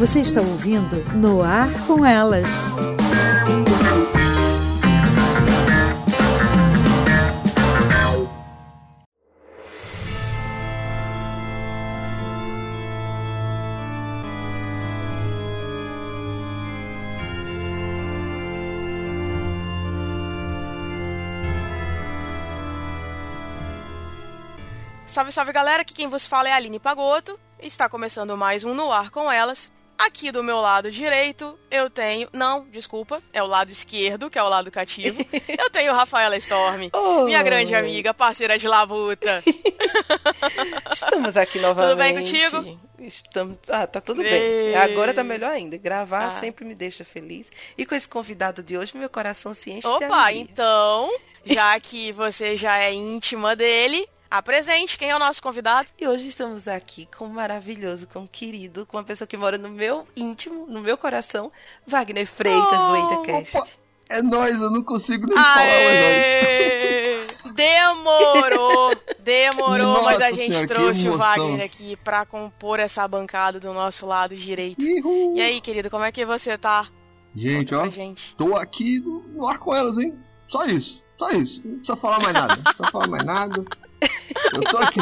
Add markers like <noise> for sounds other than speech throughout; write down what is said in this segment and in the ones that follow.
Você está ouvindo No Ar com Elas. Salve, salve galera, aqui quem vos fala é a Aline Pagoto. Está começando mais um No Ar com Elas. Aqui do meu lado direito eu tenho. Não, desculpa, é o lado esquerdo, que é o lado cativo. <laughs> Eu tenho Rafaela Storm, Oh. minha grande amiga, parceira de labuta. <laughs> Estamos aqui novamente. Tudo bem contigo? Estamos... Ah, tá tudo bem. Agora tá melhor ainda. Gravar Ah. sempre me deixa feliz. E com esse convidado de hoje, meu coração se enche de Opa, alegria. então, já que você já é íntima dele, apresente quem é o nosso convidado. E hoje estamos aqui com um maravilhoso, com um querido, com uma pessoa que mora no meu íntimo, no meu coração, Wagner Freitas, do Oh, EitaCast. Opa, é nóis, eu não consigo nem falar mais nóis. Aê! Demorou! Demorou, mas a Nossa gente Senhora, trouxe o. Wagner aqui pra compor essa bancada do nosso lado direito. Ihu. E aí, querido, como é que você tá? Gente, Conta ó, gente. tô aqui no ar com elas, hein? Só isso, só isso. Não precisa falar mais nada, não precisa falar mais nada. Eu tô aqui.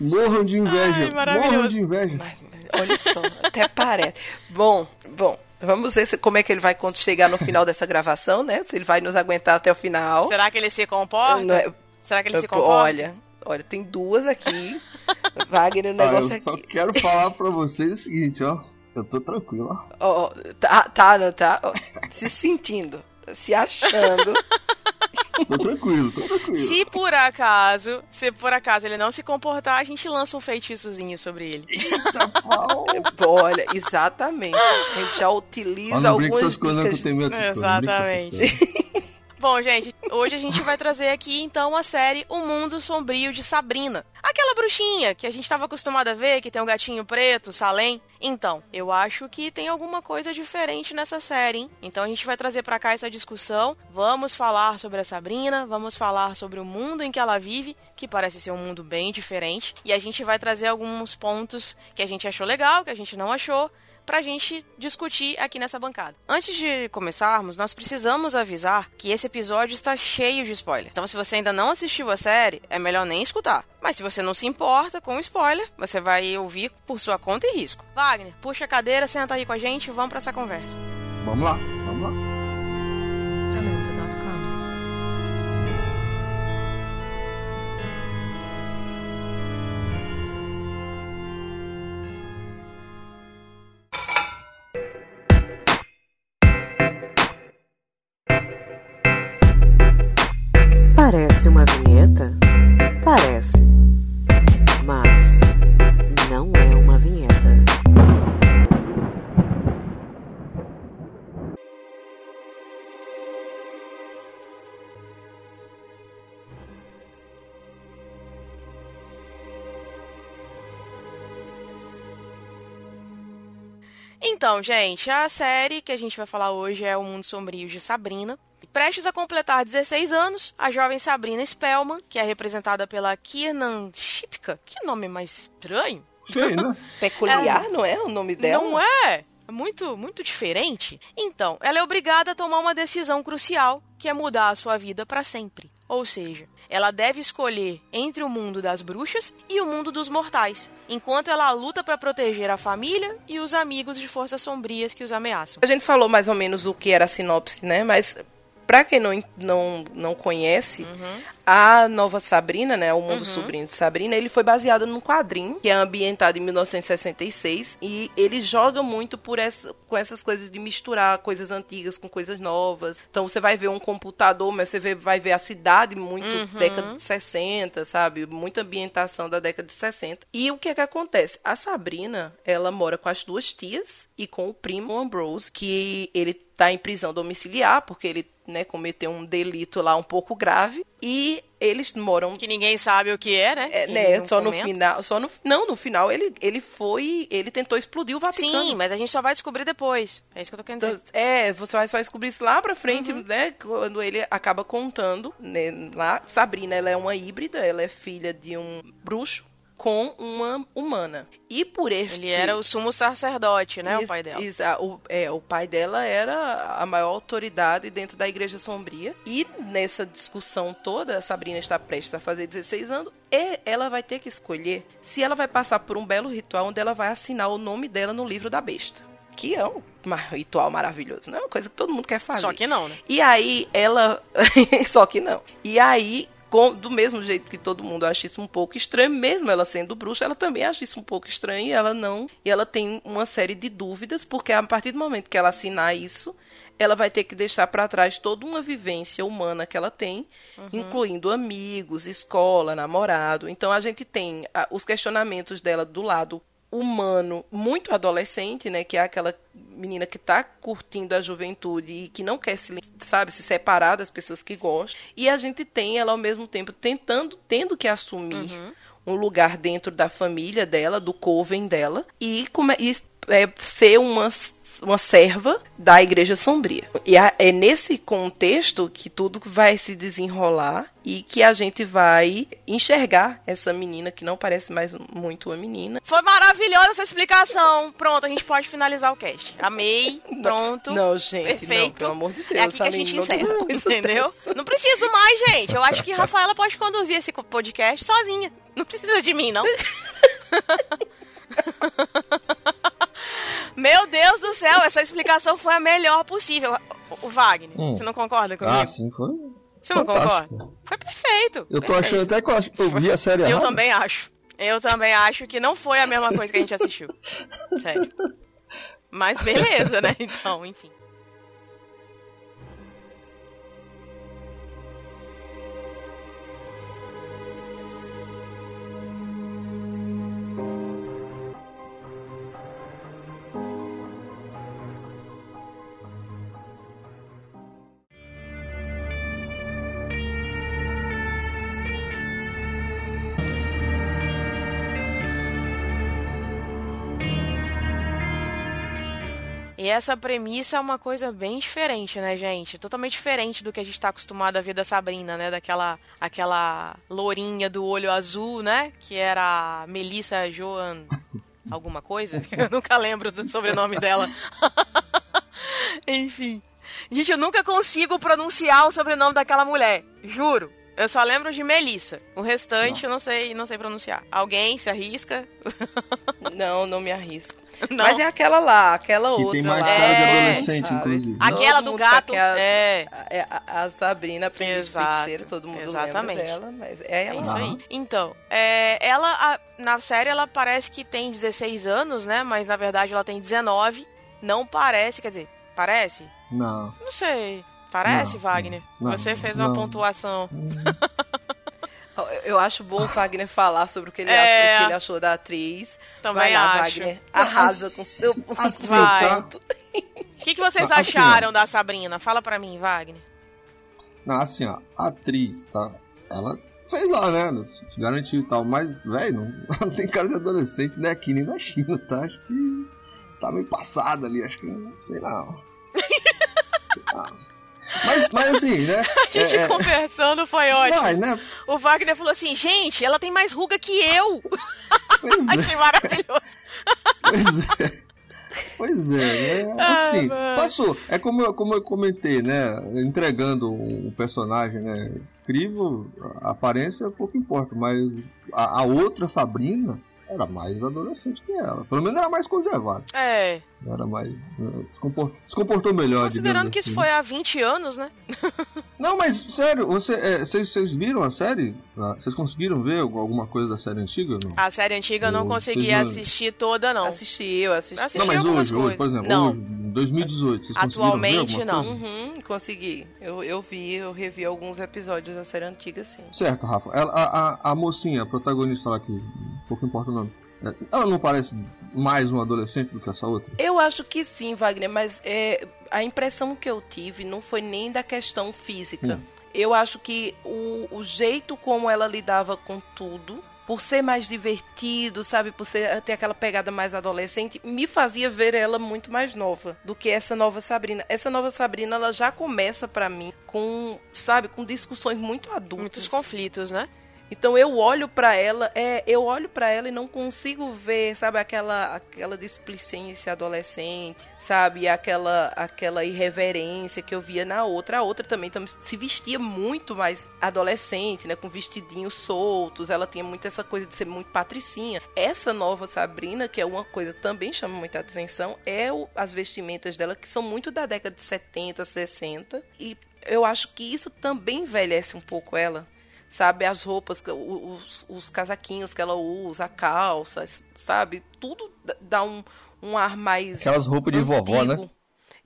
Morram de inveja, Ai, maravilhoso. morram de inveja. Mas, Olha só, até parece. Bom, bom, vamos ver se- como é que ele vai quando chegar no final dessa gravação, né? Se ele vai nos aguentar até o final. Será que ele se comporta? É- Será que ele se Eu- comporta? Olha, olha, tem duas aqui. Wagner, o Ah, negócio eu só aqui. quero falar pra vocês o seguinte, ó. Eu tô tranquilo, ó. Ó, ó, tá, tá, não tá? Se sentindo, se achando. <laughs> Tô tranquilo, tô tranquilo. Se por acaso, se por acaso ele não se comportar, a gente lança um feitiçozinho sobre ele. Eita, pau. Olha, exatamente. A gente já utiliza não algumas coisas, não, dicas. coisas. não essas Exatamente. Bom, gente, hoje a gente vai trazer aqui então a série O Mundo Sombrio de Sabrina. Aquela bruxinha que a gente estava acostumado a ver, que tem um gatinho preto, Salem. Então, eu acho que tem alguma coisa diferente nessa série, hein? Então a gente vai trazer pra cá essa discussão. Vamos falar sobre a Sabrina, vamos falar sobre o mundo em que ela vive, que parece ser um mundo bem diferente, e a gente vai trazer alguns pontos que a gente achou legal, que a gente não achou, pra gente discutir aqui nessa bancada. Antes de começarmos, nós precisamos avisar que esse episódio está cheio de spoiler. Então, se você ainda não assistiu a série, é melhor nem escutar. Mas se você não se importa com spoiler, você vai ouvir por sua conta e risco. Wagner, puxa a cadeira, senta aí com a gente e vamos pra essa conversa. Vamos lá, vamos lá. Parece uma vinheta? Parece. Mas não é uma vinheta. Então, gente, a série que a gente vai falar hoje é O Mundo Sombrio de Sabrina. Prestes a completar 16 anos, a jovem Sabrina Spellman, que é representada pela Kiernan Shipka, que nome mais estranho, Sei, né? <laughs> Peculiar, não é o nome dela? Não é? É muito, muito diferente. Então, ela é obrigada a tomar uma decisão crucial, que é mudar a sua vida para sempre. Ou seja, ela deve escolher entre o mundo das bruxas e o mundo dos mortais, enquanto ela luta para proteger a família e os amigos de forças sombrias que os ameaçam. A gente falou mais ou menos o que era a sinopse, né? Mas pra quem não, não, não conhece, a nova Sabrina, né? O Mundo Sobrinho de Sabrina, ele foi baseado num quadrinho que é ambientado em 1966 e ele joga muito por essa, com essas coisas de misturar coisas antigas com coisas novas. Então você vai ver um computador, mas você vê- vai ver a cidade muito década de 60, sabe? Muita ambientação da década de 60. E o que é que acontece? A Sabrina, ela mora com as duas tias e com o primo Ambrose, que ele tá em prisão domiciliar, porque ele né, cometeu um delito lá um pouco grave. E eles moram Que ninguém sabe o que é, né? é, né, só no comenta. final, só no não, no final ele ele foi, ele tentou explodir o Vaticano. Sim, mas a gente só vai descobrir depois. É isso que eu tô querendo dizer. Então, é, você vai só descobrir isso lá pra frente, Uhum. né? Quando ele acaba contando, né? Lá, Sabrina, ela é uma híbrida, ela é filha de um bruxo com uma humana. E por este... Ele era o sumo sacerdote, né? o pai dela. O, é, o pai dela era a maior autoridade dentro da Igreja Sombria. E nessa discussão toda, a Sabrina está prestes a fazer 16 anos. E ela vai ter que escolher se ela vai passar por um belo ritual onde ela vai assinar o nome dela no livro da besta. Que é um ritual maravilhoso, não é uma coisa que todo mundo quer fazer. Só que não, né? E aí ela. <laughs> Só que não. E aí com, do mesmo jeito que todo mundo acha isso um pouco estranho, mesmo ela sendo bruxa, ela também acha isso um pouco estranho e ela não. E ela tem uma série de dúvidas, porque a partir do momento que ela assinar isso, ela vai ter que deixar para trás toda uma vivência humana que ela tem, uhum. incluindo amigos, escola, namorado. Então a gente tem os questionamentos dela do lado humano muito adolescente, né, que é aquela menina que está curtindo a juventude e que não quer se, sabe, se separar das pessoas que gostam. E a gente tem ela ao mesmo tempo tentando, tendo que assumir uhum. um lugar dentro da família dela, do coven dela, e, come, e é, ser uma, uma serva da Igreja Sombria. E é nesse contexto que tudo vai se desenrolar e que a gente vai enxergar essa menina que não parece mais muito uma menina. Foi maravilhosa essa explicação. Pronto, a gente pode finalizar o cast. Amei. Pronto. Não, não gente. Perfeito. Não, pelo amor de Deus. É aqui que a gente encerra. Entendeu? Dessa. Não preciso mais, gente. Eu acho que Rafaela pode conduzir esse podcast sozinha. Não precisa de mim, não. <laughs> Meu Deus do céu, essa explicação foi a melhor possível. O Wagner, hum. você não concorda comigo? Ah, sim, foi. Você não concorda? Foi perfeito. Eu tô perfeito. achando até que eu, eu vi a série Eu errada. também acho. Eu também acho que não foi a mesma coisa que a gente assistiu. Sério. Mas beleza, né? <laughs> Então, enfim. E essa premissa é uma coisa bem diferente, né, gente? Totalmente diferente do que a gente tá acostumado a ver da Sabrina, né? Daquela aquela lourinha do olho azul, né? Que era a Melissa Joan alguma coisa. <laughs> Eu nunca lembro do sobrenome dela. <laughs> Enfim. Gente, eu nunca consigo pronunciar o sobrenome daquela mulher. Juro. Eu só lembro de Melissa. O restante não. eu não sei, não sei pronunciar. Alguém se arrisca? <laughs> não, não me arrisco. Não. Mas é aquela lá, aquela que outra. tem mais cara de adolescente, sabe? inclusive. Aquela do gato. A, é. A, a, Sabrina, a Exato. todo mundo Exatamente. lembra dela, mas é ela. É isso aí. Então, é, ela, a, na série, ela parece que tem 16 anos, né? Mas na verdade ela tem 19. Não parece, quer dizer, parece? Não. Não sei. Parece, não, Wagner? Não, Você fez uma não. pontuação. Eu acho bom o Wagner falar sobre o que ele, É. achou, o que ele achou da atriz. Também Vai lá, acho. Wagner. Arrasa com seu Assim, Vai. tá? <laughs> O que, que vocês Assim, ó. acharam da Sabrina? Fala pra mim, Wagner. Não, assim, ó, a atriz, tá? Ela fez lá, né? Se garantiu e tal, mas, velho, não, <laughs> não tem cara de adolescente nem aqui, nem na China, tá? Acho que tá meio passada ali, acho que, sei lá. <laughs> sei lá. Mas, mas assim, né? <laughs> A gente é, é, conversando foi ótimo. vai, né? O Wagner falou assim, gente, ela tem mais ruga que eu. Pois <laughs> é, Achei maravilhoso. pois é. Pois é, né? <laughs> Ah, Assim, mano. passou. É como, eu- como eu comentei, né? Entregando um personagem, né? Incrível, a aparência pouco importa, mas a, a outra, Sabrina, era mais adolescente que ela. Pelo menos era mais conservada. É, Era mais. eh, Se comportou, se comportou melhor. considerando que isso assim. foi há 20 anos, né? <laughs> Não, mas sério, você, é, vocês, vocês viram a série? Ah, Vocês conseguiram ver alguma coisa da série antiga? Não, A série antiga eu não consegui não- assistir toda, não. Assisti, eu assisti. Assisti não mas hoje, hoje, por exemplo, Não. hoje, em 2018, vocês conseguiram ver Atualmente, não. coisa? Uhum, consegui. Eu, eu vi, eu revi alguns episódios da série antiga, sim. Certo, Rafa. Ela, a, a, a mocinha, a protagonista lá, que pouco importa o nome. é, Ela não parece mais um adolescente do que essa outra? Eu acho que sim, Wagner, mas é, a impressão que eu tive não foi nem da questão física. Hum. Eu acho que o, o jeito como ela lidava com tudo, por ser mais divertido, sabe, por ser, ter aquela pegada mais adolescente, me fazia ver ela muito mais nova do que essa nova Sabrina. Essa nova Sabrina, ela já começa pra mim com, sabe, com discussões muito adultas. Muitos conflitos, né? Então eu olho para ela, é, eu olho para ela e não consigo ver, sabe, aquela aquela displicência adolescente, sabe, aquela aquela irreverência que eu via na outra. A outra também, também se vestia muito mais adolescente, né, com vestidinhos soltos. Ela tinha muito essa coisa de ser muito patricinha. Essa nova Sabrina, que é uma coisa que também chama muita atenção, é o, as vestimentas dela que são muito da década de 70, 60 e eu acho que isso também envelhece um pouco ela sabe? As roupas, os, os casaquinhos que ela usa, calças, sabe? Tudo dá um, um ar mais. Aquelas roupas de antigo. vovó, né?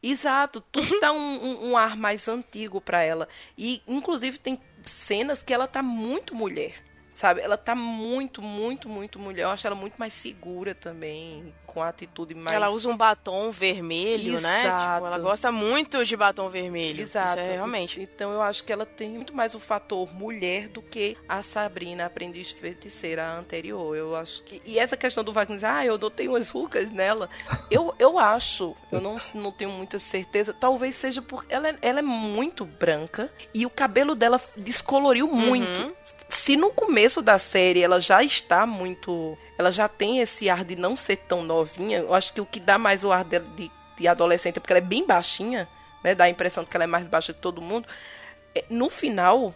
Exato, tudo dá um, um, um ar mais antigo para ela. E, inclusive, tem cenas que ela tá muito mulher sabe? Ela tá muito, muito, muito mulher. Eu acho ela muito mais segura também, com a atitude mais. Ela usa um batom vermelho, Exato. né? Tipo, ela gosta muito de batom vermelho. Exato. Isso é realmente. Então eu acho que ela tem muito mais o fator mulher do que a Sabrina, a aprendiz feiticeira anterior. Eu acho que. E essa questão do Wagner, ah, eu não tenho as rugas nela. <laughs> eu, eu acho, eu não, não tenho muita certeza. Talvez seja porque ela, é- ela é muito branca e o cabelo dela descoloriu muito. Uhum. Se no começo da série ela já está muito. Ela já tem esse ar de não ser tão novinha, eu acho que o que dá mais o ar dela de, de adolescente é porque ela é bem baixinha, né? Dá a impressão de que ela é mais baixa que todo mundo. É, No final,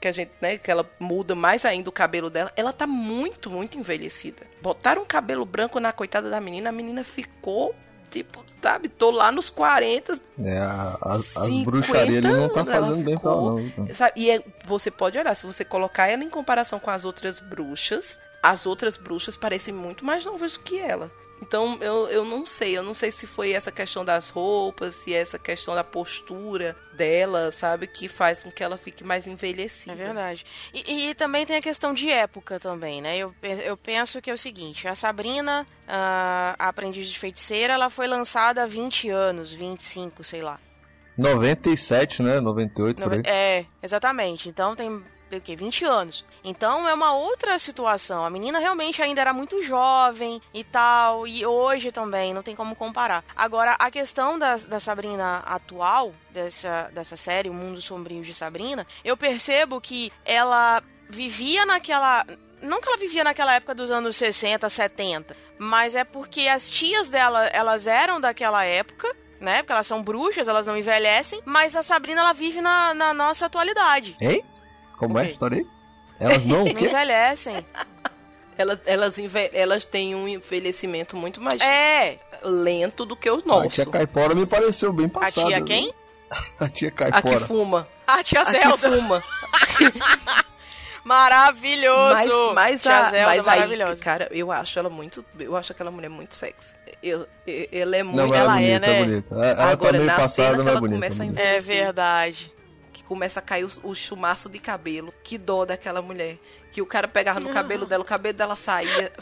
que a gente, né, que ela muda mais ainda o cabelo dela, ela tá muito, muito envelhecida. Botaram um cabelo branco na coitada da menina, a menina ficou, tipo, sabe, tô lá nos 40, É, as 50 bruxarias ali não tá fazendo bem pra ela, não. então. Sabe? E é- você pode olhar, se você colocar ela em comparação com as outras bruxas, as outras bruxas parecem muito mais novas do que ela. Então eu, eu não sei, eu não sei se foi essa questão das roupas, se é essa questão da postura dela, sabe, que faz com que ela fique mais envelhecida. É verdade. E, e também tem a questão de época também, né? Eu, eu penso que é o seguinte, a Sabrina, ah, a aprendiz de feiticeira, ela foi lançada há 20 anos, 25, sei lá. 97, né? 98 por aí. É, exatamente. Então tem o quê? 20 anos. Então é uma outra situação. A menina realmente ainda era muito jovem e tal. E hoje também, não tem como comparar. Agora, a questão da, da Sabrina atual, dessa, dessa série, O Mundo Sombrio de Sabrina, eu percebo que ela vivia naquela. Não que ela vivia naquela época dos anos 60, 70, mas é porque as tias dela, elas eram daquela época, né? Porque elas são bruxas, elas não envelhecem, mas a Sabrina ela vive na, na nossa atualidade. Hein? Como é a história aí? Elas não <laughs> o Não quê? envelhecem. Elas, elas, enve- elas têm um envelhecimento muito mais É, lento do que o A nosso. tia Caipora me pareceu bem a passada. tia viu? quem? <laughs> A tia A que Caipora. fuma. A tia A que Zelda. fuma. <laughs> Maravilhoso. Mas, mas tia a, Zelda, mas aí, maravilhosa. cara, eu acho ela muito. Eu acho aquela mulher muito sexy. Eu, eu- ela é muito. Não, ela ela é, é bonita, né? é bonita. Ela ela Agora, tá meio na passada, mas é ela bonita. começa a bonita. É verdade. Começa a cair o, o chumaço de cabelo. Que dó daquela mulher. Que o cara pegava no cabelo dela, o cabelo dela saía.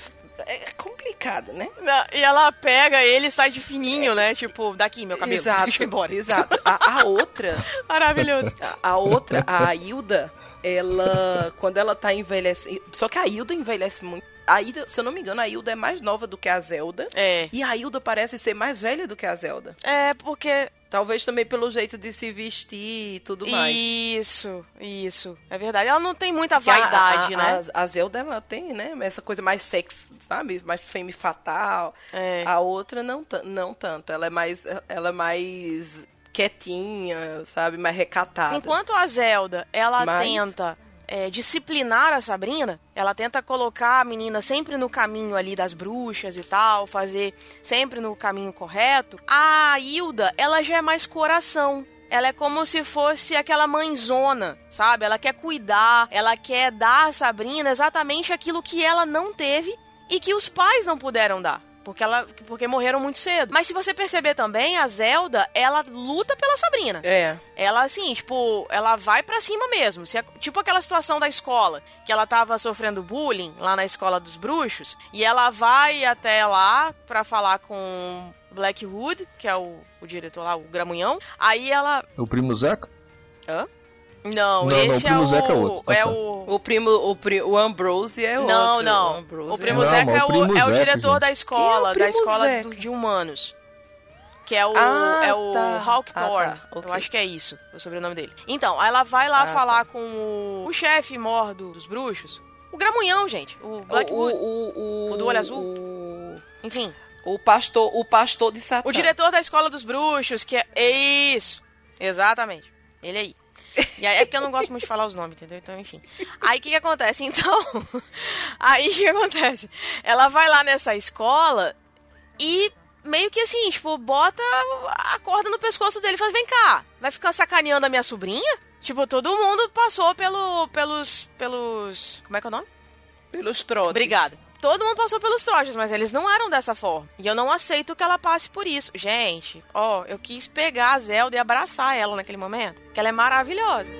É complicado, né? Não, E ela pega ele e sai de fininho, né? Tipo, daqui, meu cabelo. Exato. Deixa eu ir embora. Exato. A, a outra. Maravilhoso. A, a outra, a Hilda, ela. Quando ela tá envelhecendo. Só que a Hilda envelhece muito. A Hilda, se eu não me engano, a Hilda é mais nova do que a Zelda. É. E a Hilda parece ser mais velha do que a Zelda. É, porque. Talvez também pelo jeito de se vestir e tudo mais. Isso, isso. É verdade. Ela não tem muita Que a- vaidade, a, né? A, a Zelda, ela tem, né? Essa coisa mais sexy, sabe? Mais femme fatal. É. A outra não, não tanto. Ela é mais. Ela é mais quietinha, sabe? Mais recatada. Enquanto a Zelda, ela Mas- tenta é, disciplinar a Sabrina, ela tenta colocar a menina sempre no caminho ali das bruxas e tal, fazer sempre no caminho correto. A Hilda, ela já é mais coração. Ela é como se fosse aquela mãezona, sabe? Ela quer cuidar, ela quer dar a Sabrina exatamente aquilo que ela não teve e que os pais não puderam dar. Porque, ela, porque morreram muito cedo. Mas se você perceber também, a Zelda, ela luta pela Sabrina. É. Ela, assim, tipo, ela vai pra cima mesmo. Se é- tipo aquela situação da escola, que ela tava sofrendo bullying lá na escola dos bruxos, e ela vai até lá pra falar com Blackwood, que é o, o diretor lá, o Gramunhão. Aí ela. O primo Zeca? Hã? Não, Não, não, esse o primo é o. Zeca é outro, tá é o. O primo, o, pri, o Ambrose é outro. Não, O, não. Ambrose O primo é Não, Zeca é o o, primo é o Zeca, diretor gente. da escola, é o da primo escola do- de humanos. Que é o, Ah, é o tá. Hawkthorne. Ah, tá. Ok. Eu acho que é isso, o sobrenome dele. Então, aí ela vai lá Ah, falar com o, o chefe mor do- dos bruxos. O Gramunhão, gente. O O, Blackwood. o, o, O do olho azul? O, Enfim, o pastor, o pastor de Satã. o diretor da escola dos bruxos, que é. Isso! Exatamente. Ele aí. <laughs> E aí é porque eu não gosto muito de falar os nomes, entendeu? Então, enfim. Aí o que, que acontece? <laughs> Então. Aí o que acontece? Ela vai lá nessa escola e meio que assim, tipo, bota a corda no pescoço dele e fala: vem cá, vai ficar sacaneando a minha sobrinha? Tipo, todo mundo passou pelo, pelos. pelos. Como é que é o nome? Pelos trotes. Obrigada. Todo mundo passou pelos trojas, mas eles não eram dessa forma. E eu não aceito que ela passe por isso. Gente, ó, eu quis pegar a Zelda e abraçar ela naquele momento. Que ela é maravilhosa.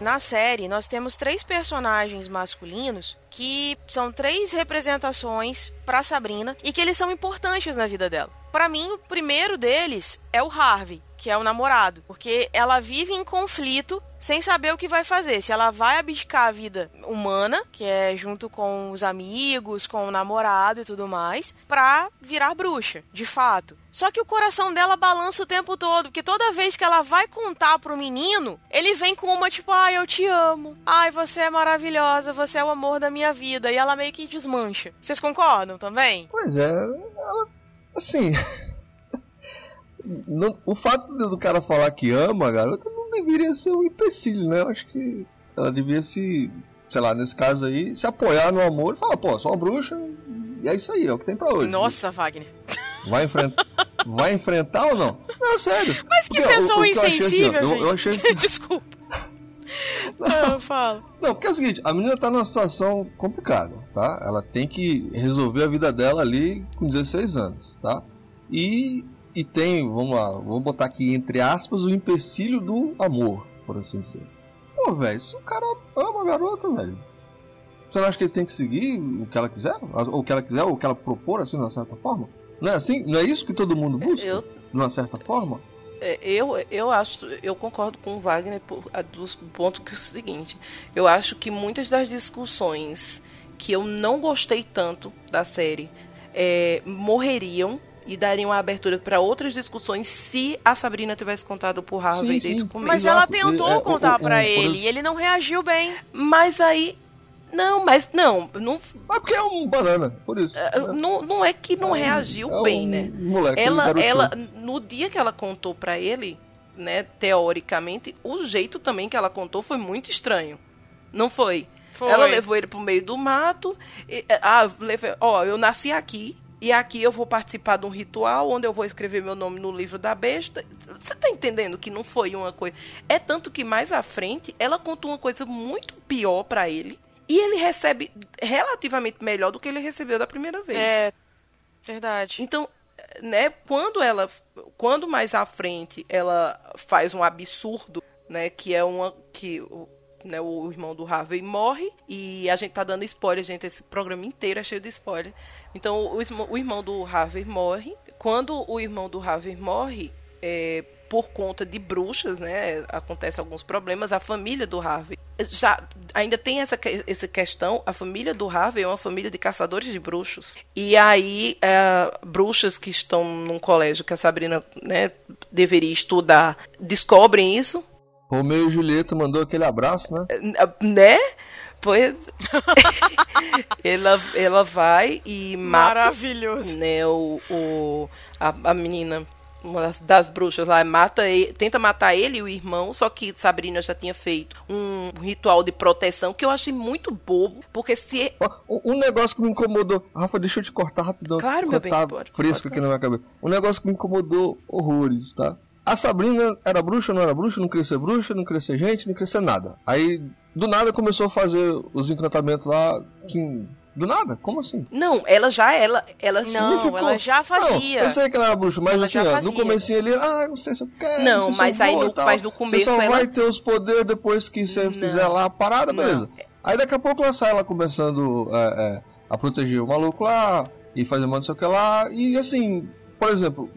Na série, nós temos três personagens masculinos que são três representações pra Sabrina e que eles são importantes na vida dela. Pra mim, o primeiro deles é o Harvey, que é o namorado, porque ela vive em conflito sem saber o que vai fazer. Se ela vai abdicar a vida humana, que é junto com os amigos, com o namorado e tudo mais, pra virar bruxa, de fato. Só que o coração dela balança o tempo todo, porque toda vez que ela vai contar pro menino, ele vem com uma tipo, ai, eu te amo. Ai, você é maravilhosa, você é o amor da minha vida. E ela meio que desmancha. Vocês concordam também? Pois é, ela, assim. <laughs> não- o fato do cara falar que ama a garota não deveria ser um empecilho, né? Eu acho que ela devia se, sei lá, nesse caso aí, se apoiar no amor e falar, pô, sou uma bruxa e é isso aí, é o que tem pra hoje. Nossa, Wagner. Vai, enfrentar vai enfrentar ou não? Não, sério. Mas que Porque o- pessoa o que eu achei, assim, insensível, eu- gente. eu achei <laughs> que- Desculpa. Não, fala. Não, porque é o seguinte, a menina tá numa situação complicada, tá? Ela tem que resolver a vida dela ali com 16 anos, tá? E, e tem, vamos lá, vamos botar aqui entre aspas, o empecilho do amor, por assim dizer. Pô, velho, se o cara ama a garota, velho, você não acha que ele tem que seguir o que ela quiser? Ou o que ela quiser, ou o que ela propor, assim, de uma certa forma? Não é assim? Não é isso que todo mundo busca? Eu, De uma certa forma? É, Eu, eu acho, eu concordo com o Wagner por, a, do ponto que é o seguinte, eu acho que muitas das discussões que eu não gostei tanto da série é, morreriam e dariam a abertura para outras discussões se a Sabrina tivesse contado por Harvey Sim, desde sim. o começo. Mas ela tentou É, o- contar o- ele e ele não reagiu bem. Mas aí, não, mas não, não, Mas porque é um banana, por isso. é, não, não é que não É reagiu é um bem, né? Moleque, ela, garotinho. ela, no dia que ela contou pra ele, né, teoricamente, o jeito também que ela contou foi muito estranho. Não foi? Foi. Ela levou ele pro meio do mato. E, ah, levei, ó, eu nasci aqui. E aqui eu vou participar de um ritual onde eu vou escrever meu nome no livro da besta. Você tá entendendo que não foi uma coisa. É tanto que mais à frente ela contou uma coisa muito pior pra ele. E ele recebe relativamente melhor do que ele recebeu da primeira vez. É, verdade. Então, né, quando ela quando mais à frente ela faz um absurdo, né, que é uma que o, né, o irmão do Harvey morre e a gente tá dando spoiler, gente, esse programa inteiro é cheio de spoiler. Então, o, o irmão do Harvey morre. Quando o irmão do Harvey morre, é, por conta de bruxas, né, acontece alguns problemas, a família do Harvey já ainda tem essa, essa questão, a família do Harvey é uma família de caçadores de bruxos. E aí, é, bruxas que estão num colégio que a Sabrina né, deveria estudar descobrem isso, Romeu e Julieta mandou aquele abraço, né? né? Pois <laughs> ela, ela vai e mata Maravilhoso. né, o, o, a, a menina, uma das, das bruxas lá, mata ele, tenta matar ele e o irmão, só que Sabrina já tinha feito um ritual de proteção que eu achei muito bobo, porque se Ó, Um um negócio que me incomodou. Rafa, deixa eu te cortar rapidão. Claro, meu bem, tá pode, fresco pode. aqui na minha cabeça. Um negócio que me incomodou horrores, tá? A Sabrina era bruxa, não era bruxa, não queria ser bruxa, não queria ser gente, não queria ser nada. Aí, do nada, começou a fazer os encantamentos lá, assim, do nada? Como assim? não, ela já ela ela Não, Significou- ela já fazia. Não, eu sei que ela era bruxa, mas Ela assim, ó, no comecinho ali, ah, não sei se eu quero. Não, sei se mas eu aí vou no- e mas no Você começo só ela- vai ter os poderes depois que você Não. fizer lá a parada, Não. beleza. Aí daqui a pouco ela sai ela começando é, é, a proteger o maluco lá, e fazer mais não sei o que lá. E assim, por exemplo,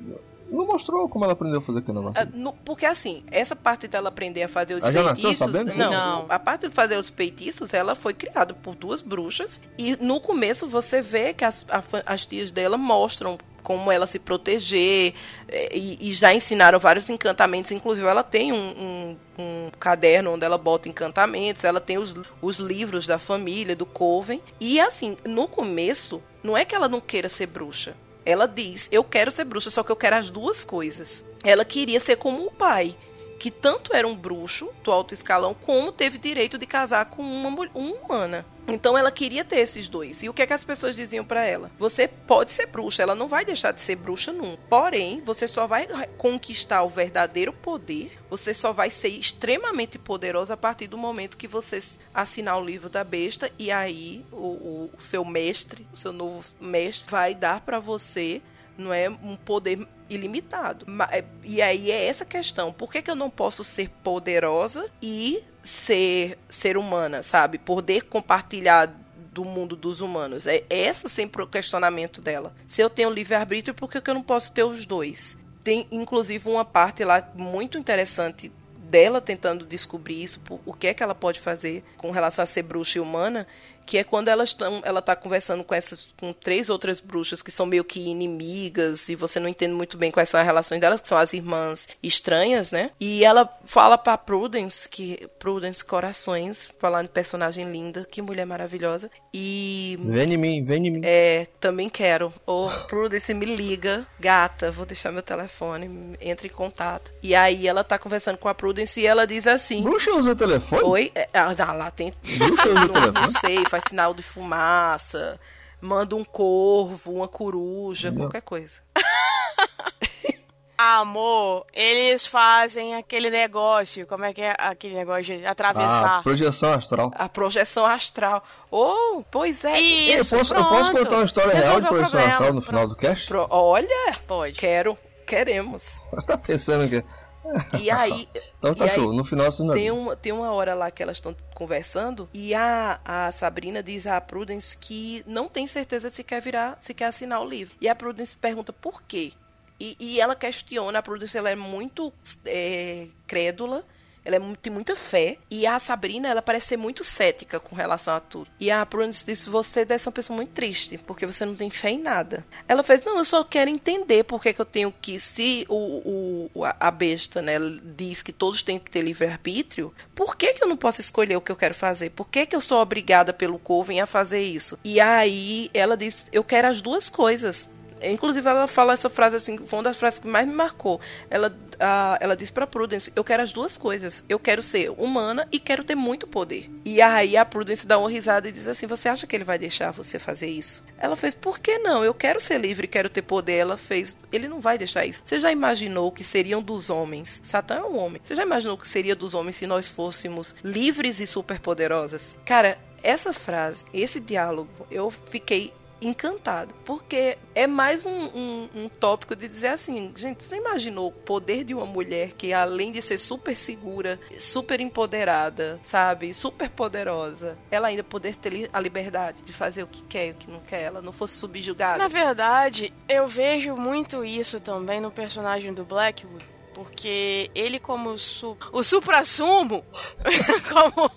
não mostrou como ela aprendeu a fazer aquele negócio. Ah, no- porque assim, essa parte dela aprender a fazer os Ela feitiços. sabendo não, Não. a parte de fazer os feitiços, ela foi criada por duas bruxas. E no começo você vê que as, a as tias dela mostram como ela se proteger eh, e, e já ensinaram vários encantamentos. Inclusive, ela tem um, um- um caderno onde ela bota encantamentos, ela tem os, os livros da família, do Coven. E assim, no começo, não é que ela não queira ser bruxa. Ela diz: Eu quero ser bruxa, só que eu quero as duas coisas. Ela queria ser como o pai, que tanto era um bruxo do alto escalão, como teve direito de casar com uma, uma humana. Então ela queria ter esses dois. E o que é que as pessoas diziam pra ela? Você pode ser bruxa, ela não vai deixar de ser bruxa nunca. Porém, você só vai conquistar o verdadeiro poder, você só vai ser extremamente poderosa a partir do momento que você assinar o livro da besta e aí o, o- o seu mestre, o seu novo mestre, vai dar pra você não é um poder ilimitado. É- E aí é essa questão. Por que, que eu não posso ser poderosa e ser ser humana, sabe? Poder compartilhar do mundo dos humanos. É essa sempre o questionamento dela. Se eu tenho livre-arbítrio, por que, que eu não posso ter os dois? Tem inclusive uma parte lá muito interessante dela tentando descobrir isso, o que é que ela pode fazer com relação a ser bruxa e humana, que é quando elas estão, ela tá conversando com essas com três outras bruxas que são meio que inimigas e você não entende muito bem quais são as relações delas, que são as irmãs estranhas, né? E ela fala pra Prudence que Prudence corações, falando personagem linda, que mulher maravilhosa. E Vem em mim, vem em mim. é, também quero. Ô, Prudence, me liga. Gata, vou deixar meu telefone, entre em contato. E aí ela tá conversando com a Prudence e ela diz assim: Bruxa usa telefone? Oi? É, ah, lá tem. Bruxa usa <laughs> Não, telefone? não sei, faz sinal de fumaça, manda um corvo, uma coruja, Não. qualquer coisa. <laughs> Amor, eles fazem aquele negócio, como é que é aquele negócio de atravessar? Ah, projeção astral. A projeção astral. Oh, pois é. Isso, eu, posso, eu posso contar uma história real de Resolveu projeção problema, astral no final do cast? Pro- Olha, Pode. quero, queremos. Você tá pensando que. E <laughs> aí. Então tá e aí- show, no final não Tem, uma, tem uma hora lá que elas estão conversando e a, a Sabrina diz à Prudence que não tem certeza se quer virar, se quer assinar o livro. E a Prudence pergunta por quê. E, e ela questiona, a Prudence ela é muito é, crédula, ela é tem muita fé. E a Sabrina, ela parece ser muito cética com relação a tudo. E a Prudence disse, você deve ser uma pessoa muito triste, porque você não tem fé em nada. Ela fez, não, eu só quero entender por que, que eu tenho que, se o, o, a- besta, né, diz que todos têm que ter livre-arbítrio, por que, que eu não posso escolher o que eu quero fazer? Por que, que eu sou obrigada pelo Coven a fazer isso? E aí ela diz, eu quero as duas coisas. Inclusive, ela fala essa frase assim, foi uma das frases que mais me marcou. Ela, ah, ela diz pra Prudence: Eu quero as duas coisas. Eu quero ser humana e quero ter muito poder. E aí a Prudence dá uma risada e diz assim: Você acha que ele vai deixar você fazer isso? Ela fez: Por que não? Eu quero ser livre, quero ter poder. Ela fez: Ele não vai deixar isso. Você já imaginou que seriam dos homens? Satã é um homem. Você já imaginou que seria dos homens se nós fôssemos livres e superpoderosas? Cara, essa frase, esse diálogo, eu fiquei encantado. Porque é mais um, um, um tópico de dizer assim, gente, você imaginou o poder de uma mulher que além de ser super segura, super empoderada, sabe, super poderosa, ela ainda poder ter a liberdade de fazer o que quer e o que não quer, ela não fosse subjugada. Na verdade, eu vejo muito isso também no personagem do Blackwood. Porque ele, como su o supra-sumo, <laughs> como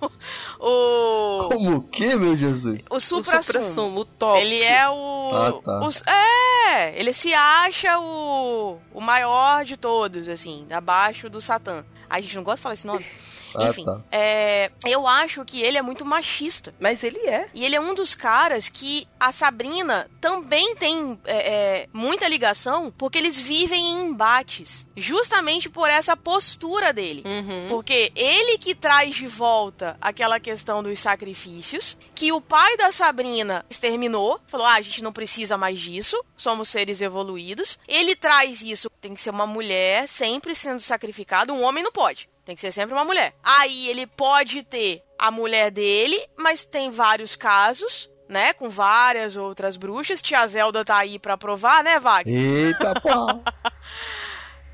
o. Como o que, meu Jesus? O o supra-sumo. supra-sumo, o top. Ele é o. Ah, tá. os- é, ele se acha o, o maior de todos, assim, abaixo do Satã. A gente não gosta de falar esse nome. <laughs> Ah, Enfim, tá. é, eu acho que ele é muito machista. Mas ele é. E ele é um dos caras que a Sabrina também tem é, é, muita ligação, porque eles vivem em embates. Justamente por essa postura dele. Uhum. Porque ele que traz de volta aquela questão dos sacrifícios, que o pai da Sabrina exterminou, falou: ah, a gente não precisa mais disso, somos seres evoluídos. Ele traz isso, tem que ser uma mulher sempre sendo sacrificada, um homem não pode. Tem que ser sempre uma mulher. Aí ele pode ter a mulher dele, mas tem vários casos, né? Com várias outras bruxas. Tia Zelda tá aí pra provar, né, Wagner? Eita, <laughs> pau.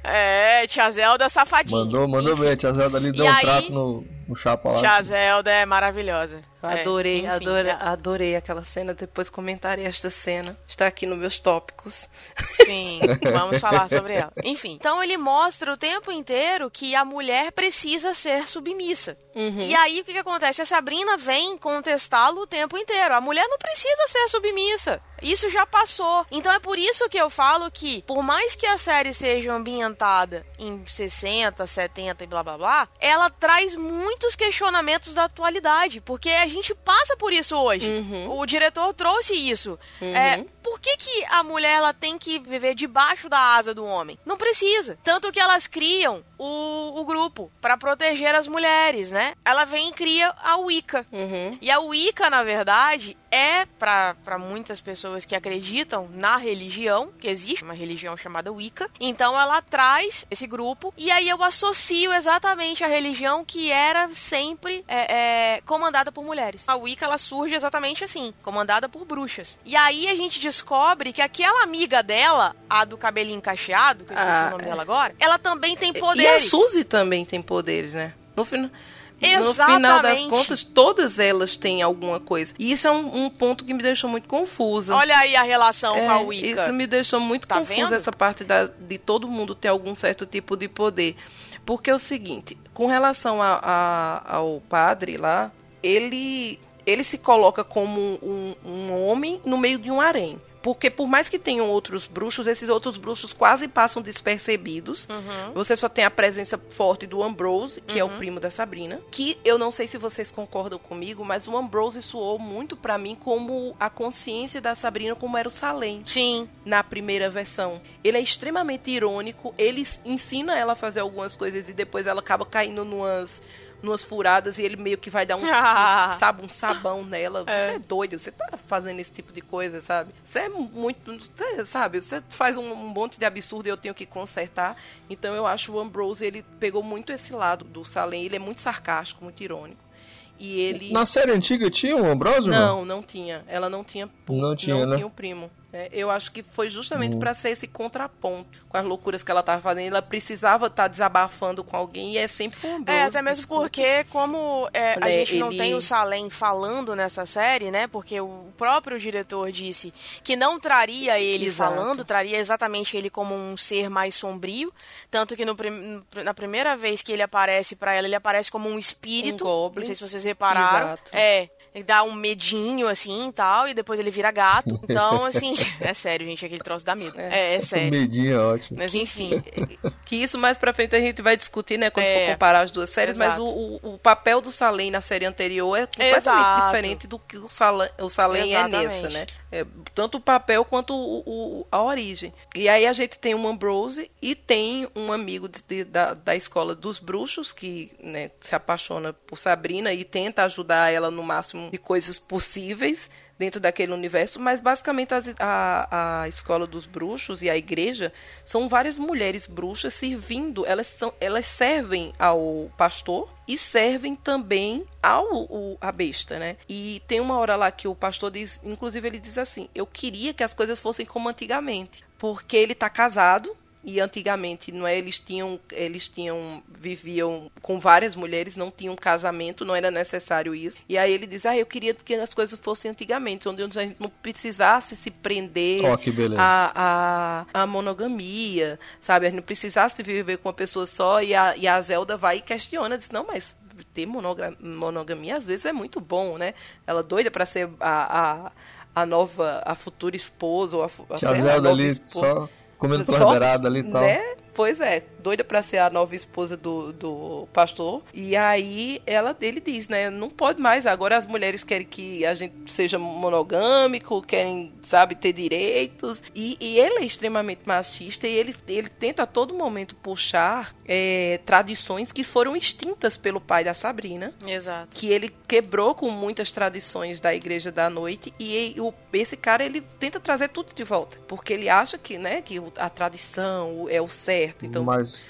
É, tia Zelda safadinha. Mandou, mandou Enfim. A tia Zelda ali deu E um aí- trato no, o chapa lá. Chazelda é maravilhosa. É, Adorei, enfim, adorei, é- adorei aquela cena. Depois comentarei esta cena. Está aqui nos meus tópicos. Sim, <laughs> vamos falar sobre ela. Enfim, então ele mostra o tempo inteiro que a mulher precisa ser submissa. E aí o que, que acontece? A Sabrina vem contestá-lo o tempo inteiro. A mulher não precisa ser submissa. Isso já passou. Então é por isso que eu falo que, por mais que a série seja ambientada em 60, 70 e blá blá blá, ela traz muitos questionamentos da atualidade. Porque a gente passa por isso hoje. O diretor trouxe isso. É, por que, que a mulher ela tem que viver debaixo da asa do homem? Não precisa. Tanto que elas criam o, o grupo para proteger as mulheres, né? Ela vem e cria a Wicca. E a Wicca, na verdade, é para muitas pessoas que acreditam na religião, que existe uma religião chamada Wicca. Então ela traz esse grupo e aí eu associo exatamente a religião que era sempre é, é, comandada por mulheres. A Wicca ela surge exatamente assim, comandada por bruxas. E aí a gente descobre que aquela amiga dela, a do cabelinho cacheado, que eu esqueci Ah, o nome é. dela agora, ela também tem E a poderes. Suzy também tem poderes, né? No, final no final das Exatamente. contas, todas elas têm alguma coisa. E isso é um, um ponto que me deixou muito confusa. Olha aí a relação É, com a Wicca. Isso me deixou muito Tá confusa vendo? essa parte da- de todo mundo ter algum certo tipo de poder. Porque é o seguinte, com relação a- a- ao padre lá, ele, ele se coloca como um, um homem no meio de um harém. Porque por mais que tenham outros bruxos, esses outros bruxos quase passam despercebidos. Uhum. Você só tem a presença forte do Ambrose, que é o primo da Sabrina. Que eu não sei se vocês concordam comigo, mas o Ambrose soou muito pra mim como a consciência da Sabrina, como era o Salem Sim. na primeira versão. Ele é extremamente irônico, ele ensina ela a fazer algumas coisas e depois ela acaba caindo numas, numas furadas e ele meio que vai dar um, Ah. <laughs> um, sabe, um sabão nela. É. Você é doido, você tá fazendo esse tipo de coisa, sabe? Você é muito, você, sabe, você faz um, um monte de absurdo e eu tenho que consertar. Então eu acho o Ambrose, ele pegou muito esse lado do Salem, ele é muito sarcástico, muito irônico. E ele... Na série antiga tinha um Ambrosio, irmão? Não, não tinha. Ela não tinha. Não tinha, né? o primo. É, eu acho que foi justamente Hum. pra ser esse contraponto com as loucuras que ela tava fazendo. Ela precisava estar desabafando com alguém e é sempre com Ambrose. É, até mesmo desculpa. porque, como é, a Né, gente não ele- tem o Salem falando nessa série, né? Porque o próprio diretor disse que não traria ele Exato. falando, traria exatamente ele como um ser mais sombrio. Tanto que no prim- na primeira vez que ele aparece pra ela, ele aparece como um espírito. Um goblin. Não sei se vocês repararam. Exato. É. Ele dá um medinho, assim, e tal, e depois ele vira gato. <laughs> Então, assim, é sério, gente, aquele troço dá medo. É, é sério. Medinho é ótimo. Mas, enfim. Que isso mais pra frente a gente vai discutir, né? Quando É. for comparar as duas séries. Mas o, Exato. o, o papel do Salem na série anterior é completamente Exato. diferente do que o Salem, o Salem é nessa, né? É, tanto o papel quanto o, o- a origem. E aí a gente tem um Ambrose e tem um amigo de- de- da, da escola dos bruxos que né, se apaixona por Sabrina e tenta ajudar ela no máximo de coisas possíveis dentro daquele universo, mas basicamente as- a, a escola dos bruxos e a igreja são várias mulheres bruxas servindo, elas, são, elas servem ao pastor e servem também ao o- a besta, né? E tem uma hora lá que o pastor diz, inclusive ele diz assim, eu queria que as coisas fossem como antigamente, porque ele tá casado, e antigamente, não é, eles tinham, eles tinham, viviam com várias mulheres, não tinham casamento, não era necessário isso. E aí ele diz, ah, eu queria que as coisas fossem antigamente, onde a gente não precisasse se prender beleza. a, a, a monogamia, sabe? A gente não precisasse viver com uma pessoa só e a, e a Zelda vai e questiona, diz, não, mas ter monogamia às vezes é muito bom, né? Ela doida pra ser a, a, a nova, a futura esposa ou a, a, a Zelda ali esposa. só comendo pela beirada ali e tal. Né? Pois é, doida pra ser a nova esposa do, do pastor. E aí ela, ele diz, né? Não pode mais. Agora as mulheres querem que a gente seja monogâmico, querem, sabe, ter direitos. E, e ele é extremamente machista e ele, ele tenta a todo momento puxar é, tradições que foram extintas pelo pai da Sabrina Exato. que ele quebrou com muitas tradições da Igreja da Noite e o, esse cara ele tenta trazer tudo de volta, porque ele acha que, né, que a tradição é o certo, então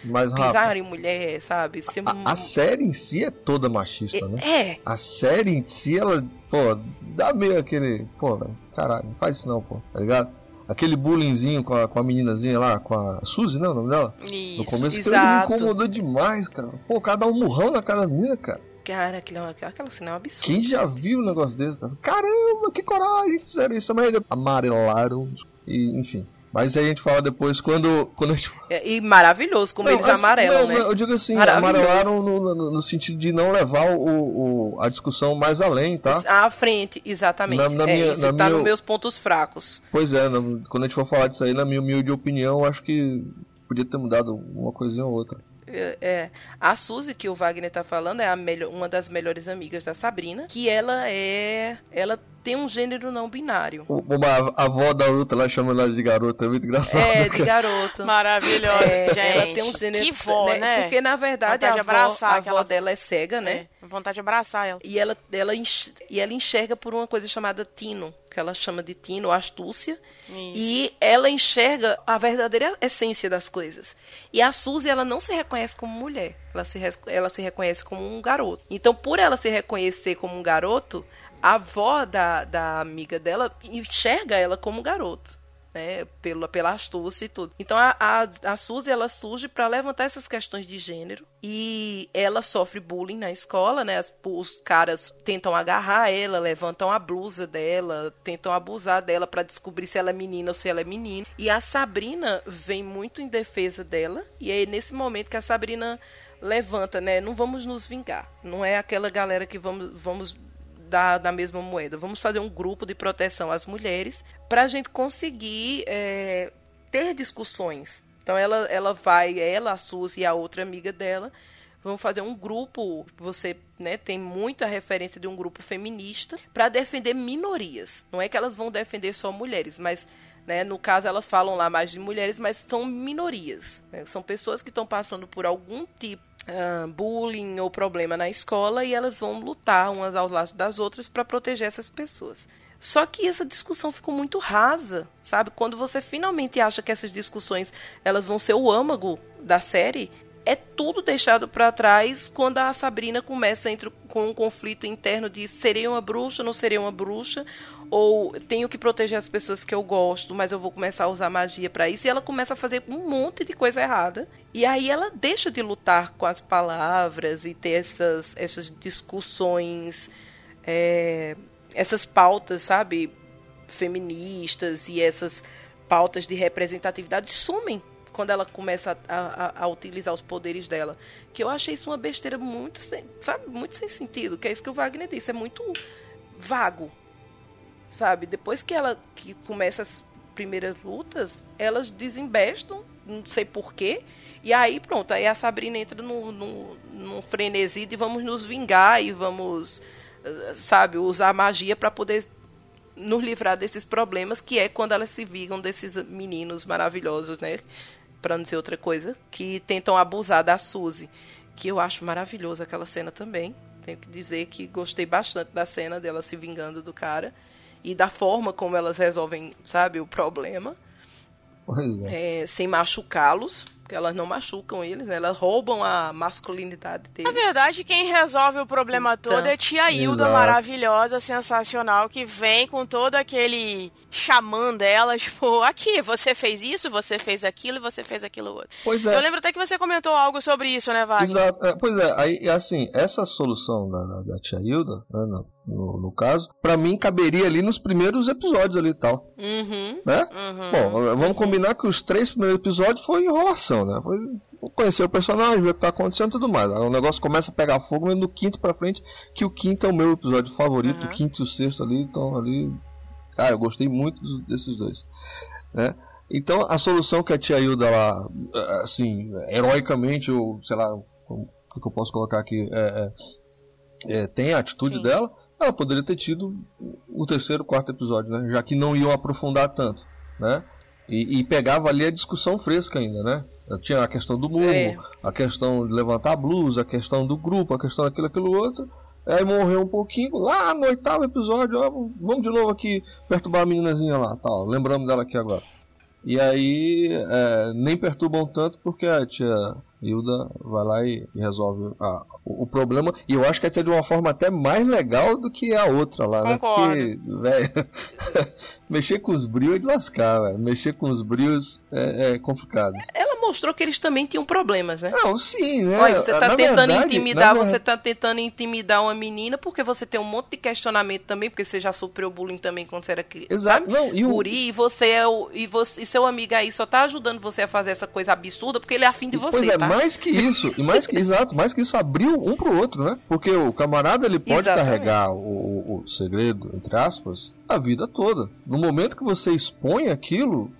mas Rafa, pisar em mulher, sabe? Ser a, a série em si é toda machista, né? é, A série em si, ela, pô, dá meio aquele. Pô, velho, caralho, não faz isso não, pô, tá ligado? Aquele bullyingzinho com a, com a meninazinha lá, com a Suzy, né? O nome dela? Isso. No começo aquilo me exato. incomodou demais, cara. Pô, o cara dá um murrão na cara da menina, cara. Cara, aquilo, é aquela cena é um absurdo. Quem já viu um negócio desse? cara? Caramba, que coragem, fizeram isso, mas amarelaram, e enfim. Mas aí a gente fala depois quando, quando a gente... É, e maravilhoso como eles assim, amarelam, não, né? Eu digo assim, amarelaram no, no, no sentido de não levar o, o- a discussão mais além, tá? À frente, exatamente. Na- na é, minha- na tá minha- nos meus pontos fracos. Pois é, quando a gente for falar disso aí, na minha humilde opinião, acho que podia ter mudado uma coisinha ou outra. É, é. A Suzy, que o Wagner tá falando, é a melhor, uma das melhores amigas da Sabrina, que ela é. Ela tem um gênero não binário. Uma a avó da outra lá chama ela de garota, é muito engraçado. É, de cara. garoto. Maravilhosa, É, gente. ela tem um gênero. Que vó, né? Porque na verdade Vontade a avó, abraçar a avó aquela- dela é cega, né? É, vontade de abraçar ela. E ela, ela, enx- e ela enxerga por uma coisa chamada tino, que ela chama de tino, astúcia. Isso. E ela enxerga a verdadeira essência das coisas. E a Suzy, ela não se reconhece como mulher. Ela se, ela se reconhece como um garoto. Então, por ela se reconhecer como um garoto, a avó da, da amiga dela enxerga ela como um garoto. Né, pela, pela astúcia e tudo. Então a, a, a Suzy ela surge para levantar essas questões de gênero e ela sofre bullying na escola, né? As- os caras tentam agarrar ela, levantam a blusa dela, tentam abusar dela para descobrir se ela é menina ou se ela é menino. E a Sabrina vem muito em defesa dela e é nesse momento que a Sabrina levanta, né? Não vamos nos vingar. Não é aquela galera que vamos vamos da, da mesma moeda. Vamos fazer um grupo de proteção às mulheres para a gente conseguir é, ter discussões. Então ela, ela vai, ela, a Suzy e a outra amiga dela, vão fazer um grupo. Você né, tem muita referência de um grupo feminista para defender minorias. Não é que elas vão defender só mulheres, mas né, no caso elas falam lá mais de mulheres, mas são minorias. né? São pessoas que estão passando por algum tipo ah, bullying ou problema na escola e elas vão lutar umas ao lado das outras para proteger essas pessoas. Só que essa discussão ficou muito rasa, sabe? Quando você finalmente acha que essas discussões elas vão ser o âmago da série, é tudo deixado para trás quando a Sabrina começa a entrar com um conflito interno de serei uma bruxa, não serei uma bruxa, ou tenho que proteger as pessoas que eu gosto, mas eu vou começar a usar magia para isso, e ela começa a fazer um monte de coisa errada. E aí ela deixa de lutar com as palavras e ter essas, essas discussões, é, essas pautas, sabe, feministas e essas pautas de representatividade sumem quando ela começa a, a, a, utilizar os poderes dela. Que eu achei isso uma besteira muito sem, sabe, muito sem sentido. Que é isso que o Wagner disse, é muito vago. Sabe? Depois que ela que começa as primeiras lutas, elas desembestam, não sei porquê. E aí pronto, aí a Sabrina entra num, num, num frenesi de vamos nos vingar e vamos, sabe, usar magia para poder nos livrar desses problemas, que é quando elas se vingam desses meninos maravilhosos, né? Pra não dizer outra coisa, que tentam abusar da Suzy. Que eu acho maravilhosa aquela cena também. Tenho que dizer que gostei bastante da cena dela se vingando do cara. E da forma como elas resolvem, sabe, o problema. Pois é. É, sem machucá-los. Porque elas não machucam eles, né? Elas roubam a masculinidade deles. Na verdade, quem resolve o problema Então, todo é tia Hilda, exato. maravilhosa, sensacional, que vem com todo aquele xamã dela, <laughs> tipo, aqui, você fez isso, você fez aquilo e você fez aquilo outro. Pois é. Eu lembro até que você comentou algo sobre isso, né, Wagner? Exato. É, pois é, aí assim, essa solução da, da, tia Hilda, né, no, no, no caso, pra mim caberia ali nos primeiros episódios ali e tal, Uhum. né? Uhum. Bom, vamos combinar que os três primeiros episódios foi enrolação, né? Foi conhecer o personagem, ver o que tá acontecendo e tudo mais. Aí o negócio começa a pegar fogo mas no quinto pra frente, que o quinto é o meu episódio favorito, Uhum. o quinto e o sexto ali, então ali. Cara, eu gostei muito desses dois. Né? Então a solução que a tia Hilda lá, assim, heroicamente, ou sei lá, como o que eu posso colocar aqui, é, é, é, tem a atitude Sim. dela, ela poderia ter tido o terceiro, quarto episódio, né? Já que não iam aprofundar tanto, né? E, e pegava ali a discussão fresca ainda, né? Tinha a questão do mundo, É. a questão de levantar a blusa, a questão do grupo, a questão daquilo, aquilo outro. Aí morreu um pouquinho, lá no oitavo episódio, ó, vamos de novo aqui perturbar a meninazinha lá, tal. Lembramos dela aqui agora. E aí é, nem perturbam tanto porque a tia Hilda vai lá e, e resolve a- o, o problema. E eu acho que até de uma forma até mais legal do que a outra lá, né? Concordo. Porque, velho, <laughs> Mexer com os brios é de lascar, velho. Mexer com os brios é, é complicado. Ela mostrou que eles também tinham problemas, né? Não, sim, né? Olha, você tá Na tentando verdade- intimidar, você tá tentando intimidar uma menina porque você tem um monte de questionamento também, porque você já sofreu bullying também quando você era criança. Exato. Não, e o- Guri, e você é o. E, você, e seu amigo aí só tá ajudando você a fazer essa coisa absurda porque ele é afim de você, pois é, tá? mais que isso, e mais que <laughs> exato, mais que isso abriu um pro outro, né? Porque o camarada ele pode Exatamente. carregar o, o- o segredo, entre aspas, a vida toda. No momento que você expõe aquilo,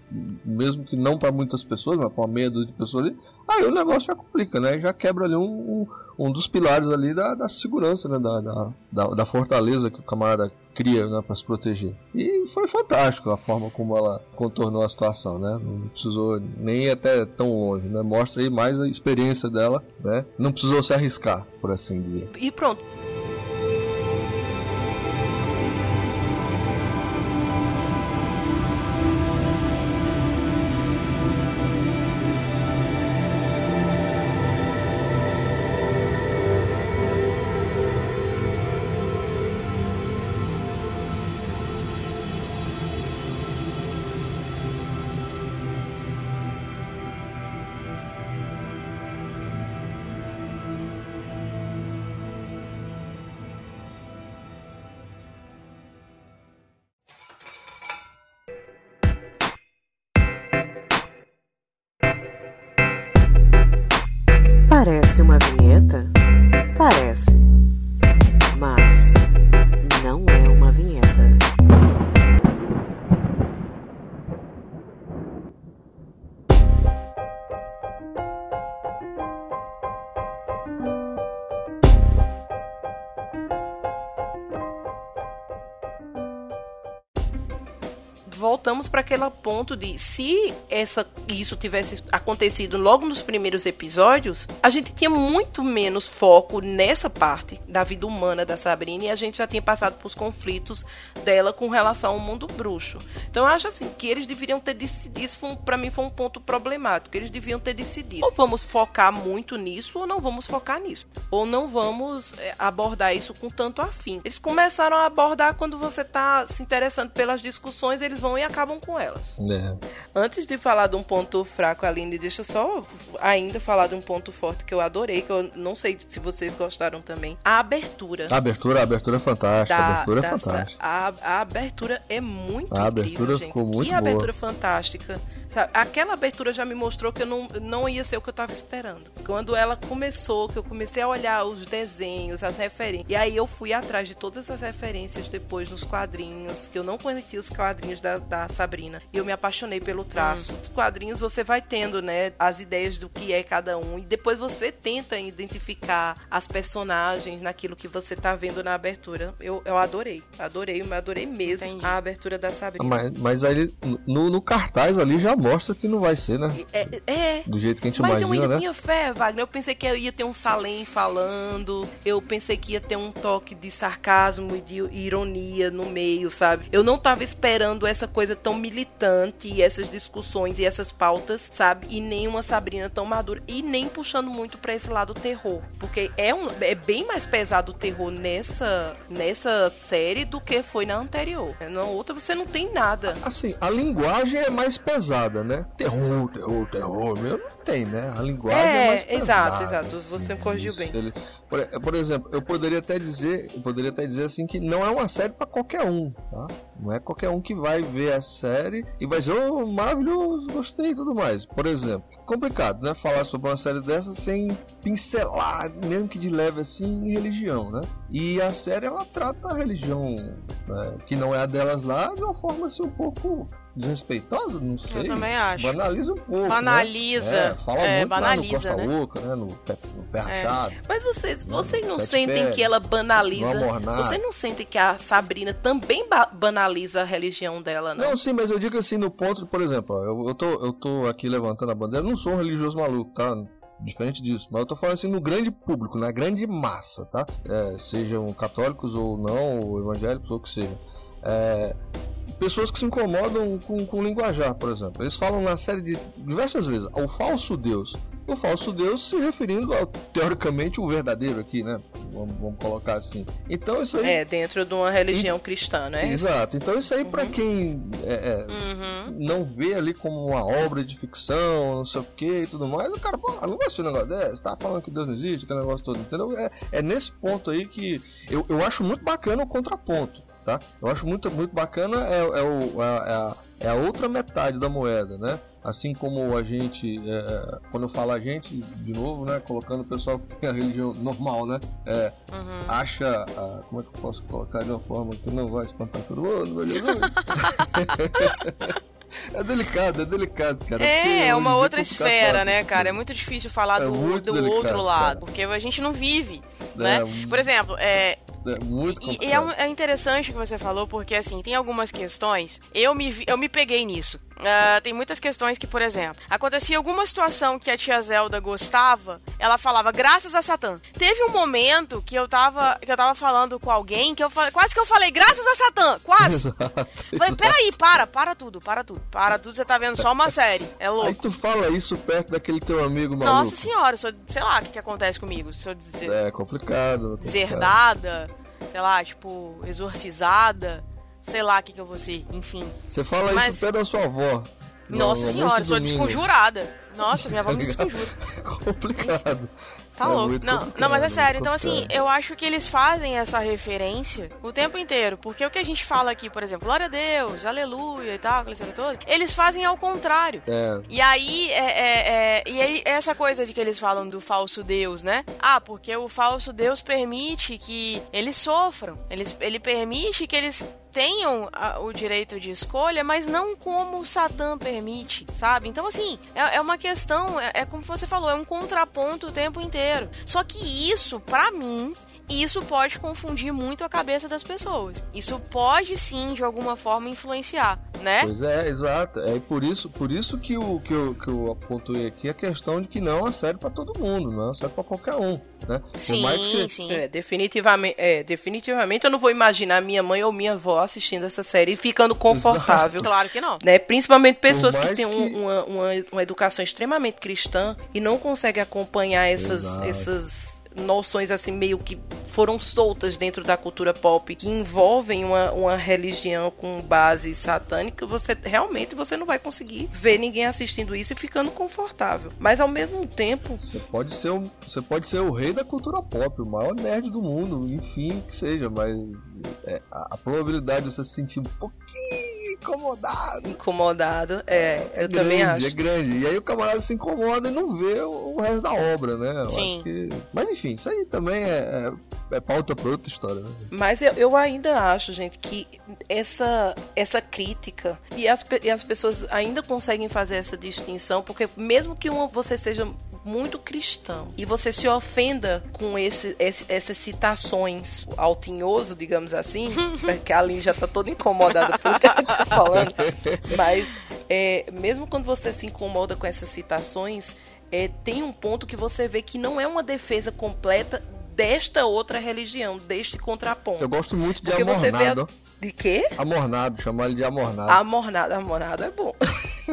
mesmo que não para muitas pessoas, mas para uma meia dúzia de pessoas ali, aí o negócio já complica, né? Já quebra ali um, um, dos pilares ali da, da segurança, né? Da, da, da, da fortaleza que o camarada cria né, para se proteger. E foi fantástico a forma como ela contornou a situação, né? Não precisou nem ir até tão longe, né? Mostra aí mais a experiência dela, né? Não precisou se arriscar, por assim dizer. E pronto. Parece uma vinheta? Parece. Mas não é uma vinheta. voltamos aquele ponto de se essa isso tivesse acontecido logo nos primeiros episódios, a gente tinha muito menos foco nessa parte da vida humana da Sabrina e a gente já tinha passado por os conflitos dela com relação ao mundo bruxo. Então eu acho assim que eles deveriam ter decidido, isso para mim foi um ponto problemático. Eles deviam ter decidido, ou vamos focar muito nisso ou não vamos focar nisso, ou não vamos é, abordar isso com tanto afim. Eles começaram a abordar quando você tá se interessando pelas discussões, eles vão e acabam com elas. É. Antes de falar de um ponto fraco, Aline, deixa só ainda falar de um ponto forte que eu adorei, que eu não sei se vocês gostaram também. A abertura. A abertura, a abertura é fantástica. a da- abertura é fantástica. A, a abertura é muito A incrível, abertura gente. ficou muito que boa. abertura fantástica. Sabe, Aquela abertura já me mostrou que eu não, não ia ser o que eu tava esperando. Quando ela começou, que eu comecei a olhar os desenhos, as referências. E aí eu fui atrás de todas as referências depois nos quadrinhos, que eu não conhecia os quadrinhos da, da Sabrina. E eu me apaixonei pelo traço. Hum. Os quadrinhos você vai tendo, né, as ideias do que é cada um. E depois você tenta identificar as personagens naquilo que você tá vendo na abertura. Eu, eu adorei. Adorei, adorei mesmo Entendi. a abertura da Sabrina. Mas, mas aí no, no cartaz ali já mostra que não vai ser, né? É, é, Do jeito que a gente Mas eu imagina, ainda né? tinha fé, Wagner. Eu pensei que eu ia ter um Salem falando. Eu pensei que ia ter um toque de sarcasmo e de ironia no meio, sabe? Eu não tava esperando essa coisa tão militante e essas discussões e essas pautas, sabe? E nem uma Sabrina tão madura. E nem puxando muito pra esse lado terror. Porque é, um, é bem mais pesado o terror nessa, nessa série do que foi na anterior. Na outra você não tem nada. Assim, a linguagem é mais pesada, né? Terror, terror, terror, meu, não tem, né? A linguagem é, É, mais pesada. exato, exato. Você corrigiu isso, bem. ele- por, por exemplo, eu poderia até dizer, eu poderia até dizer assim que não é uma série pra qualquer um, tá? Não é qualquer um que vai ver a série e vai dizer, oh, maravilhoso, gostei e tudo mais. Por exemplo, complicado, né? Falar sobre uma série dessa sem pincelar, mesmo que de leve assim, religião, né? E a série ela trata a religião né, que não é a delas lá de uma forma assim um pouco desrespeitosa, não sei. Eu também acho. Banaliza um pouco. Banaliza. Né? É, fala É, muito banaliza, lá no né? Costa Oca, né? No pé, no pé rachado. Mas vocês, vocês não sentem pés, que ela banaliza? Vocês não sentem que a Sabrina também ba- banaliza a religião dela, não? Não, sim, mas eu digo assim no ponto, por exemplo, ó, eu, eu, tô, eu tô aqui levantando a bandeira, eu não sou um religioso maluco, tá? Diferente disso, mas eu tô falando assim no grande público, na grande massa, tá? É, sejam católicos ou não, ou evangélicos ou o que seja. É, pessoas que se incomodam com, com o linguajar, por exemplo. Eles falam na série de diversas vezes, o falso Deus. o falso Deus se referindo ao, teoricamente, o verdadeiro aqui, né? Vamos, vamos colocar assim. Então isso aí. É, dentro de uma religião e... cristã, né? Exato. Então isso aí, uhum. para quem é, é, uhum. não vê ali como uma obra de ficção, não sei o que e tudo mais, o cara, pô, não vai assistir um negócio desse, tá falando que Deus não existe, aquele negócio todo, entendeu? É, é nesse ponto aí que eu, eu acho muito bacana o contraponto tá? Eu acho muito, muito bacana é, é, o, é, a, é a outra metade da moeda, né? Assim como a gente, é, é, quando eu falo a gente, de novo, né? Colocando o pessoal que tem a religião normal, né? É, uhum. Acha, a, como é que eu posso colocar de uma forma que não vai espantar todo mundo, meu Deus? <laughs> É delicado, é delicado, cara. É, é uma outra esfera, né, cara? É muito difícil falar é do, do delicado, outro lado, cara. porque a gente não vive, é, né? Por exemplo, é, é muito e, e é, é, interessante o que você falou, porque assim, tem algumas questões. Eu me, eu me peguei nisso. Uh, tem muitas questões que, por exemplo, acontecia alguma situação que a tia Zelda gostava, ela falava graças a Satã. Teve um momento que eu tava, que eu tava falando com alguém que eu quase que eu falei graças a Satã, quase. <laughs> Exato, falei, peraí, para, para tudo, para tudo, para tudo, você tá vendo só uma série, é louco. Aí tu fala isso perto daquele teu amigo maluco. Nossa senhora, sou, sei lá o que, que acontece comigo, se eu dizer... É, complicado. Deserdada, sei lá, tipo, exorcizada sei lá o que, que eu vou ser, enfim. Você fala Mas... isso perto da sua avó. Nossa senhora, sou desconjurada. Nossa, minha avó me desconjura. <laughs> complicado. Tá é louco. Não, não, mas é sério. Então, assim, eu acho que eles fazem essa referência o tempo inteiro. Porque o que a gente fala aqui, por exemplo, glória a Deus, aleluia e tal, aquela toda, eles fazem ao contrário. É. E aí, é, é, é, e aí, essa coisa de que eles falam do falso Deus, né? Ah, porque o falso Deus permite que eles sofram. Eles, ele permite que eles tenham a, o direito de escolha, mas não como o Satã permite, sabe? Então, assim, é, é uma questão, é, é como você falou, é um contraponto o tempo inteiro. Só que isso, para mim, isso pode confundir muito a cabeça das pessoas. Isso pode sim, de alguma forma, influenciar, né? Pois é, exato. É por isso, por isso que, o, que, eu, que eu apontei aqui a questão de que não é uma série para todo mundo, não é uma série para qualquer um, né? Sim, você... sim. É, definitivamente, é, definitivamente eu não vou imaginar minha mãe ou minha avó assistindo essa série e ficando confortável. Exato. Claro que não. Né? Principalmente pessoas que têm que... Uma, uma, uma, educação extremamente cristã e não conseguem acompanhar essas, essas noções assim meio que foram soltas dentro da cultura pop que envolvem uma, uma religião com base satânica, você realmente você não vai conseguir ver ninguém assistindo isso e ficando confortável. Mas ao mesmo tempo, você pode ser um, você pode ser o rei da cultura pop, o maior nerd do mundo, enfim, que seja, mas é, a, a probabilidade de você se sentir um pouquinho incomodado. Incomodado, é, é eu grande, também acho. É grande. E aí o camarada se incomoda e não vê o, resto da obra, né? Eu Sim. Que... Mas enfim, isso aí também é, é, é pauta pra outra história, né? Mas eu, eu ainda acho, gente, que essa, essa crítica e as, e as pessoas ainda conseguem fazer essa distinção, porque mesmo que uma, você seja muito cristão e você se ofenda com esse, esse essas citações altinhoso, digamos assim, <laughs> porque a Aline já tá toda incomodada pelo que a gente tá falando, mas é, mesmo quando você se incomoda com essas citações, é, tem um ponto que você vê que não é uma defesa completa desta outra religião, deste contraponto. Eu gosto muito de Porque amornado. Você vê a... De quê? Amornado, chamar ele de amornado. Amornado, amornado é bom.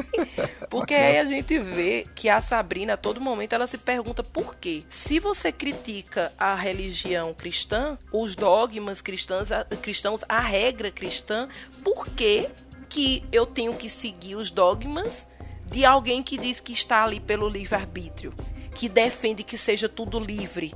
<laughs> Porque aí a gente vê que a Sabrina, a todo momento, ela se pergunta por quê. Se você critica a religião cristã, os dogmas cristãos, a, cristãos, a regra cristã, por que, que eu tenho que seguir os dogmas de alguém que diz que está ali pelo livre-arbítrio? Que defende que seja tudo livre?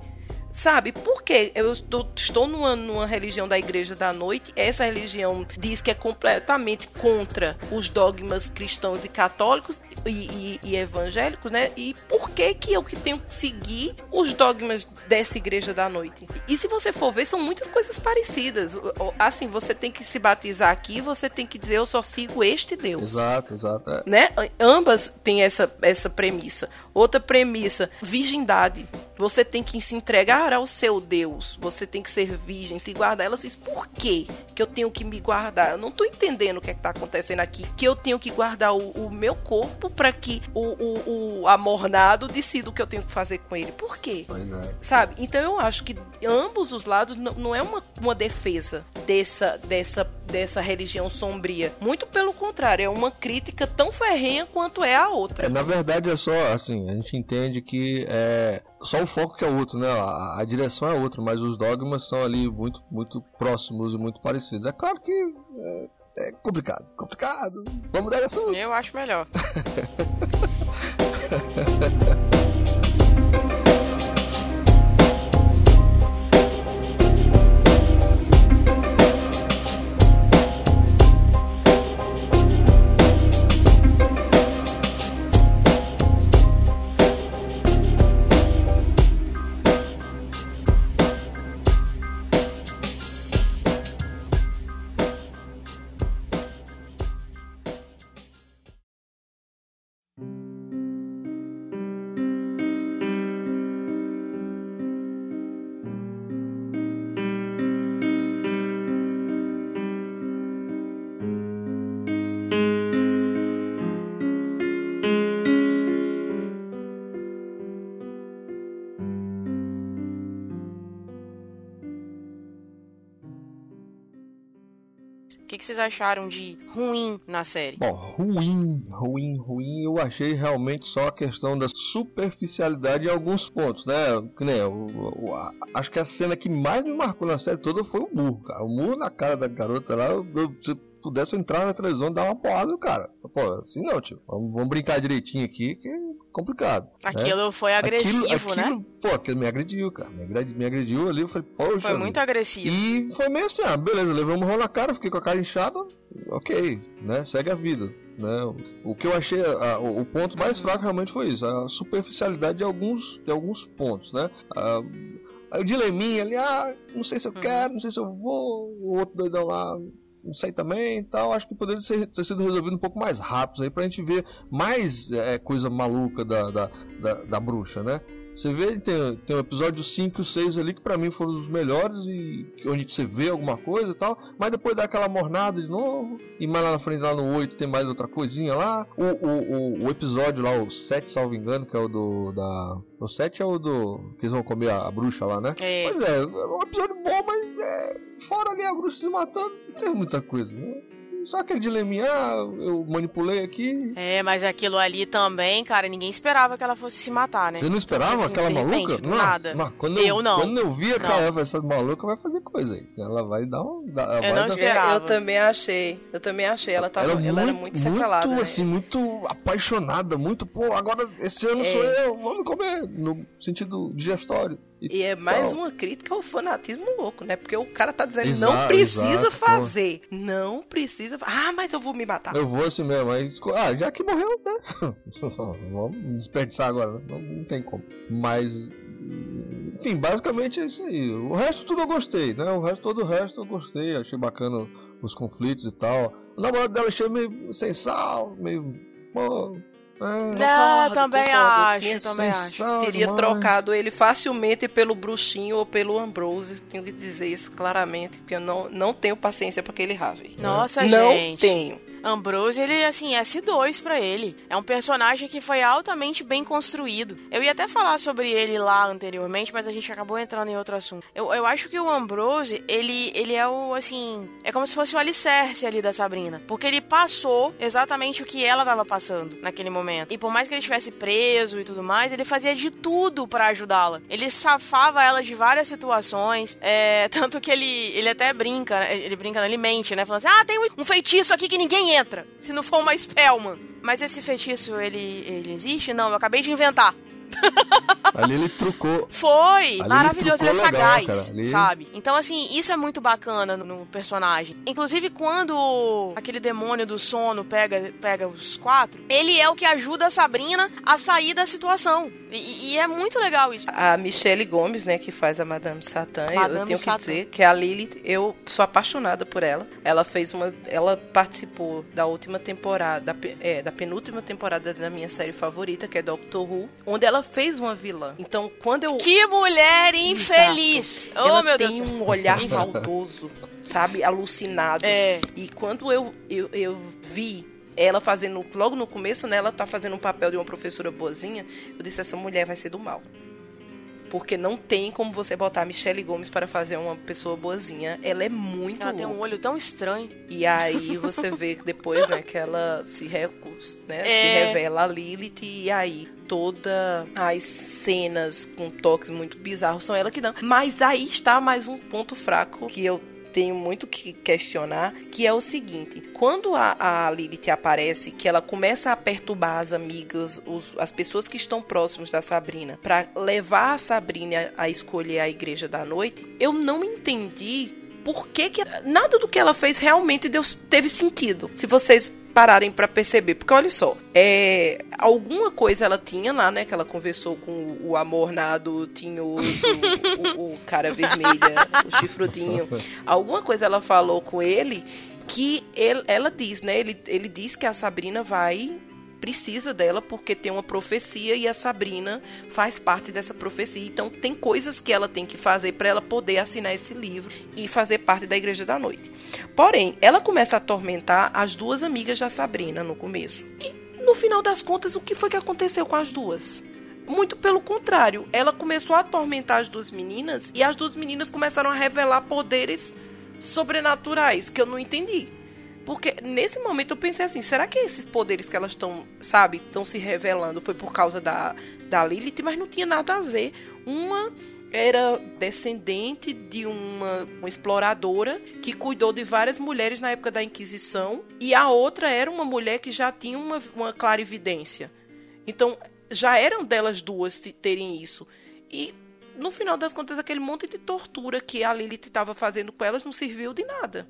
Sabe? Porque eu estou, estou numa, numa religião da Igreja da Noite, essa religião diz que é completamente contra os dogmas cristãos e católicos e, e, e, evangélicos, né? E por que que eu que tenho que seguir os dogmas dessa Igreja da Noite? E se você for ver, são muitas coisas parecidas. Assim, você tem que se batizar aqui, você tem que dizer eu só sigo este Deus. Exato, exato. É. Né? Ambas têm essa, essa premissa. Outra premissa, virgindade. Você tem que se entregar para o seu Deus você tem que ser virgem, se guardar, ela diz, por quê que eu tenho que me guardar? Eu não tô entendendo o que é que tá acontecendo aqui. Que eu tenho que guardar o, o meu corpo para que o, o, o amornado decida o que eu tenho que fazer com ele. Por quê? Pois é. Sabe? Então eu acho que ambos os lados não, não é uma, uma defesa dessa, dessa, dessa religião sombria. Muito pelo contrário, é uma crítica tão ferrenha quanto é a outra. É, na verdade é só assim, a gente entende que é só o foco que é outro, né? A, a direção é outra, mas os dogmas são ali muito, muito próximos e muito parecidos. É claro que é, é complicado, complicado. Vamos dar essa. Eu acho melhor. <laughs> vocês acharam de ruim na série? Bom, ruim, ruim, ruim, eu achei realmente só a questão da superficialidade em alguns pontos, né? Que nem, o, o- a- acho que a cena que mais me marcou na série toda foi o murro, cara. O murro na cara da garota lá, eu, eu- pudesse entrar na televisão e dar uma porrada no cara. Pô, assim não, tio. Vamos, vamos brincar direitinho aqui, que é complicado. né? Aquilo foi agressivo, aquilo, né? aquilo, Pô, aquilo me agrediu, cara. Me agredi- me agrediu ali, eu falei, poxa. Foi muito vida. agressivo. E foi meio assim, ah, beleza, levei um rolo na cara, fiquei com a cara inchada, ok, né? Segue a vida. Né? O que eu achei, ah, o o ponto mais fraco realmente foi isso, a superficialidade de alguns, de alguns pontos, né? Ah, aí o dileminha ali, ah, não sei se eu Uhum. quero, não sei se eu vou, o outro doidão lá, não sei também e tal. Acho que poderia ser, ter sido resolvido um pouco mais rápido aí pra gente ver mais é, coisa maluca da, da, da, da bruxa, né? Você vê, tem, tem o episódio 5 e o 6 ali que pra mim foram os melhores e onde você vê alguma coisa e tal, mas depois dá aquela mornada de novo, e mais lá na frente, lá no 8, tem mais outra coisinha lá. O, o, o, o episódio lá, o 7, salvo engano, que é o do. Da... O 7 é o do. que eles vão comer a, a bruxa lá, né? É, Pois é, é um episódio bom, mas é, fora ali a bruxa se matando, não tem muita coisa, né? Só aquele dileminha, ah, eu manipulei aqui. é, mas aquilo ali também, cara, ninguém esperava que ela fosse se matar, né? Você não esperava Assim, aquela repente, maluca? Nossa, nada. mas quando Eu não. Quando eu vi aquela Não. essa maluca vai fazer coisa aí. Ela vai dar um. dá- Eu vai não dar- esperava. Eu também achei. Eu também achei. Ela, tava, ela, ela, era muito sequelada. né? assim, muito apaixonada, muito, pô, agora esse ano É. sou eu, vamos comer, no sentido digestório. E é mais tal. uma crítica ao fanatismo louco, né? Porque o cara tá dizendo, Exato, não precisa exato, fazer. Não precisa. Ah, mas eu vou me matar. Eu vou assim mesmo, aí, ah, já que morreu, né? <laughs> Vamos desperdiçar agora, né? não, não tem como. Mas, enfim, basicamente é isso aí. O resto tudo eu gostei, né? O resto, todo o resto eu gostei, achei bacana os conflitos e tal. O namorado dela achei meio sem sal, meio. Pô, é, Não, Concordo, também concordo. acho, também acho. Teria demais. trocado ele facilmente pelo bruxinho ou pelo Ambrose. Tenho que dizer isso claramente, porque eu não, não tenho paciência pra aquele Harvey. Nossa, não gente. tenho. Ambrose, ele, assim, é S2 pra ele. É um personagem que foi altamente bem construído. Eu ia até falar sobre ele lá anteriormente, mas a gente acabou entrando em outro assunto. Eu, eu acho que o Ambrose, ele, ele é o, assim... É como se fosse o alicerce ali da Sabrina. Porque ele passou exatamente o que ela tava passando naquele momento. E por mais que ele estivesse preso e tudo mais, ele fazia de tudo pra ajudá-la. Ele safava ela de várias situações. É, <laughs> tanto que ele, ele até brinca, né? ele brinca, ele mente, né? Falando assim, ah, tem um feitiço aqui que ninguém entra, se não for uma Spellman. Mas esse feitiço, ele, ele existe? Não, eu acabei de inventar. Ali ele trucou. Foi! ele maravilhoso, ele é trucou legal, sagaz, cara. Ali- sabe? Então, assim, isso é muito bacana no, personagem. Inclusive, quando aquele demônio do sono pega, pega os quatro, ele é o que ajuda a Sabrina a sair da situação. E, e é muito legal isso. A Michelle Gomes, né, que faz a Madame Satã, eu- eu Madame tenho Satã. que dizer que a Lilith, eu sou apaixonada por ela. Ela fez uma, ela participou da última temporada, da, é, da penúltima temporada da minha série favorita, que é Doctor Who, onde ela ela fez uma vilã. Então, quando eu. Que mulher infeliz! Exato. Oh, ela meu tem Deus. um olhar <laughs> maldoso, sabe? Alucinado. É. E quando eu, eu, eu vi ela fazendo, logo no começo, né? Ela tá fazendo um papel de uma professora boazinha. Eu disse, essa mulher vai ser do mal. Porque não tem como você botar a Michelle Gomes para fazer uma pessoa boazinha. Ela é muito Ela tem um louca. olho tão estranho. E aí você vê que depois, né, que ela se recusa, né? Se É. revela a Lilith e aí todas as cenas com toques muito bizarros são ela que dão. Mas aí está mais um ponto fraco que eu tenho muito que questionar, que é o seguinte: quando a, a Lilith aparece, que ela começa a perturbar as amigas, os- as pessoas que estão próximas da Sabrina, para levar a Sabrina a escolher a igreja da noite, eu não entendi por que, que nada do que ela fez realmente deu, teve sentido. Se vocês pararem pra perceber, porque olha só, é, alguma coisa ela tinha lá, né, que ela conversou com o, o amornado tinhoso, o, o cara vermelha, o chifrudinho. Alguma coisa ela falou com ele que ele- ela diz, né, ele, ele diz que a Sabrina vai precisa dela porque tem uma profecia e a Sabrina faz parte dessa profecia. Então tem coisas que ela tem que fazer para ela poder assinar esse livro e fazer parte da Igreja da Noite. Porém, ela começa a atormentar as duas amigas da Sabrina no começo. E no final das contas, o que foi que aconteceu com as duas? Muito pelo contrário, ela começou a atormentar as duas meninas e as duas meninas começaram a revelar poderes sobrenaturais que eu não entendi. Porque nesse momento eu pensei assim, será que esses poderes que elas estão, sabe, estão se revelando foi por causa da, da Lilith? Mas não tinha nada a ver. Uma era descendente de uma, uma exploradora que cuidou de várias mulheres na época da Inquisição. E a outra era uma mulher que já tinha uma, uma clarividência. Então, já eram delas duas terem isso. E no final das contas, aquele monte de tortura que a Lilith estava fazendo com elas não serviu de nada.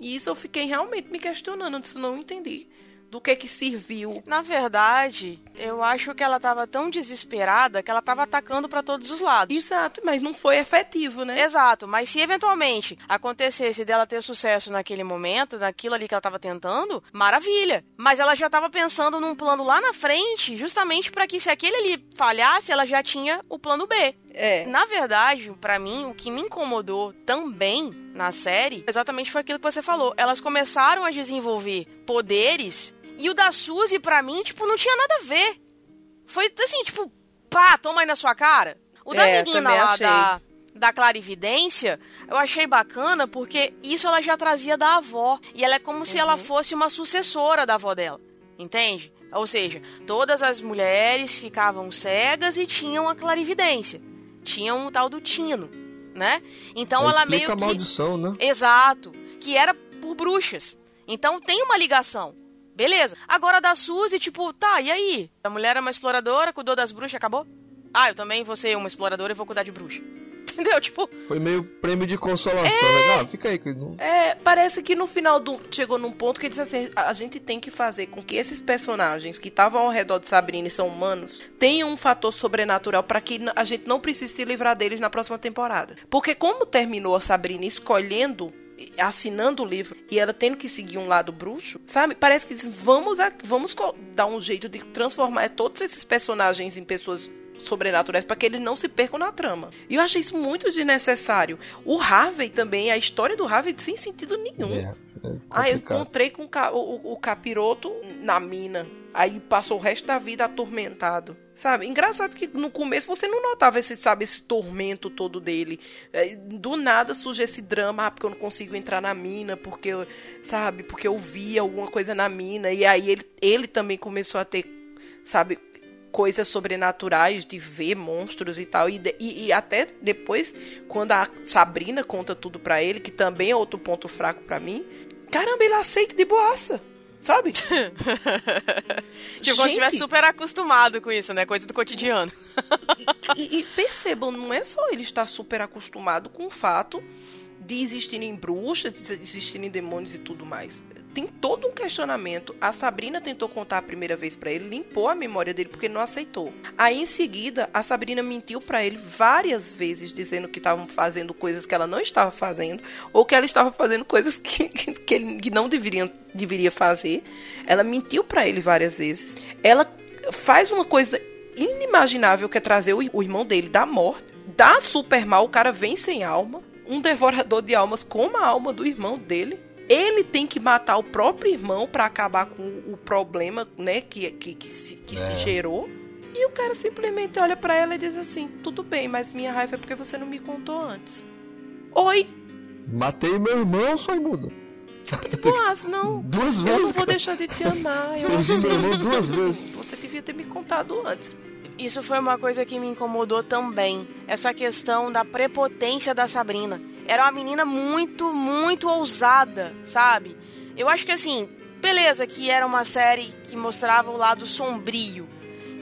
E isso eu fiquei realmente me questionando, disse, não entendi do que que serviu. Na verdade, eu acho que ela tava tão desesperada que ela tava atacando pra todos os lados. Exato, mas não foi efetivo, né? Exato, mas se eventualmente acontecesse dela ter sucesso naquele momento, naquilo ali que ela tava tentando, maravilha. Mas ela já tava pensando num plano lá na frente, justamente pra que se aquele ali falhasse, ela já tinha o plano B. É. Na verdade, pra mim, o que me incomodou também na série, exatamente foi aquilo que você falou. Elas começaram a desenvolver poderes e o da Suzy, pra mim, tipo, não tinha nada a ver. Foi assim, tipo, pá, toma aí na sua cara. O da É, menina lá achei. da, da clarividência, eu achei bacana porque isso ela já trazia da avó. E ela é como se Uhum. ela fosse uma sucessora da avó dela. Entende? Ou seja, todas as mulheres ficavam cegas e tinham a clarividência. Tinham o tal do tino, né? Então ela explica meio a que. maldição, né? Exato. Que era por bruxas. Então tem uma ligação. Beleza. Agora da Suzy, tipo, tá, e aí? A mulher era uma exploradora, cuidou das bruxas, acabou? Ah, eu também vou ser uma exploradora e vou cuidar de bruxa. Entendeu? Tipo, Foi meio prêmio de consolação, né? Ah, fica aí, que não... É, parece que no final do. Chegou num ponto que ele disse assim: a, gente tem que fazer com que esses personagens que estavam ao redor de Sabrina e são humanos tenham um fator sobrenatural para que a gente não precise se livrar deles na próxima temporada. Porque, como terminou a Sabrina escolhendo. Assinando o livro e ela tendo que seguir um lado bruxo, sabe? Parece que diz, vamos, a- vamos dar um jeito de transformar todos esses personagens em pessoas sobrenaturais para que eles não se percam na trama. E eu achei isso muito desnecessário. O Harvey também, a história do Harvey sem sentido nenhum. É, é Ah, eu encontrei com o, o- o capiroto na mina. Aí passou o resto da vida atormentado. Sabe? Engraçado que no começo você não notava esse, sabe, esse tormento todo dele. É, Do nada surge esse drama, ah, porque eu não consigo entrar na mina, porque eu, sabe, porque eu vi alguma coisa na mina. E aí ele, ele também começou a ter, sabe, coisas sobrenaturais de ver monstros e tal. E, e- e até depois, quando a Sabrina conta tudo pra ele, que também é outro ponto fraco pra mim, caramba, ele aceita de boaça. Sabe? <laughs> tipo, Gente. estivesse super acostumado com isso, né? Coisa do cotidiano. E, e percebam, não é só ele estar super acostumado com o fato de existirem bruxas, de existirem demônios e tudo mais. Tem todo um questionamento. A Sabrina tentou contar a primeira vez pra ele, limpou a memória dele porque não aceitou. Aí em seguida, a Sabrina mentiu pra ele várias vezes, dizendo que estavam fazendo coisas que ela não estava fazendo, ou que ela estava fazendo coisas que, que, que ele que não deveria, deveria fazer. Ela mentiu pra ele várias vezes. Ela faz uma coisa inimaginável que é trazer o, o irmão dele da morte, dá super mal, o cara vem sem alma, um devorador de almas com a alma do irmão dele. Ele tem que matar o próprio irmão para acabar com o problema, né, que, que, que, se, que É. se gerou. E o cara simplesmente olha pra ela e diz assim: Tudo bem, mas minha raiva é porque você não me contou antes. Oi, Matei meu irmão, sua imunda. tipo, ah, não. <laughs> Duas Eu não vezes, vou cara. deixar de te amar. Eu aceito. <laughs> duas vezes. Você devia ter me contado antes. Isso foi uma coisa que me incomodou também. Essa questão da prepotência da Sabrina. Era uma menina muito, muito ousada, sabe? Eu acho que assim, beleza, que era uma série que mostrava o lado sombrio.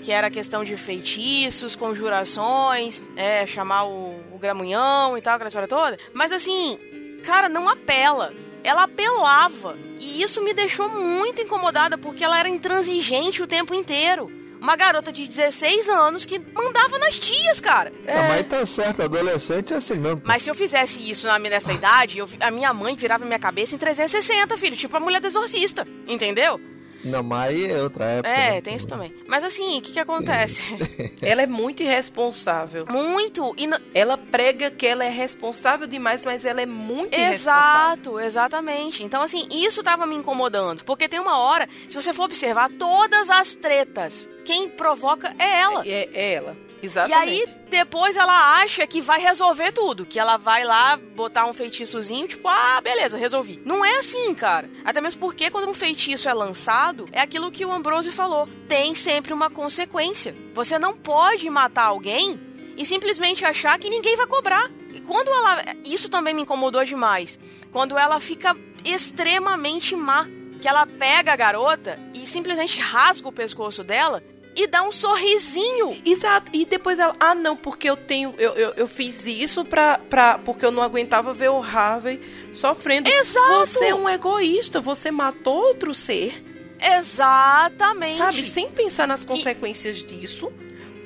Que era a questão de feitiços, conjurações, é, chamar o, o gramunhão e tal, aquela história toda. Mas assim, cara, não apela. Ela apelava. E isso me deixou muito incomodada porque ela era intransigente o tempo inteiro. Uma garota de 16 anos que mandava nas tias, cara. É, mas tá certo, adolescente é assim mesmo. Mas se eu fizesse isso na minha, nessa idade, eu- a minha mãe virava minha cabeça em 360, filho. Tipo a mulher do exorcista. Entendeu? Não, mas aí é outra época. É, né? tem isso também. Mas assim, o que que acontece? <laughs> Ela é muito irresponsável. muito. E Ela prega que ela é responsável demais, mas ela é muito irresponsável. Exato, exatamente. Então, assim, isso tava me incomodando. Porque tem uma hora, se você for observar, todas as tretas, quem provoca é ela. É, é ela. E Exatamente. aí, depois ela acha que vai resolver tudo. Que ela vai lá botar um feitiçozinho, tipo, ah, beleza, resolvi. Não é assim, cara. Até mesmo porque quando um feitiço é lançado, é aquilo que o Ambrose falou. Tem sempre uma consequência. Você não pode matar alguém e simplesmente achar que ninguém vai cobrar. E quando ela. Isso também me incomodou demais. Quando ela fica extremamente má. Que ela pega a garota e simplesmente rasga o pescoço dela e dá um sorrisinho. Exato. E depois ela, ah, não, porque eu tenho. Eu, eu, eu fiz isso pra, pra. Porque eu não aguentava ver o Harvey sofrendo. Exato. Você é um egoísta, você matou outro ser, Exatamente. sabe? Sem pensar nas consequências disso.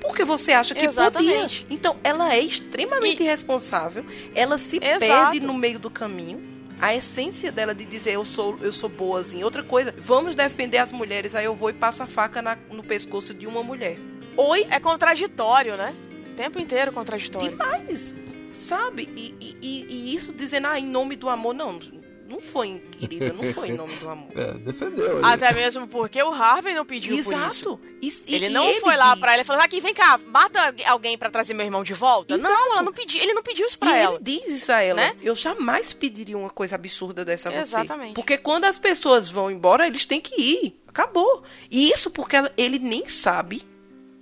Porque você acha que Exatamente. podia. Então, ela é extremamente E- irresponsável. Ela se Exato. perde no meio do caminho. A essência dela de dizer eu sou, eu sou boazinha. Outra coisa, vamos defender as mulheres, aí eu vou e passo a faca na- no pescoço de uma mulher. Oi, É contraditório, né? O tempo inteiro contraditório. demais, sabe? E, e- e- e isso dizendo, ah, em nome do amor, não, não foi, querida, não foi em nome do amor. <laughs> É, defendeu. ele. Até mesmo porque o Harvey não pediu por isso. Exato. E- e- Ele e não foi lá diz- pra ela e falou: aqui, vem cá, mata alguém pra trazer meu irmão de volta. Exato. Não, ela não pediu. Ele não pediu isso E pra ela. ele diz isso a ela. né? Eu jamais pediria uma coisa absurda dessa a você. Exatamente. Porque quando as pessoas vão embora, eles têm que ir. Acabou. E isso porque ela- ele nem sabe,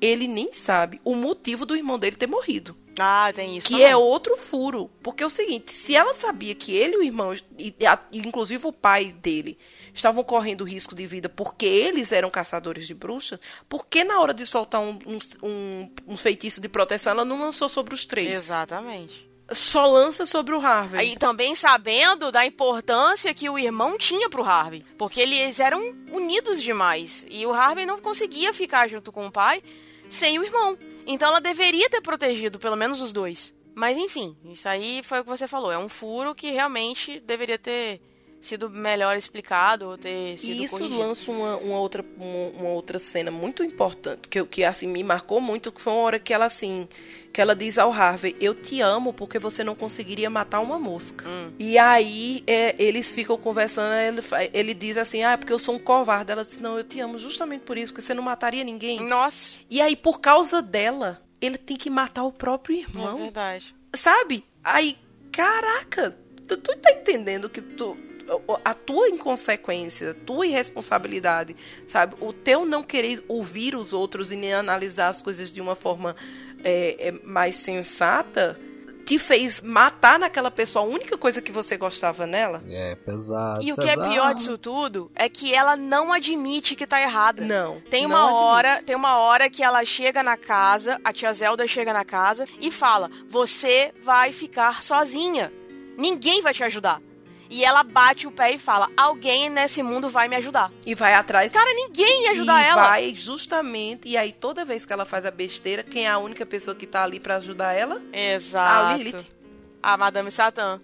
ele nem sabe o motivo do irmão dele ter morrido. Ah, tem isso. Que também. é outro furo. Porque é o seguinte, se ela sabia que ele e o irmão, e, a- inclusive o pai dele, estavam correndo risco de vida porque eles eram caçadores de bruxas, por que na hora de soltar um, um, um- feitiço de proteção ela não lançou sobre os três? Exatamente. Só lança sobre o Harvey. Aí também sabendo da importância que o irmão tinha pro Harvey. Porque eles eram unidos demais. E o Harvey não conseguia ficar junto com o pai sem o irmão. Então ela deveria ter protegido pelo menos os dois. Mas enfim, isso aí foi o que você falou. É um furo que realmente deveria ter sido melhor explicado ou ter sido E isso corrigido. lança uma, uma outra, uma, outra cena muito importante, que, que assim me marcou muito, que foi uma hora que ela assim, que ela diz ao Harvey, eu te amo porque você não conseguiria matar uma mosca. Hum. E aí é, eles ficam conversando, ele, ele diz assim, ah, é porque eu sou um covarde. Ela diz, não, eu te amo justamente por isso, porque você não mataria ninguém. Nossa, E aí, por causa dela, ele tem que matar o próprio é irmão. verdade. Sabe? Aí, caraca, tu, tu tá entendendo que tu. A tua inconsequência, a tua irresponsabilidade, sabe? O teu não querer ouvir os outros e nem analisar as coisas de uma forma é, é, mais sensata te fez matar naquela pessoa a única coisa que você gostava nela? É, pesado. E o que é pesado. pior disso tudo é que ela não admite que tá errada. Não. Tem não uma hora, tem uma hora que ela chega na casa, a tia Zelda chega na casa e fala: "Você vai ficar sozinha. Ninguém vai te ajudar." E ela bate o pé e fala: "Alguém nesse mundo vai me ajudar." E vai atrás. Cara, ninguém ia ajudar e ela. vai justamente. E aí, toda vez que ela faz a besteira, quem é a única pessoa que tá ali pra ajudar ela? Exato. A Lilith. A Madame Satã.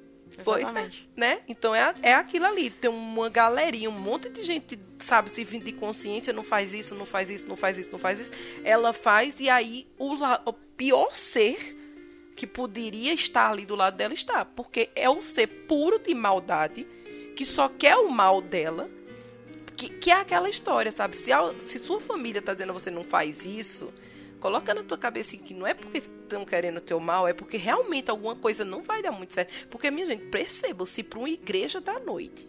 Pois é, né? Então é, é aquilo ali. Tem uma galerinha, um monte de gente, sabe, se vir de consciência, não faz isso, não faz isso, não faz isso, não faz isso. Ela faz e aí o, o pior ser que poderia estar ali do lado dela está. Porque é um ser puro de maldade que só quer o mal dela. Que, que é aquela história, sabe? Se, a, se sua família tá dizendo você não faz isso, coloca na tua cabeça que não é porque estão querendo o teu mal, é porque realmente alguma coisa não vai dar muito certo. Porque, minha gente, perceba, se para uma igreja da noite,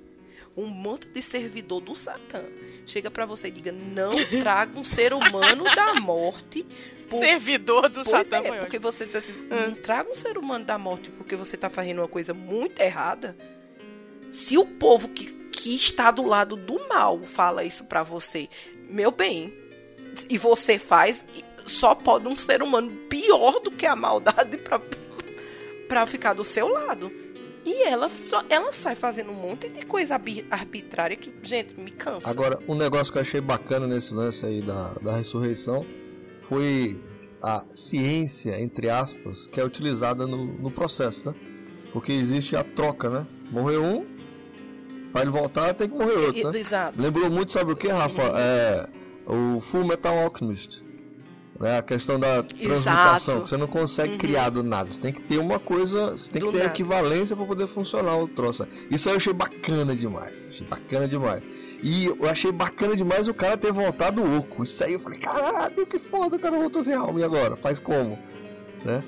um monte de servidor do Satã chega para você e diga: não traga um ser humano da morte por... servidor do pois Satã. É, porque você diz assim, não traga um ser humano da morte porque você está fazendo uma coisa muito errada. Se o povo que, que está do lado do mal fala isso para você, meu bem, e você faz, só pode um ser humano pior do que a maldade para para ficar do seu lado. E ela só ela sai fazendo um monte de coisa arbitrária que, gente, me cansa. Agora, um negócio que eu achei bacana nesse lance aí da, da ressurreição foi a ciência, entre aspas, que é utilizada no, no processo, né? Porque existe a troca, né? Morreu um, para ele voltar tem que morrer outro, né? Exato. Lembrou muito, sabe o que, Rafa? É o Full Metal Alchemist. Né? A questão da transmutação, Exato. que você não consegue Uhum. criar do nada. Você tem que ter uma coisa, você tem Do que ter nada. equivalência para poder funcionar o troço. Isso eu achei bacana demais. Achei bacana demais. E eu achei bacana demais o cara ter voltado oco. Isso aí eu falei, caralho, que foda, o cara voltou sem alma. E agora? Faz como? Né?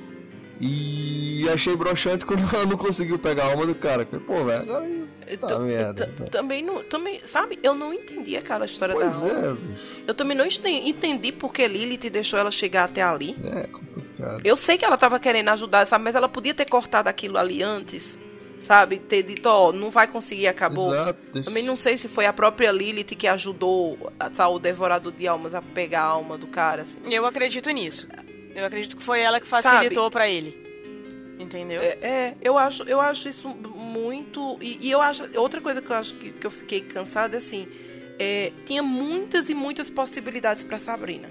E achei broxante quando <laughs> ela não conseguiu pegar a alma do cara. Falei, Pô, velho, agora. Tá merda. Também não, também, sabe? Eu não entendi aquela história Pois da alma. é, bicho. Eu também não enten- entendi porque Lilith deixou ela chegar até ali. É complicado. Eu sei que ela tava querendo ajudar, sabe? Mas ela podia ter cortado aquilo ali antes, sabe? Ter dito, ó, não vai conseguir, acabou. Exato. deixa- Também não sei se foi a própria Lilith que ajudou a, tá, o devorador de almas a pegar a alma do cara, assim. Eu acredito nisso. Eu acredito que foi ela que facilitou pra ele. Entendeu? É, é, eu acho, eu acho isso muito. E, e eu acho. Outra coisa que eu acho que, que eu fiquei cansada, assim. é, tinha muitas e muitas possibilidades pra Sabrina.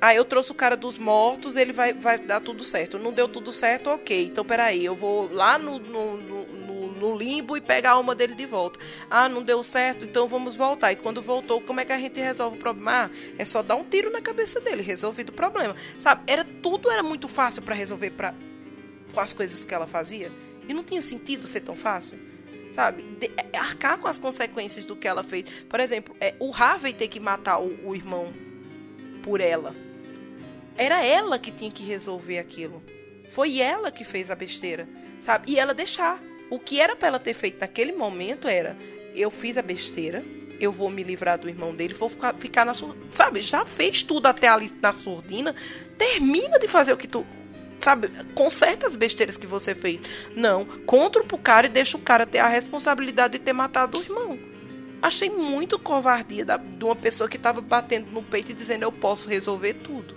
Ah, eu trouxe o cara dos mortos, ele vai, vai dar tudo certo. Não deu tudo certo, ok. Então, peraí, eu vou lá no, no, no, no- limbo e pegar a alma dele de volta. Ah, não deu certo, então vamos voltar. E quando voltou, como é que a gente resolve o problema? Ah, é só dar um tiro na cabeça dele, resolvido o problema. Sabe, era tudo era muito fácil pra resolver pra, com as coisas que ela fazia. E não tinha sentido ser tão fácil. Sabe? De- é, arcar com as consequências do que ela fez. Por exemplo, é, o Harvey ter que matar o, o irmão por ela. Era ela que tinha que resolver aquilo. Foi ela que fez a besteira. Sabe? E ela deixar. O que era pra ela ter feito naquele momento era: eu fiz a besteira, eu vou me livrar do irmão dele, vou ficar, ficar na surdina. Sabe? Já fez tudo até ali na surdina. Termina de fazer o que tu sabe, conserta as besteiras que você fez. Não, contra pro cara e deixa o cara ter a responsabilidade de ter matado o irmão. Achei muito covardia da, de uma pessoa que tava batendo no peito e dizendo eu posso resolver tudo.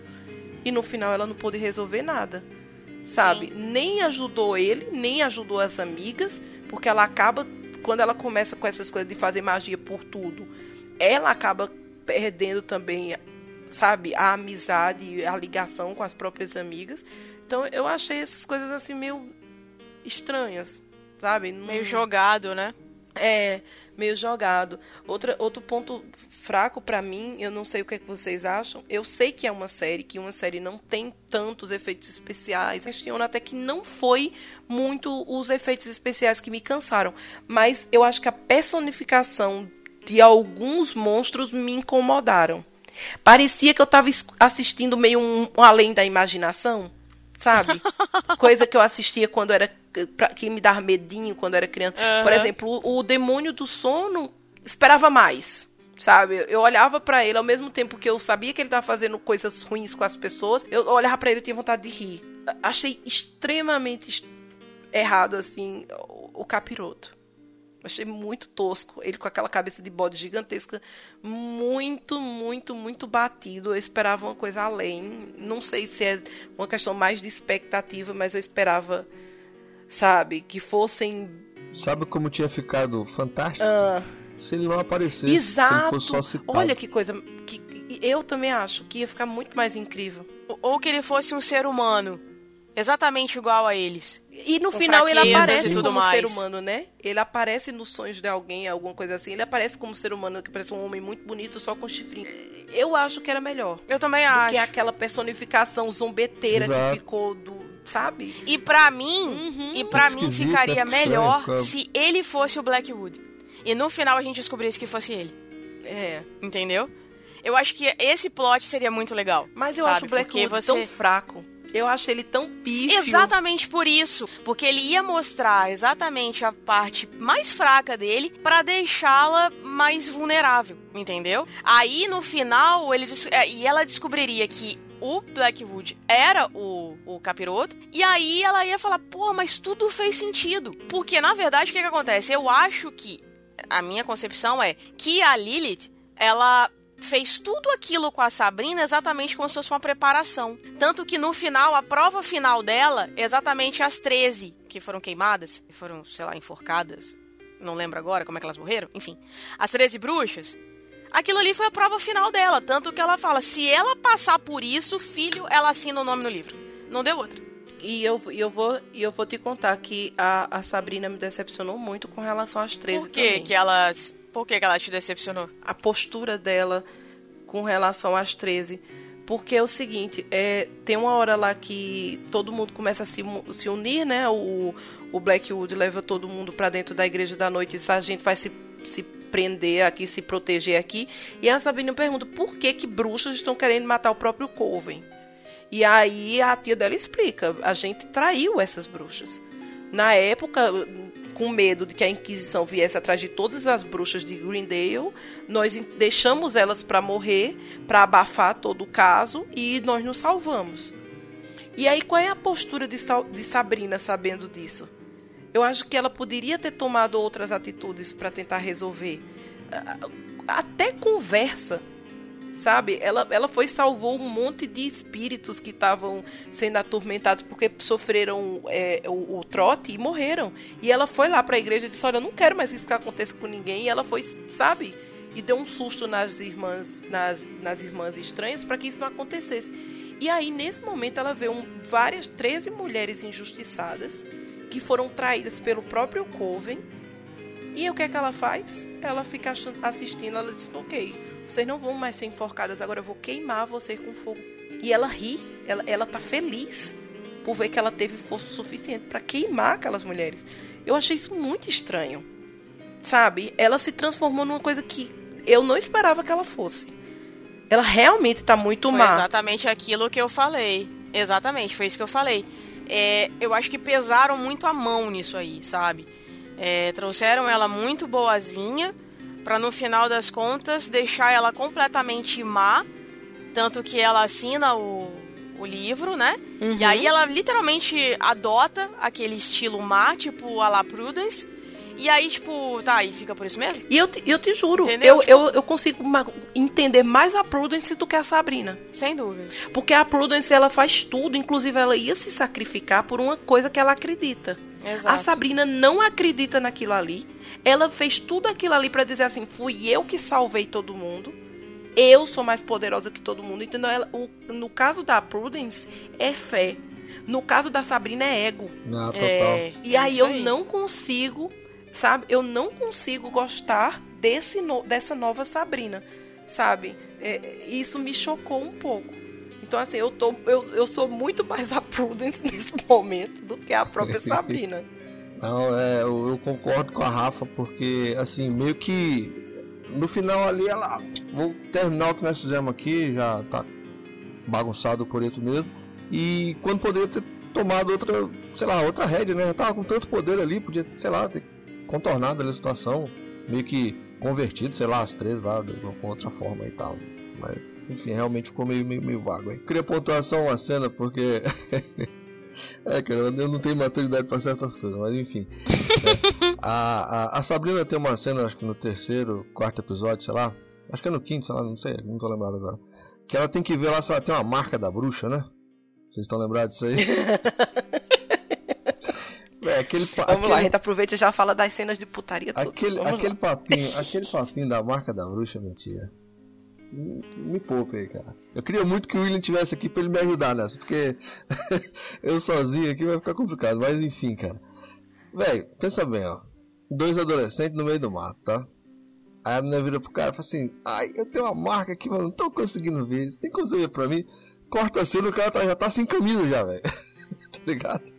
E no final ela não pôde resolver nada. Sabe? Nem ajudou ele, nem ajudou as amigas, porque ela acaba, quando ela começa com essas coisas de fazer magia por tudo, ela acaba perdendo também, sabe, a amizade, a ligação com as próprias amigas. Então eu achei essas coisas assim meio estranhas, sabe? Não- Meio jogado, né? é, meio jogado. Outra, outro ponto fraco pra mim, eu não sei o que, é que vocês acham. Eu sei que é uma série, que uma série não tem tantos efeitos especiais. Questiono até que não foi muito os efeitos especiais que me cansaram. Mas eu acho que a personificação de alguns monstros me incomodaram. Parecia que eu tava es- assistindo meio um, um além da imaginação, sabe? Coisa que eu assistia quando era pra- que me dava medinho quando era criança. Por Aham. exemplo, o, o demônio do sono esperava mais. Sabe, eu olhava pra ele ao mesmo tempo que eu sabia que ele tava fazendo coisas ruins com as pessoas, eu olhava pra ele e tinha vontade de rir. Achei extremamente errado assim o, o capiroto. Achei muito tosco. Ele com aquela cabeça de bode gigantesca. Muito, muito, muito batido. Eu esperava uma coisa além. Não sei se é uma questão mais de expectativa, mas eu esperava, sabe, que fossem. Sabe como tinha ficado fantástico? ah, Se ele não aparecesse, se ele exato. fosse só citado. Olha que coisa. Que, eu também acho que ia ficar muito mais incrível. Ou que ele fosse um ser humano. Exatamente igual a eles. E no Com final ele aparece tudo como mais. ser humano, né? Ele aparece nos sonhos de alguém, alguma coisa assim. Ele aparece como ser humano, que parece um homem muito bonito, só com chifrinho. Eu acho que era melhor. Eu também acho. que aquela personificação zombeteira Exato. que ficou do. Sabe? E pra mim, Uhum. e para mim ficaria estranho, melhor fica- se ele fosse o Blackwood. E no final a gente descobrisse que fosse ele. É. Entendeu? Eu acho que esse plot seria muito legal. Mas eu sabe? acho o Blackwood Porque você... tão fraco. Eu acho ele tão pífio. Exatamente por isso, porque ele ia mostrar exatamente a parte mais fraca dele pra deixá-la mais vulnerável, entendeu? Aí no final ele é, e ela descobriria que o Blackwood era o, o capiroto, e aí ela ia falar: pô, mas tudo fez sentido. Porque na verdade o que, que acontece? Eu acho que a minha concepção é que a Lilith, ela fez tudo aquilo com a Sabrina exatamente como se fosse uma preparação. Tanto que no final, a prova final dela, exatamente as 13 que foram queimadas, que foram, sei lá, enforcadas. Não lembro agora como é que elas morreram. Enfim, as 13 bruxas. Aquilo ali foi a prova final dela. Tanto que ela fala: se ela passar por isso, filho, ela assina o nome no livro. Não deu outra. E eu, eu, vou, eu vou te contar que a, a Sabrina me decepcionou muito com relação às 13 Por que também. que elas. Por que, que ela te decepcionou? a postura dela com relação às 13. Porque é o seguinte, é, tem uma hora lá que todo mundo começa a se, se unir, né? O, o Blackwood leva todo mundo pra dentro da igreja da noite e diz, a gente vai se, se prender aqui, se proteger aqui. E a Sabrina pergunta, por que que bruxas estão querendo matar o próprio Coven? E aí a tia dela explica, a gente traiu essas bruxas. Na época, com medo de que a Inquisição viesse atrás de todas as bruxas de Greendale, nós deixamos elas para morrer, para abafar todo o caso, e nós nos salvamos. E aí, qual é a postura de, de Sabrina sabendo disso? Eu acho que ela poderia ter tomado outras atitudes para tentar resolver. Até conversa, sabe? Ela, ela foi salvou um monte de espíritos que estavam sendo atormentados porque sofreram é, o, o trote e morreram. E ela foi lá para a igreja e disse: Olha, eu não quero mais que isso aconteça com ninguém. E ela foi, sabe? E deu um susto nas irmãs, nas, nas irmãs estranhas para que isso não acontecesse. E aí, nesse momento, ela vê um, várias, 13 mulheres injustiçadas que foram traídas pelo próprio Coven. E o que é que ela faz? Ela fica assistindo, ela diz, ok, vocês não vão mais ser enforcadas, agora eu vou queimar vocês com fogo. E ela ri, ela, ela tá feliz por ver que ela teve força suficiente para queimar aquelas mulheres. Eu achei isso muito estranho. Sabe? Ela se transformou numa coisa que eu não esperava que ela fosse. Ela realmente tá muito Foi má. exatamente aquilo que eu falei. Exatamente, foi isso que eu falei. É, eu acho que pesaram muito a mão nisso aí, sabe? É, trouxeram ela muito boazinha pra no final das contas deixar ela completamente má, tanto que ela assina o, o livro, né? Uhum. E aí ela literalmente adota aquele estilo má, tipo a la Prudence. E aí, tipo, tá, e fica por isso mesmo? E eu te, eu te juro, Entendeu? eu, Tipo- eu, eu consigo entender mais a Prudence do que a Sabrina. Sem dúvida. Porque a Prudence, ela faz tudo, inclusive ela ia se sacrificar por uma coisa que ela acredita. Exato. A Sabrina não acredita naquilo ali. Ela fez tudo aquilo ali pra dizer assim, fui eu que salvei todo mundo. Eu sou mais poderosa que todo mundo. Entendeu? Ela, o- no caso da Prudence, é fé. No caso da Sabrina, é ego. Não, total. É, E aí isso eu não consigo, sabe? Eu não consigo gostar desse no- dessa nova Sabrina, sabe? É, isso me chocou um pouco. Então, assim, eu, tô, eu, eu sou muito mais <laughs> a Prudence nesse momento do que a própria <laughs> Sabrina. Não, é, eu, eu concordo com a Rafa, porque, assim, meio que no final ali ela. Vou terminar o que nós fizemos aqui, já tá bagunçado por isso mesmo. E quando poderia ter tomado outra, sei lá, outra rédea, né? Já tava com tanto poder ali, podia, sei lá, ter contornado ali a situação, meio que convertido, sei lá, as três lá, de uma outra forma e tal. Mas, enfim, realmente ficou meio, meio, meio vago aí. Queria pontuar só uma cena, porque. <laughs> É, cara, eu não tenho maturidade pra certas coisas, mas enfim. né? a, a, a Sabrina tem uma cena, acho que no terceiro, quarto episódio, sei lá. Acho que é no quinto, sei lá, não sei, não tô lembrado agora. Que ela tem que ver lá se ela tem uma marca da bruxa, né? Vocês estão lembrados disso aí? <laughs> É, aquele, Vamos lá, a aquele, gente aproveita e já fala das cenas de putaria todas. aquele, Vamos aquele lá. papinho, <laughs> aquele papinho da marca da bruxa, mentira. me poupe aí, cara. Eu queria muito que o William tivesse aqui pra ele me ajudar nessa, porque <laughs> eu sozinho aqui vai ficar complicado. Mas enfim, cara. Velho, pensa bem, ó. Dois adolescentes no meio do mato, tá? Aí a menina vira pro cara e fala assim: Ai, eu tenho uma marca aqui, mas não tô conseguindo ver. Você tem você ver pra mim? Corta a cena, o cara tá, já tá sem camisa já, velho. <laughs> tá ligado?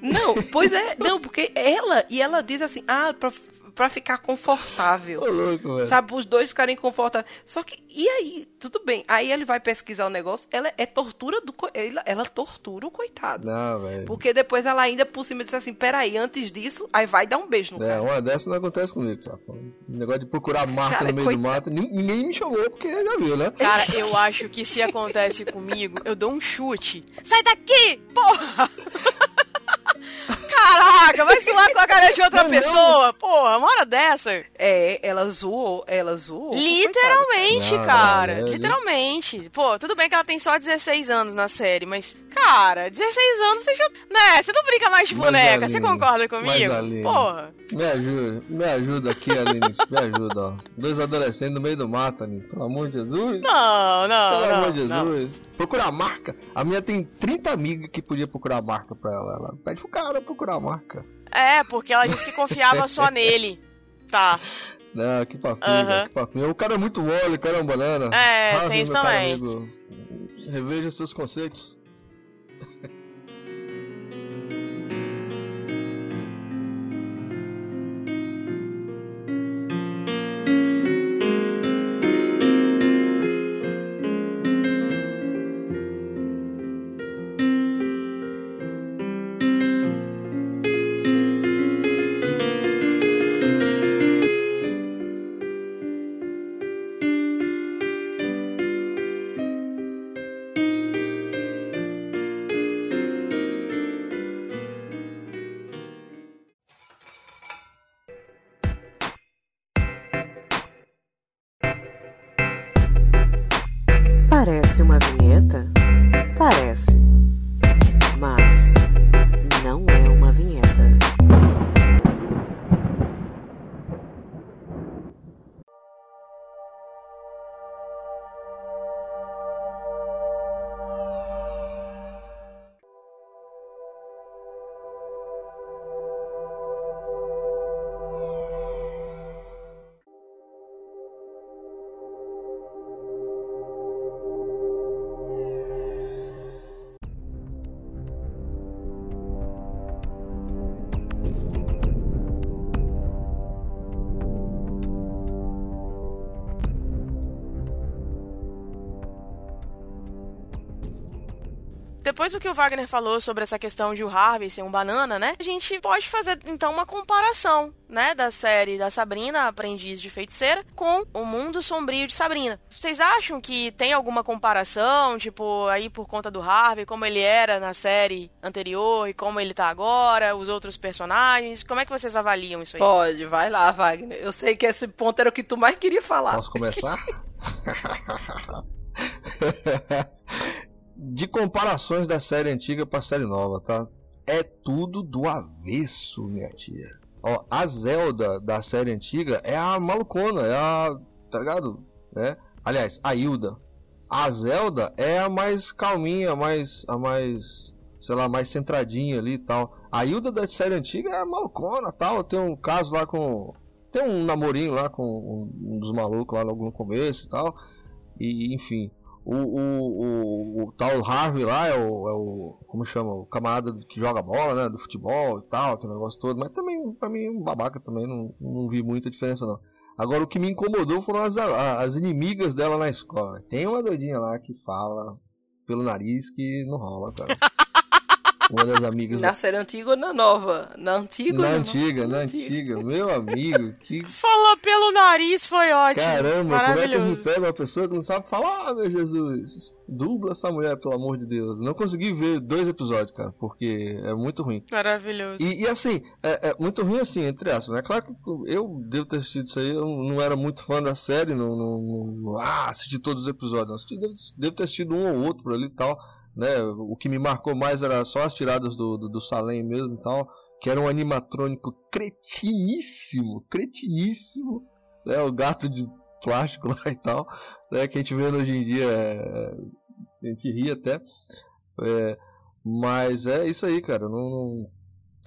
Não, pois é, <laughs> não, porque ela, e ela diz assim, ah, pra, pra ficar confortável. Ô, louco, velho. Sabe, os dois ficarem confortáveis. Só que, e aí, tudo bem. Aí ele vai pesquisar o negócio, ela é tortura do. co- Ela, ela tortura o coitado. Não, velho. Porque depois ela ainda por cima disse assim, peraí, antes disso, aí vai dar um beijo no É, cara. uma dessa não acontece comigo, cara. O negócio de procurar marca Cara, no meio do mato, nin- ninguém me chamou porque já viu, né? Cara, eu acho que se acontece comigo, eu dou um chute. Sai daqui, porra! <laughs> Caraca, vai zoar com a cara de outra Não, não. pessoa? Porra, uma hora dessa. É, ela zoou, ela zoou. Literalmente, Não, cara. não, é, literalmente. Pô, tudo bem que ela tem só 16 anos na série, mas, cara, 16 anos você já. Né? Você não brinca mais de Mas, boneca, você concorda comigo? Aline, Porra. Me ajuda, me ajuda aqui, Aline. <laughs> Me ajuda, ó. Dois adolescentes no meio do mato, Aline. Pelo amor de Jesus. Não, não, Pelo não. amor de não. Jesus. Procurar marca. A minha tem 30 amigas que podia procurar marca pra ela. Ela pede pro cara procurar marca. É, porque ela disse que confiava só <laughs> nele. Tá. Não, que papinho, velho, que papinho. O cara é muito mole, o cara é um banana. É, Ah, tem isso também. Reveja seus conceitos. <laughs> Do que o Wagner falou sobre essa questão de o Harvey ser um banana, né? A gente pode fazer então uma comparação, né, da série da Sabrina, Aprendiz de Feiticeira, com O Mundo Sombrio de Sabrina. Vocês acham que tem alguma comparação, tipo, aí por conta do Harvey, como ele era na série anterior e como ele tá agora, os outros personagens? Como é que vocês avaliam isso aí? Pode, vai lá, Wagner. Eu sei que esse ponto era o que tu mais queria falar. Posso começar? <laughs> <laughs> De comparações da série antiga pra série nova, tá? É tudo do avesso, minha tia. Ó, a Zelda da série antiga é a malucona, é a. tá ligado? Né? Aliás, a Hilda. A Zelda é a mais calminha, a mais. a mais. sei lá, mais centradinha ali e tal. A Hilda da série antiga é a malucona tal. Tem um caso lá com. Tem um namorinho lá com um, um dos malucos lá logo no começo e tal. E enfim. O, o, o, o tal Harvey lá é o, é o. Como chama? O camarada que joga bola, né? Do futebol e tal, aquele negócio todo. Mas também, pra mim, um babaca também. Não, não vi muita diferença, não. Agora, o que me incomodou foram as, as inimigas dela na escola. Tem uma doidinha lá que fala pelo nariz que não rola, cara. <laughs> Uma das amigas. Na série antiga ou na nova? Na antiga ou Na na antiga, na antiga. Meu amigo, que <laughs> Falar pelo nariz foi ótimo. Caramba, como é que eles me pegam uma pessoa que não sabe falar, ah, meu Jesus? Dubla essa mulher, pelo amor de Deus. Não consegui ver dois episódios, cara, porque é muito ruim. Maravilhoso. E, e assim, é, é muito ruim assim, entre aspas. É claro que eu devo ter assistido isso aí, eu não era muito fã da série, não, não, não- ah, assisti todos os episódios. Não, assisti, devo, devo ter assistido um ou outro por ali e tal. Né? O que me marcou mais era só as tiradas do, do, do Salem mesmo e tal. Que era um animatrônico cretiníssimo, cretiníssimo. Né? O gato de plástico <laughs> lá e tal, né, que a gente vê hoje em dia, é, a gente ri até, é, mas é isso aí, cara, não, não,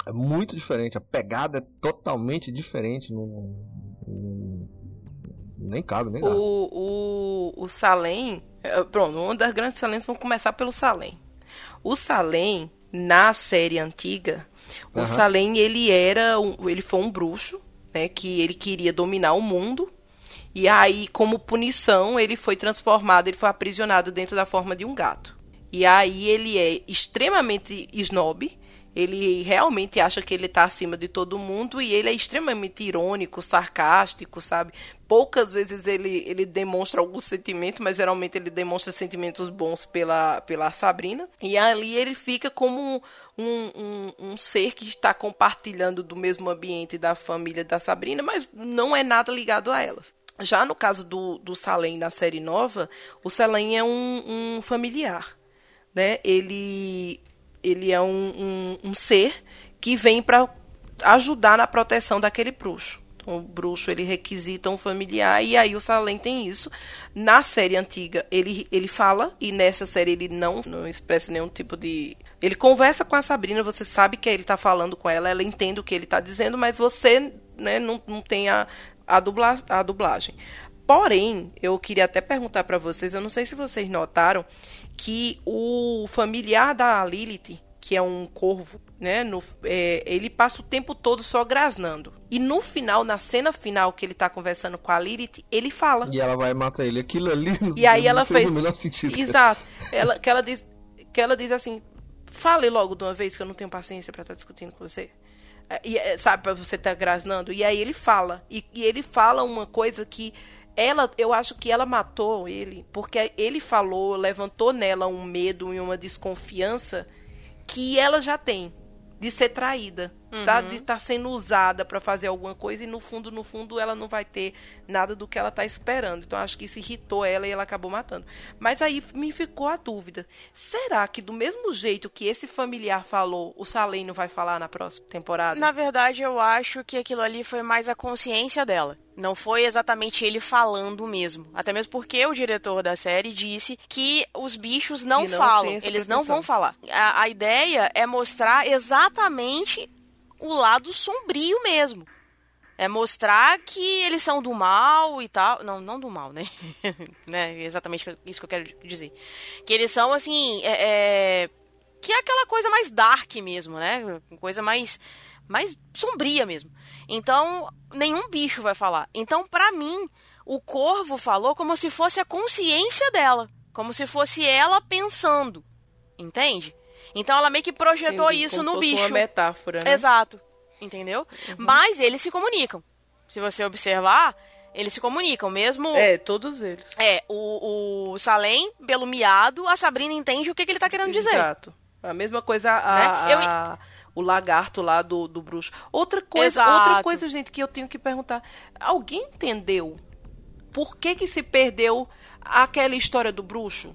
é muito diferente, a pegada é totalmente diferente, não, não nem cabe, nem dá. O, o, o Salem, é, pronto, uma das grandes Salem, vamos começar pelo Salem. O Salem, na série antiga, o Aham. Salem, ele era, um, ele foi um bruxo, né, que ele queria dominar o mundo, e aí, como punição, ele foi transformado, ele foi aprisionado dentro da forma de um gato. E aí ele é extremamente snob, ele realmente acha que ele tá acima de todo mundo e ele é extremamente irônico, sarcástico, sabe? Poucas vezes ele, ele demonstra algum sentimento, mas geralmente ele demonstra sentimentos bons pela, pela Sabrina. E ali ele fica como um, um, um ser que está compartilhando do mesmo ambiente da família da Sabrina, mas não é nada ligado a elas. Já no caso do, do Salem na série nova, o Salem é um, um familiar né? Ele, ele é um, um, um ser que vem para ajudar na proteção daquele bruxo. Então, o bruxo ele requisita um familiar e aí o Salem tem isso. Na série antiga ele, ele fala e nessa série ele não, não expressa nenhum tipo de ele conversa com a Sabrina, você sabe que ele está falando com ela, ela entende o que ele está dizendo, mas você né, não, não tem a, a, dubla, a dublagem. Porém, eu queria até perguntar para vocês, eu não sei se vocês notaram que o familiar da Lilith, que é um corvo, né, no, é, ele passa o tempo todo só grasnando. E no final, na cena final que ele tá conversando com a Lilith, ele fala. E ela vai matar ele. Aquilo ali E aí ela fez fez. o menor sentido. Exato. Ela, que, ela diz, que ela diz assim: fale logo de uma vez que eu não tenho paciência pra estar discutindo com você. É, E, é, sabe, pra você estar grasnando. E aí ele fala. E, e ele fala uma coisa que ela, eu acho que ela matou ele, porque ele falou, levantou nela um medo e uma desconfiança que ela já tem de ser traída, tá? De estar sendo usada pra fazer alguma coisa e no fundo, no fundo, ela não vai ter nada do que ela tá esperando. Então acho que isso irritou ela e ela acabou matando. Mas aí me ficou a dúvida: será que do mesmo jeito que esse familiar falou, o Salem não vai falar na próxima temporada? Na verdade, eu acho que aquilo ali foi mais a consciência dela. Não foi exatamente ele falando mesmo. Até mesmo porque o diretor da série disse que os bichos não, não falam. Eles não vão falar. A, a ideia é mostrar exatamente o lado sombrio mesmo. É mostrar que eles são do mal e tal. Não, não do mal, né? <laughs> né? Exatamente isso que eu quero dizer. Que eles são, assim, é, é, que é aquela coisa mais dark mesmo, né? Coisa mais, mais sombria mesmo. Então, nenhum bicho vai falar. Então, pra mim, o corvo falou como se fosse a consciência dela. Como se fosse ela pensando. Entende? Então, ela meio que projetou Entendi, isso no bicho. uma metáfora, né? Exato. Entendeu? Mas eles se comunicam. Se você observar, eles se comunicam. Mesmo. É, todos eles. É, o, o Salem, pelo miado, a Sabrina entende o que, que ele tá querendo dizer. Exato. A mesma coisa a, Né? Eu- a- o lagarto lá do, do bruxo. Outra coisa, Exato. outra coisa, gente, que eu tenho que perguntar. Alguém entendeu por que que se perdeu aquela história do bruxo?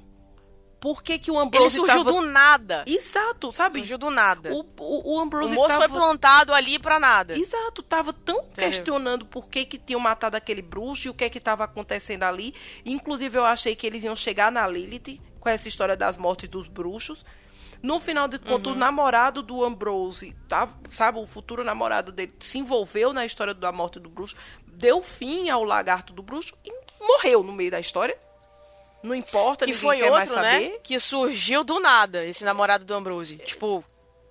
Por que que o Ambrose Ele surgiu tava... do nada. Exato, sabe? Surgiu do nada. O, o, o Ambrose O moço tava... foi plantado ali pra nada. Exato, tava tão Entendeu? questionando por que que tinham matado aquele bruxo e o que que tava acontecendo ali. Inclusive, eu achei que eles iam chegar na Lilith com essa história das mortes dos bruxos. No final de contas, Uhum. o namorado do Ambrose, tá, sabe, o futuro namorado dele, se envolveu na história da morte do bruxo, deu fim ao lagarto do bruxo e morreu no meio da história. Não importa, Que ninguém foi quer mais outro, saber. né? Que surgiu do nada, esse namorado do Ambrose. Tipo,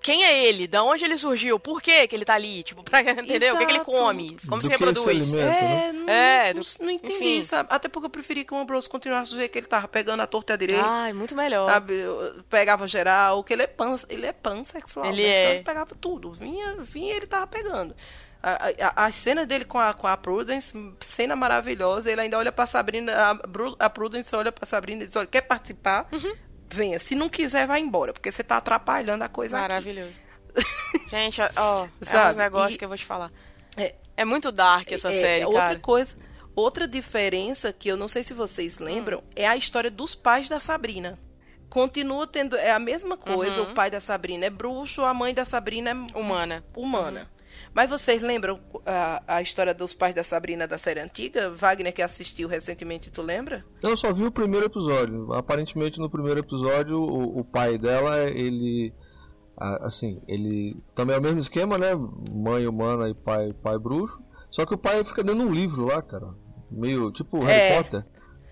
quem é ele? Da onde ele surgiu? Por que que ele tá ali? Tipo, pra <laughs> entender o que, que ele Exato. come? Como Do se reproduz? alimenta. né? É, não, É, não, não entendi, enfim. sabe? Até porque eu preferi que o Ambrose continuasse do jeito que ele tava pegando a torta direita. Ai, muito melhor. Sabe, eu pegava geral, que ele é pan, ele é pansexual. Ele né? é. Então ele pegava tudo. Vinha, vinha ele tava pegando. A, a, a cena dele com a, com a Prudence, cena maravilhosa. Ele ainda olha pra Sabrina, a, a Prudence olha pra Sabrina e diz: Olha, quer participar? Uhum. Venha. Se não quiser, vai embora, porque você tá atrapalhando a coisa. Maravilhoso. <laughs> Gente, ó, ó, é Sabe, uns negócios e- que eu vou te falar. É, É muito dark essa É, série, outra cara. coisa, outra diferença que eu não sei se vocês lembram é a história dos pais da Sabrina. Continua tendo é a mesma coisa. Uhum. O pai da Sabrina é bruxo, a mãe da Sabrina é Humana. humana. Mas vocês lembram a, a história dos pais da Sabrina da série antiga? Wagner, que assistiu recentemente, tu lembra? Eu só vi o primeiro episódio. Aparentemente, no primeiro episódio, o, o pai dela, ele. Assim, ele. Também é o mesmo esquema, né? Mãe humana e pai, pai bruxo. Só que o pai fica dando um livro lá, cara. Meio tipo Harry é. Potter.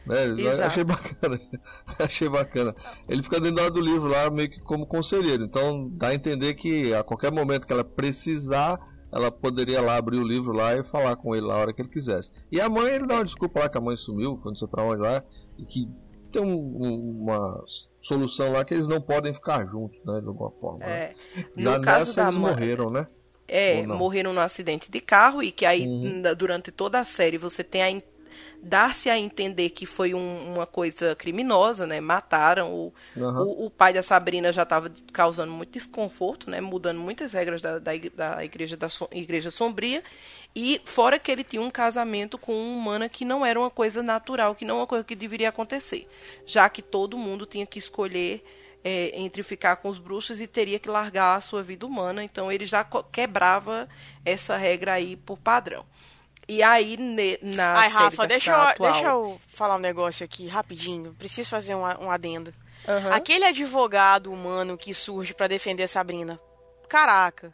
Né? Achei bacana. <laughs> Achei bacana. Ele fica dentro do livro lá, meio que como conselheiro. Então dá a entender que a qualquer momento que ela precisar, ela poderia lá abrir o livro lá e falar com ele lá a hora que ele quisesse. E a mãe, ele dá uma desculpa lá que a mãe sumiu, quando você pra onde lá, e que tem um, uma solução lá que eles não podem ficar juntos, né? De alguma forma. Né? É. Né? Já nessa eles mãe... morreram, né? É, morreram num acidente de carro e que aí uhum. durante toda a série você tem a dar-se a entender que foi um, uma coisa criminosa, né? Mataram. O, uhum. o, o, pai da Sabrina já estava causando muito desconforto, né? Mudando muitas regras da, da, da, igreja, da so, igreja sombria. E fora que ele tinha um casamento com uma humana que não era uma coisa natural, que não é uma coisa que deveria acontecer. Já que todo mundo tinha que escolher é, entre ficar com os bruxos e teria que largar a sua vida humana. Então ele já quebrava essa regra aí por padrão. E aí, na Ai, Rafa, deixa eu, atual... deixa eu falar um negócio aqui, rapidinho. Preciso fazer um, um adendo. Uhum. Aquele advogado humano que surge para defender Sabrina. Caraca.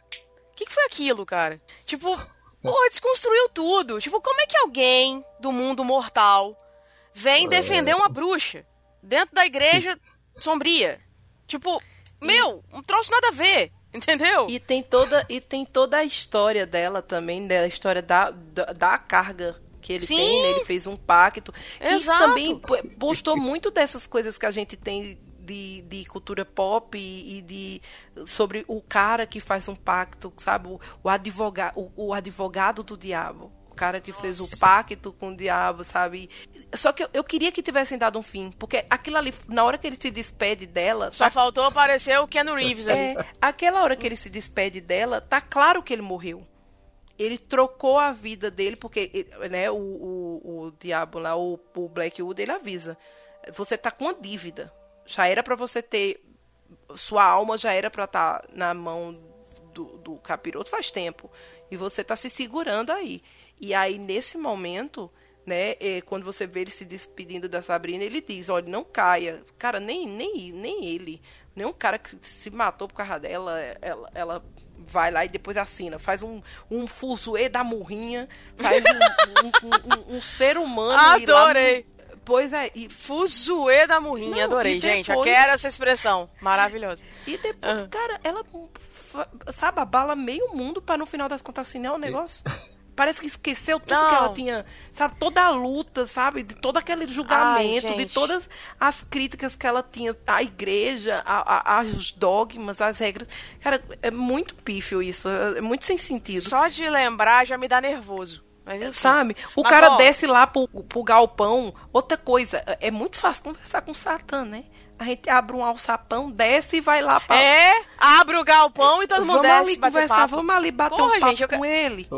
O que, que, foi aquilo, cara? Tipo, porra, desconstruiu tudo. Tipo, como é que alguém do mundo mortal vem defender uma bruxa dentro da igreja <laughs> sombria? Tipo, meu, um troço nada a ver. Entendeu? E tem toda, e tem toda a história dela também, da história da, da, da carga que ele Sim. tem, né? Ele fez um pacto. Que Exato. isso também postou muito dessas coisas que a gente tem de, de cultura pop e, de sobre o cara que faz um pacto, sabe? O, o advogado, o, o advogado do diabo cara que Nossa. fez o pacto com o diabo, sabe? Só que eu, eu, queria que tivessem dado um fim, porque aquilo ali, na hora que ele se despede dela. Só tá... faltou aparecer o Ken Reeves ali. É, aquela hora que ele se despede dela, tá claro que ele morreu. Ele trocou a vida dele, porque né, o, o, o diabo lá, o, o Blackwood, ele avisa. Você tá com uma dívida. Já era para você ter. Sua alma já era pra estar tá na mão do, do capiroto faz tempo. E você tá se segurando aí. E aí, nesse momento, né, é, quando você vê ele se despedindo da Sabrina, ele diz, olha, não caia. Cara, nem, nem, nem ele, nem um cara que se matou por causa dela, ela, ela vai lá e depois assina. Faz um, um fuzuê da murrinha, faz um, um, um, um ser humano. Adorei! Pois é, e fuzuê da murrinha, Não, adorei, depois... gente. Eu quero essa expressão, maravilhosa. E depois, uhum. cara, ela sabe, abala meio mundo para no final das contas assinar o negócio. Parece que esqueceu tudo não. que ela tinha, sabe? Toda a luta, sabe? De todo aquele julgamento, Ai, de todas as críticas que ela tinha à igreja, a, a, aos dogmas, às regras. Cara, é muito pífio isso, é muito sem sentido. Só de lembrar já me dá nervoso. Mas. Sabe? O Mas, cara ó, desce lá pro, pro galpão. Outra coisa, é muito fácil conversar com o Satã, né? A gente abre um alçapão, desce e vai lá pra... É, abre o galpão e todo mundo vamos desce ali conversar, papo. Vamos ali bater Porra, um papo gente, com eu... ele.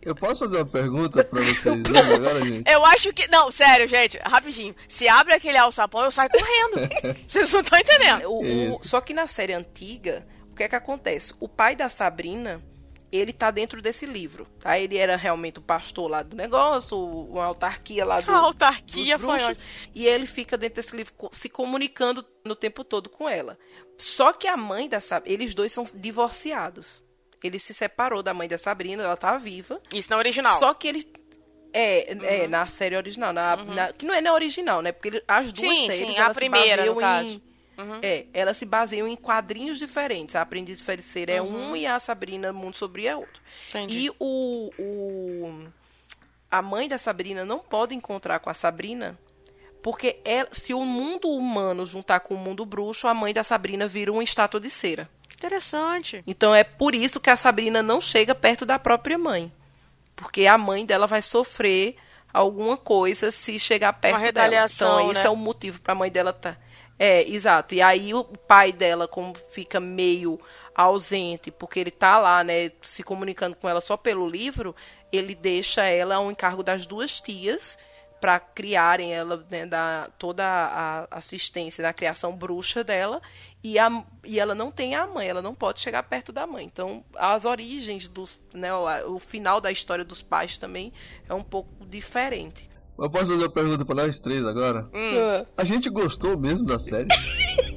Eu posso fazer uma pergunta pra <laughs> vocês agora, gente? Eu acho que... Não, sério, gente, rapidinho. Se abre aquele alçapão, eu saio correndo. <laughs> Vocês não estão entendendo. O, o... Só que na série antiga, o que é que acontece? O pai da Sabrina ele tá dentro desse livro, tá? Ele era realmente o pastor lá do negócio, uma autarquia lá <laughs> do A autarquia foi E ele fica dentro desse livro se comunicando no tempo todo com ela. Só que a mãe da Sabrina, eles dois são divorciados. Ele se separou da mãe da Sabrina, ela tá viva. Isso na original. Só que ele é, é uhum. é na série original, na, uhum. na, que não é na original, né? Porque ele, as duas sim, séries, sim, a primeira, no em, caso Uhum. É, elas se baseiam em quadrinhos diferentes. A Aprendiz de Feiticeira é um e a Sabrina Mundo Sobre é outro. Entendi. E o, o, a mãe da Sabrina não pode encontrar com a Sabrina porque ela, se o mundo humano juntar com o mundo bruxo, a mãe da Sabrina vira uma estátua de cera. Interessante. Então é por isso que a Sabrina não chega perto da própria mãe. Porque a mãe dela vai sofrer alguma coisa se chegar perto Uma retaliação, dela. Então, né? esse é o motivo para a mãe dela estar. Tá é, exato. E aí o pai dela, como fica meio ausente, porque ele tá lá, né, se comunicando com ela só pelo livro, ele deixa ela ao encargo das duas tias para criarem ela, né, da toda a assistência da criação bruxa dela, e, a, e ela não tem a mãe, ela não pode chegar perto da mãe. Então, as origens dos, né, o, o final da história dos pais também é um pouco diferente. Eu posso fazer uma pergunta para nós três agora? Hum. A gente gostou mesmo da série? <laughs>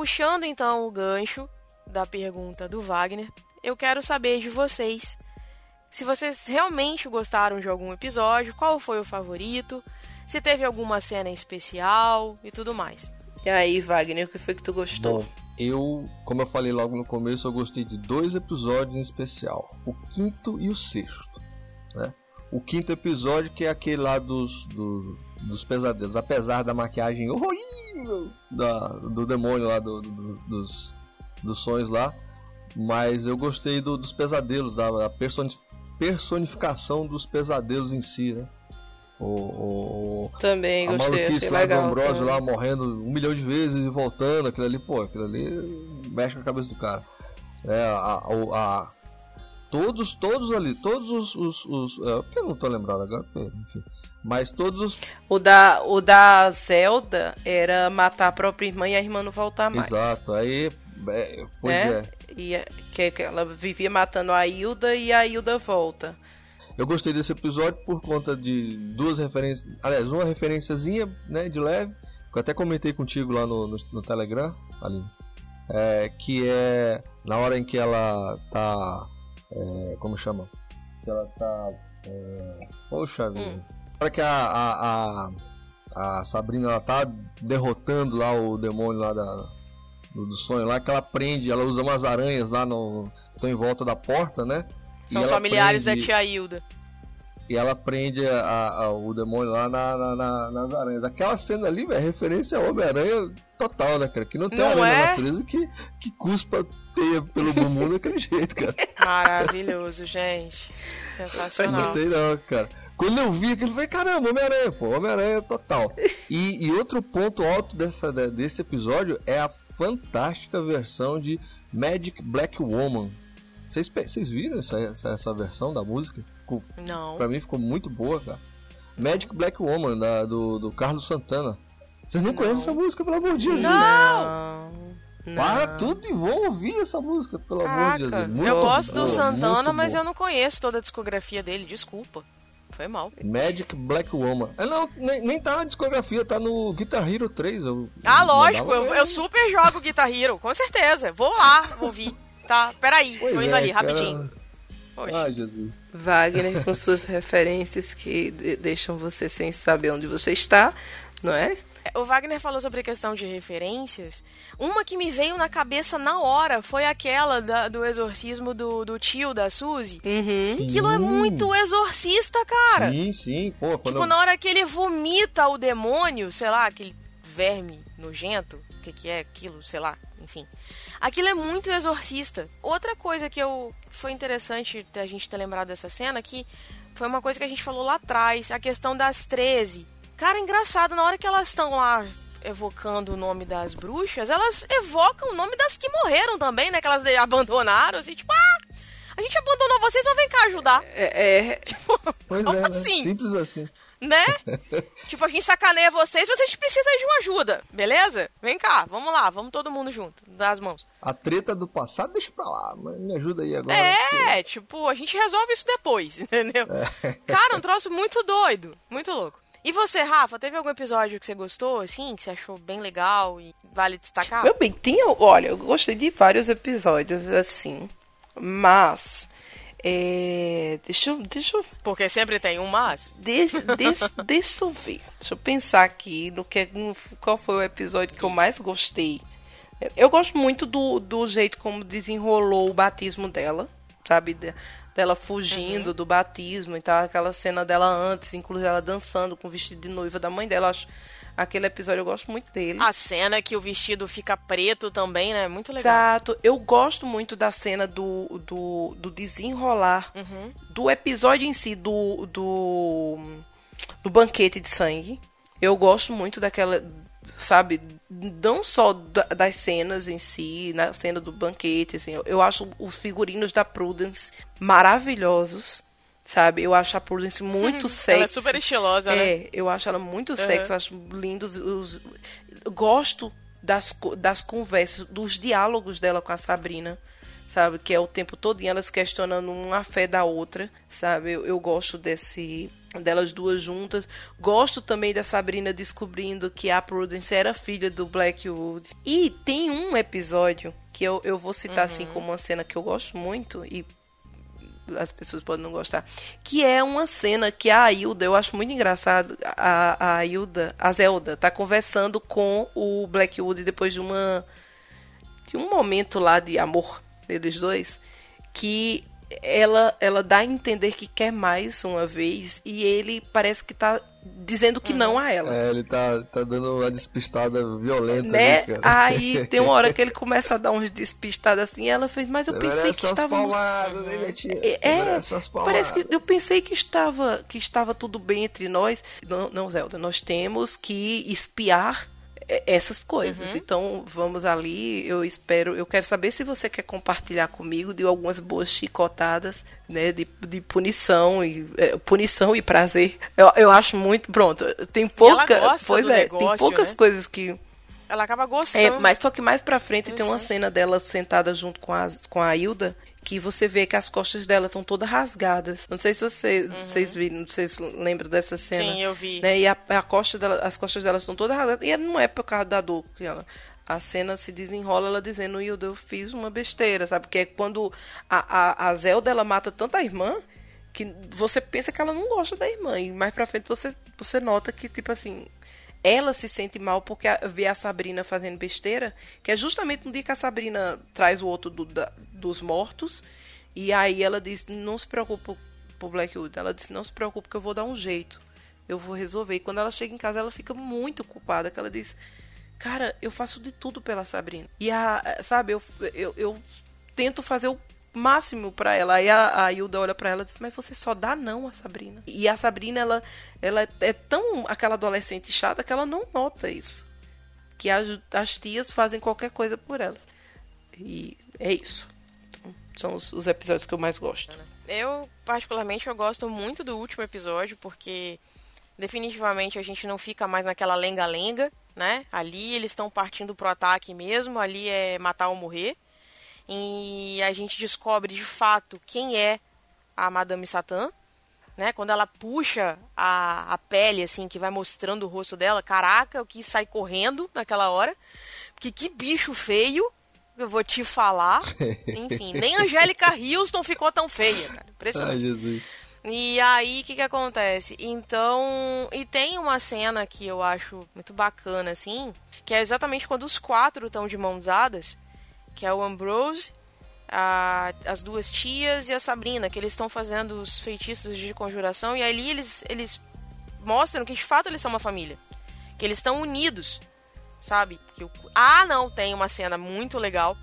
Puxando então o gancho da pergunta do Wagner, eu quero saber de vocês se vocês realmente gostaram de algum episódio, qual foi o favorito, se teve alguma cena especial e tudo mais. E aí, Wagner, o que foi que tu gostou? Bom, eu, como eu falei logo no começo, eu gostei de dois episódios em especial: o quinto e o sexto. Né? O quinto episódio, que é aquele lá dos, do, dos pesadelos, apesar da maquiagem horrível da, do demônio lá, do, do, dos, dos sonhos lá, mas eu gostei do, dos pesadelos, da, da personificação dos pesadelos em si, né? O, o, Também a gostei, maluquice lá legal. do Ambrosio lá morrendo um milhão de vezes e voltando, aquilo ali, pô, aquilo ali mexe com a cabeça do cara. É, a, a, a- todos, todos ali, todos os. os, os porque eu não tô lembrado agora, enfim. Mas todos os. O da, o da Zelda era matar a própria irmã e a irmã não voltar mais. Exato, aí. é, pois Né? é. E é- que, que ela vivia matando a Hilda e a Hilda volta. Eu gostei desse episódio por conta de duas referências. Aliás, uma referenciazinha, né, de leve, que eu até comentei contigo lá no, no, no Telegram, ali. É, que é na hora em que ela tá. É, como chama? Que ela tá. É, poxa vida. Hum. Na hora que a, a, a, a Sabrina ela tá derrotando lá o demônio lá da, do, do sonho lá, que ela prende, ela usa umas aranhas lá no. estão em volta da porta, né? São familiares prende- da tia Hilda. E ela prende a- a- o demônio lá na, na- na- nas aranhas. Aquela cena ali, velho, é referência ao Homem-Aranha total, né, cara? Que não tem Não aranha é? na natureza que, que cuspa teia pelo bumbum daquele <laughs> jeito, cara. Maravilhoso, gente. Não Sensacional. tem não, cara. Quando eu vi aquilo, eu falei, caramba, Homem-Aranha, pô, Homem-Aranha total. E, e outro ponto alto dessa, de- desse episódio é a fantástica versão de Magic Black Woman. Vocês viram essa, essa, essa versão da música? Ficou Não. Pra mim ficou muito boa, cara. Magic Black Woman, da, do, do Carlos Santana. Vocês não, Não. conhecem essa música, pelo amor de Jesus? Não! Não. Para tudo e vão ouvir essa música, pelo amor de Caraca, Jesus. Muito eu gosto boa, do Santana, mas boa. eu não conheço toda a discografia dele, desculpa. Foi mal. Magic Black Woman. Ah, não, nem, nem tá na discografia, tá no Guitar Hero 3. Eu, Ah, lógico, eu, eu super jogo Guitar Hero, com certeza. Vou lá, ouvir. Tá, peraí, Pois tô indo é, ali, cara. rapidinho. Poxa. Ai, Jesus. Wagner com suas referências que de- deixam você sem saber onde você está, não é? O Wagner falou sobre a questão de referências. Uma que me veio na cabeça na hora foi aquela da- do exorcismo do, do tio da Suzy. Uhum. Aquilo é muito exorcista, cara. Sim, sim. Pô, quando Tipo, eu- na hora que ele vomita o demônio, sei lá, aquele verme nojento, o que, que é aquilo, sei lá, enfim. Aquilo é muito exorcista. Outra coisa que eu foi interessante a gente ter lembrado dessa cena, que foi uma coisa que a gente falou lá atrás, a questão das 13. Cara, engraçado, na hora que elas estão lá evocando o nome das bruxas, elas evocam o nome das que morreram também, né? Que elas abandonaram, assim, tipo, ah, a gente abandonou vocês, vão vem cá ajudar. É, é- <laughs> Tipo, Pois como é, né? assim? Simples assim. Né? <laughs> tipo, a gente sacaneia vocês, vocês precisam de uma ajuda, beleza? Vem cá, vamos lá, vamos todo mundo junto, dar as mãos. A treta do passado deixa pra lá, mas me ajuda aí agora. É, tipo, a gente resolve isso depois, <laughs> entendeu? Cara, um troço muito doido, muito louco. E você, Rafa, teve algum episódio que você gostou, assim, que você achou bem legal e vale destacar? Meu bem, tinha. Olha, eu gostei de vários episódios, assim. Mas. É, deixa, eu- deixa eu Porque sempre tem um mas. Deixa, <laughs> deixa, deixa eu ver. Deixa eu pensar aqui no que, no- qual foi o episódio que eu mais gostei. Eu gosto muito do, do jeito como desenrolou o batismo dela, sabe? De- dela fugindo do batismo e tal. Aquela cena dela antes, inclusive ela dançando com o vestido de noiva da mãe dela. Acho, aquele episódio eu gosto muito dele. A cena que o vestido fica preto também, né? Muito legal. Exato. Eu gosto muito da cena do, do, do desenrolar Uhum. do episódio em si, do, do, do banquete de sangue. Eu gosto muito daquela, sabe, não só da- das cenas em si, na cena do banquete, assim, eu acho os figurinos da Prudence maravilhosos, sabe? Eu acho a Prudence muito sexy. <laughs> Ela é super estilosa, né? É, eu acho ela muito sexy, eu acho lindos os. eu Gosto das, das conversas, dos diálogos dela com a Sabrina, sabe? Que é o tempo todo elas questionando uma fé da outra, sabe? Eu, eu gosto desse delas duas juntas. Gosto também da Sabrina descobrindo que a Prudence era filha do Blackwood. E tem um episódio que eu, eu vou citar assim como uma cena que eu gosto muito e as pessoas podem não gostar, que é uma cena que a Hilda, eu acho muito engraçado, a, a Hilda, a Zelda, tá conversando com o Blackwood depois de uma de um momento lá de amor deles dois, que ela ela dá a entender que quer mais uma vez e ele parece que tá dizendo que não a ela. É, ele tá, tá dando uma despistada violenta Né? ali, cara. Aí tem uma hora que ele <laughs> começa a dar uns despistados assim, e ela fez, mas eu Você pensei que estávamos palmadas, hein, minha tia? Você É, suas parece que eu pensei que estava que estava tudo bem entre nós. Não, não Zelda, nós temos que espiar é, essas coisas. Então vamos ali. Eu espero, eu quero saber se você quer compartilhar comigo de algumas boas chicotadas, né, de, de punição e é, punição e prazer. Eu, eu acho muito pronto. Tem pouca, pois é, negócio, tem poucas né? coisas que Ela acaba gostando. é, mas só que mais pra frente tem uma cena dela sentada junto com a, com a Hilda, que você vê que as costas dela estão todas rasgadas. Não sei se você, vocês viram, não sei se lembram dessa cena. Sim, eu vi. Né? E a, a costa dela, as costas dela estão todas rasgadas. E não é por causa da dor que ela. A cena se desenrola ela dizendo, Hilda, eu fiz uma besteira, sabe? Porque é quando a, a, a Zelda ela mata tanta a irmã que você pensa que ela não gosta da irmã. E mais pra frente você, você nota que, tipo assim, ela se sente mal porque vê a Sabrina fazendo besteira, que é justamente no dia que a Sabrina traz o outro do- da- dos mortos, e aí ela diz, não se preocupe pro Blackwood, ela diz, não se preocupe que eu vou dar um jeito, eu vou resolver. E quando ela chega em casa, ela fica muito culpada, que ela diz, cara, eu faço de tudo pela Sabrina. E a, sabe, eu, eu, eu tento fazer o máximo pra ela. Aí a, a Hilda olha pra ela e diz, mas você só dá não a Sabrina. E a Sabrina, ela, ela é tão aquela adolescente chata que ela não nota isso. Que as, as tias fazem qualquer coisa por elas. E é isso. São os, os episódios que eu mais gosto. Eu, particularmente, eu gosto muito do último episódio, porque definitivamente a gente não fica mais naquela lenga-lenga, né? Ali eles estão partindo pro ataque mesmo, ali é matar ou morrer. E a gente descobre de fato quem é a Madame Satã, né? Quando ela puxa a, a pele, assim, que vai mostrando o rosto dela, caraca, eu quis sair correndo naquela hora. Porque que bicho feio, eu vou te falar. Enfim, <laughs> nem Angélica Houston ficou tão feia, cara. Impressionante. Ai, Jesus. E aí, o que que acontece? Então, e tem uma cena que eu acho muito bacana, assim, que é exatamente quando os quatro estão de mãos dadas, que é o Ambrose, a- as duas tias e a Sabrina, que eles estão fazendo os feitiços de conjuração, e ali eles, eles mostram que de fato eles são uma família, que eles estão unidos, sabe? Que o- Ah, não, tem uma cena muito legal,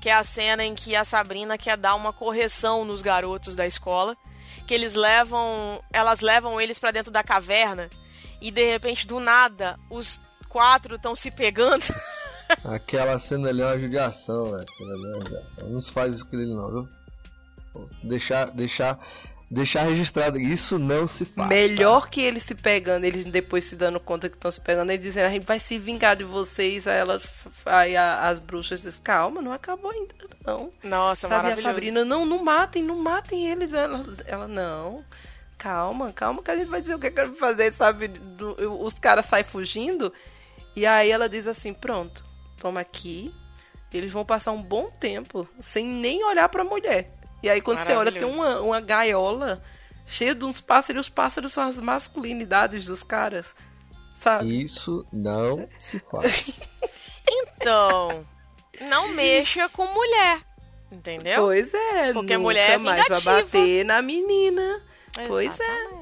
que é a cena em que a Sabrina quer dar uma correção nos garotos da escola, que eles levam, elas levam eles pra dentro da caverna e de repente do nada os quatro estão se pegando. <laughs> Aquela cena ali é uma judiação, velho. É. Não se faz isso com ele não, viu? Deixar, deixar, deixar registrado. Isso não se faz. Melhor que eles se pegando, eles depois se dando conta que estão se pegando, eles dizendo, a gente vai se vingar de vocês. Aí elas, aí a- as bruxas dizem, calma, não acabou ainda, não. Nossa, Sabe, a maravilhoso. Sabrina, não, não matem, não matem eles. Ela, ela não. calma, calma que a gente vai dizer o que é que vai fazer, sabe? Do, os caras saem fugindo. E aí ela diz assim: pronto, toma aqui. Eles vão passar um bom tempo sem nem olhar pra mulher. E aí quando você olha, tem uma, uma gaiola cheia de uns pássaros, e os pássaros são as masculinidades dos caras. Sabe? Isso não se faz. <laughs> então, não mexa com mulher. Entendeu? Pois é, Porque mulher é mais vai bater na menina. Exatamente. Pois é.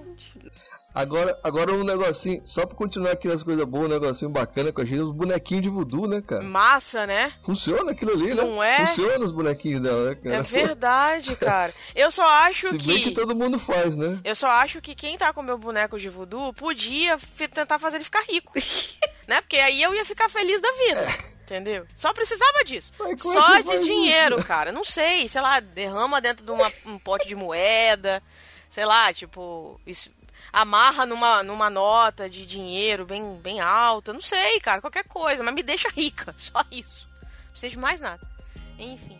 Agora, agora um negocinho, só pra continuar aqui nas coisas boas, um negocinho bacana com a gente, os bonequinhos de voodoo, né, cara? Massa, né? Funciona aquilo ali, né? Não é? Funciona os bonequinhos dela, né, cara? É <laughs> verdade, cara. Eu só acho Se que... bem que todo mundo faz, né? Eu só acho que quem tá com meu boneco de voodoo podia tentar fazer ele ficar rico. <laughs> né? Porque aí eu ia ficar feliz da vida. É. Entendeu? Só precisava disso. Mas Só é de dinheiro, isso? cara. Não sei, sei lá, derrama dentro de uma, um pote de moeda. Sei lá, tipo, isso, amarra numa, numa nota de dinheiro bem, bem alta. Não sei, cara, qualquer coisa, mas me deixa rica. <laughs> Só isso. Não precisa de mais nada. Enfim.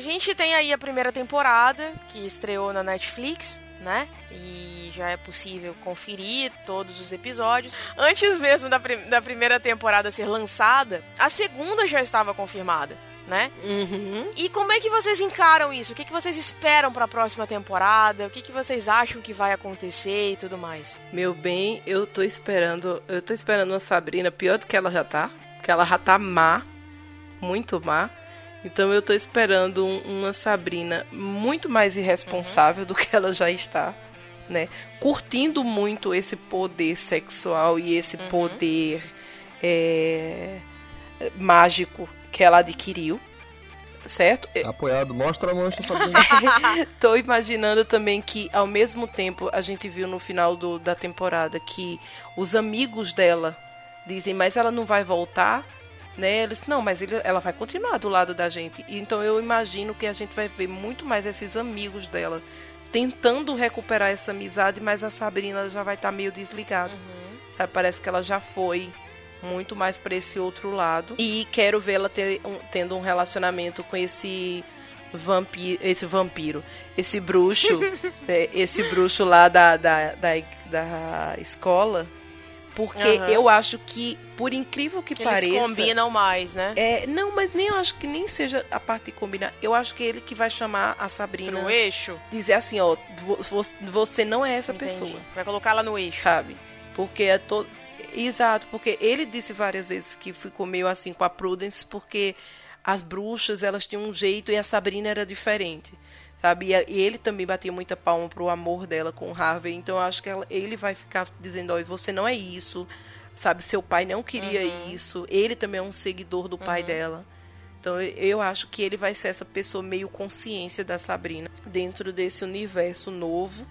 Gente tem aí a primeira temporada, que estreou na Netflix, né? E já é possível conferir todos os episódios. Antes mesmo da, da primeira temporada ser lançada, a segunda já estava confirmada. Né? Uhum. E como é que vocês encaram isso? O que, que vocês esperam para a próxima temporada? O que, que vocês acham que vai acontecer e tudo mais? Meu bem, eu tô esperando, eu tô esperando a Sabrina pior do que ela já tá, porque ela já tá má, muito má. Então eu tô esperando uma Sabrina muito mais irresponsável uhum. do que ela já está, né? Curtindo muito esse poder sexual e esse uhum. poder é, mágico que ela adquiriu, certo? Apoiado, mostra a mancha, <laughs> Sabrina. tô imaginando também que ao mesmo tempo a gente viu no final do, da temporada que os amigos dela dizem, mas ela não vai voltar né? Eles, não, mas ele, ela vai continuar do lado da gente. Então eu imagino que a gente vai ver muito mais esses amigos dela tentando recuperar essa amizade, mas a Sabrina já vai estar tá meio desligada. Uhum. Sabe? Parece que ela já foi muito mais para esse outro lado. E quero vê-la ter, um, tendo um relacionamento com esse vampiro, esse vampiro, esse bruxo, <laughs> é, esse bruxo lá da, da, da, da escola porque uhum. eu acho que, por incrível que, que pareça. Eles combinam mais, né? É, não, mas nem eu acho que nem seja a parte de combinar. Eu acho que ele que vai chamar a Sabrina. No eixo? Dizer assim, ó, você não é essa Entendi. pessoa. Vai colocar ela no eixo. Sabe? Porque é todo. Exato, porque ele disse várias vezes que ficou meio assim com a Prudence, porque as bruxas elas tinham um jeito e a Sabrina era diferente sabe? E ele também batia muita palma pro amor dela com o Harvey, então eu acho que ela, ele vai ficar dizendo, olha, você não é isso, sabe? Seu pai não queria uhum. isso, ele também é um seguidor do pai uhum. dela. Então eu acho que ele vai ser essa pessoa meio consciência da Sabrina dentro desse universo novo,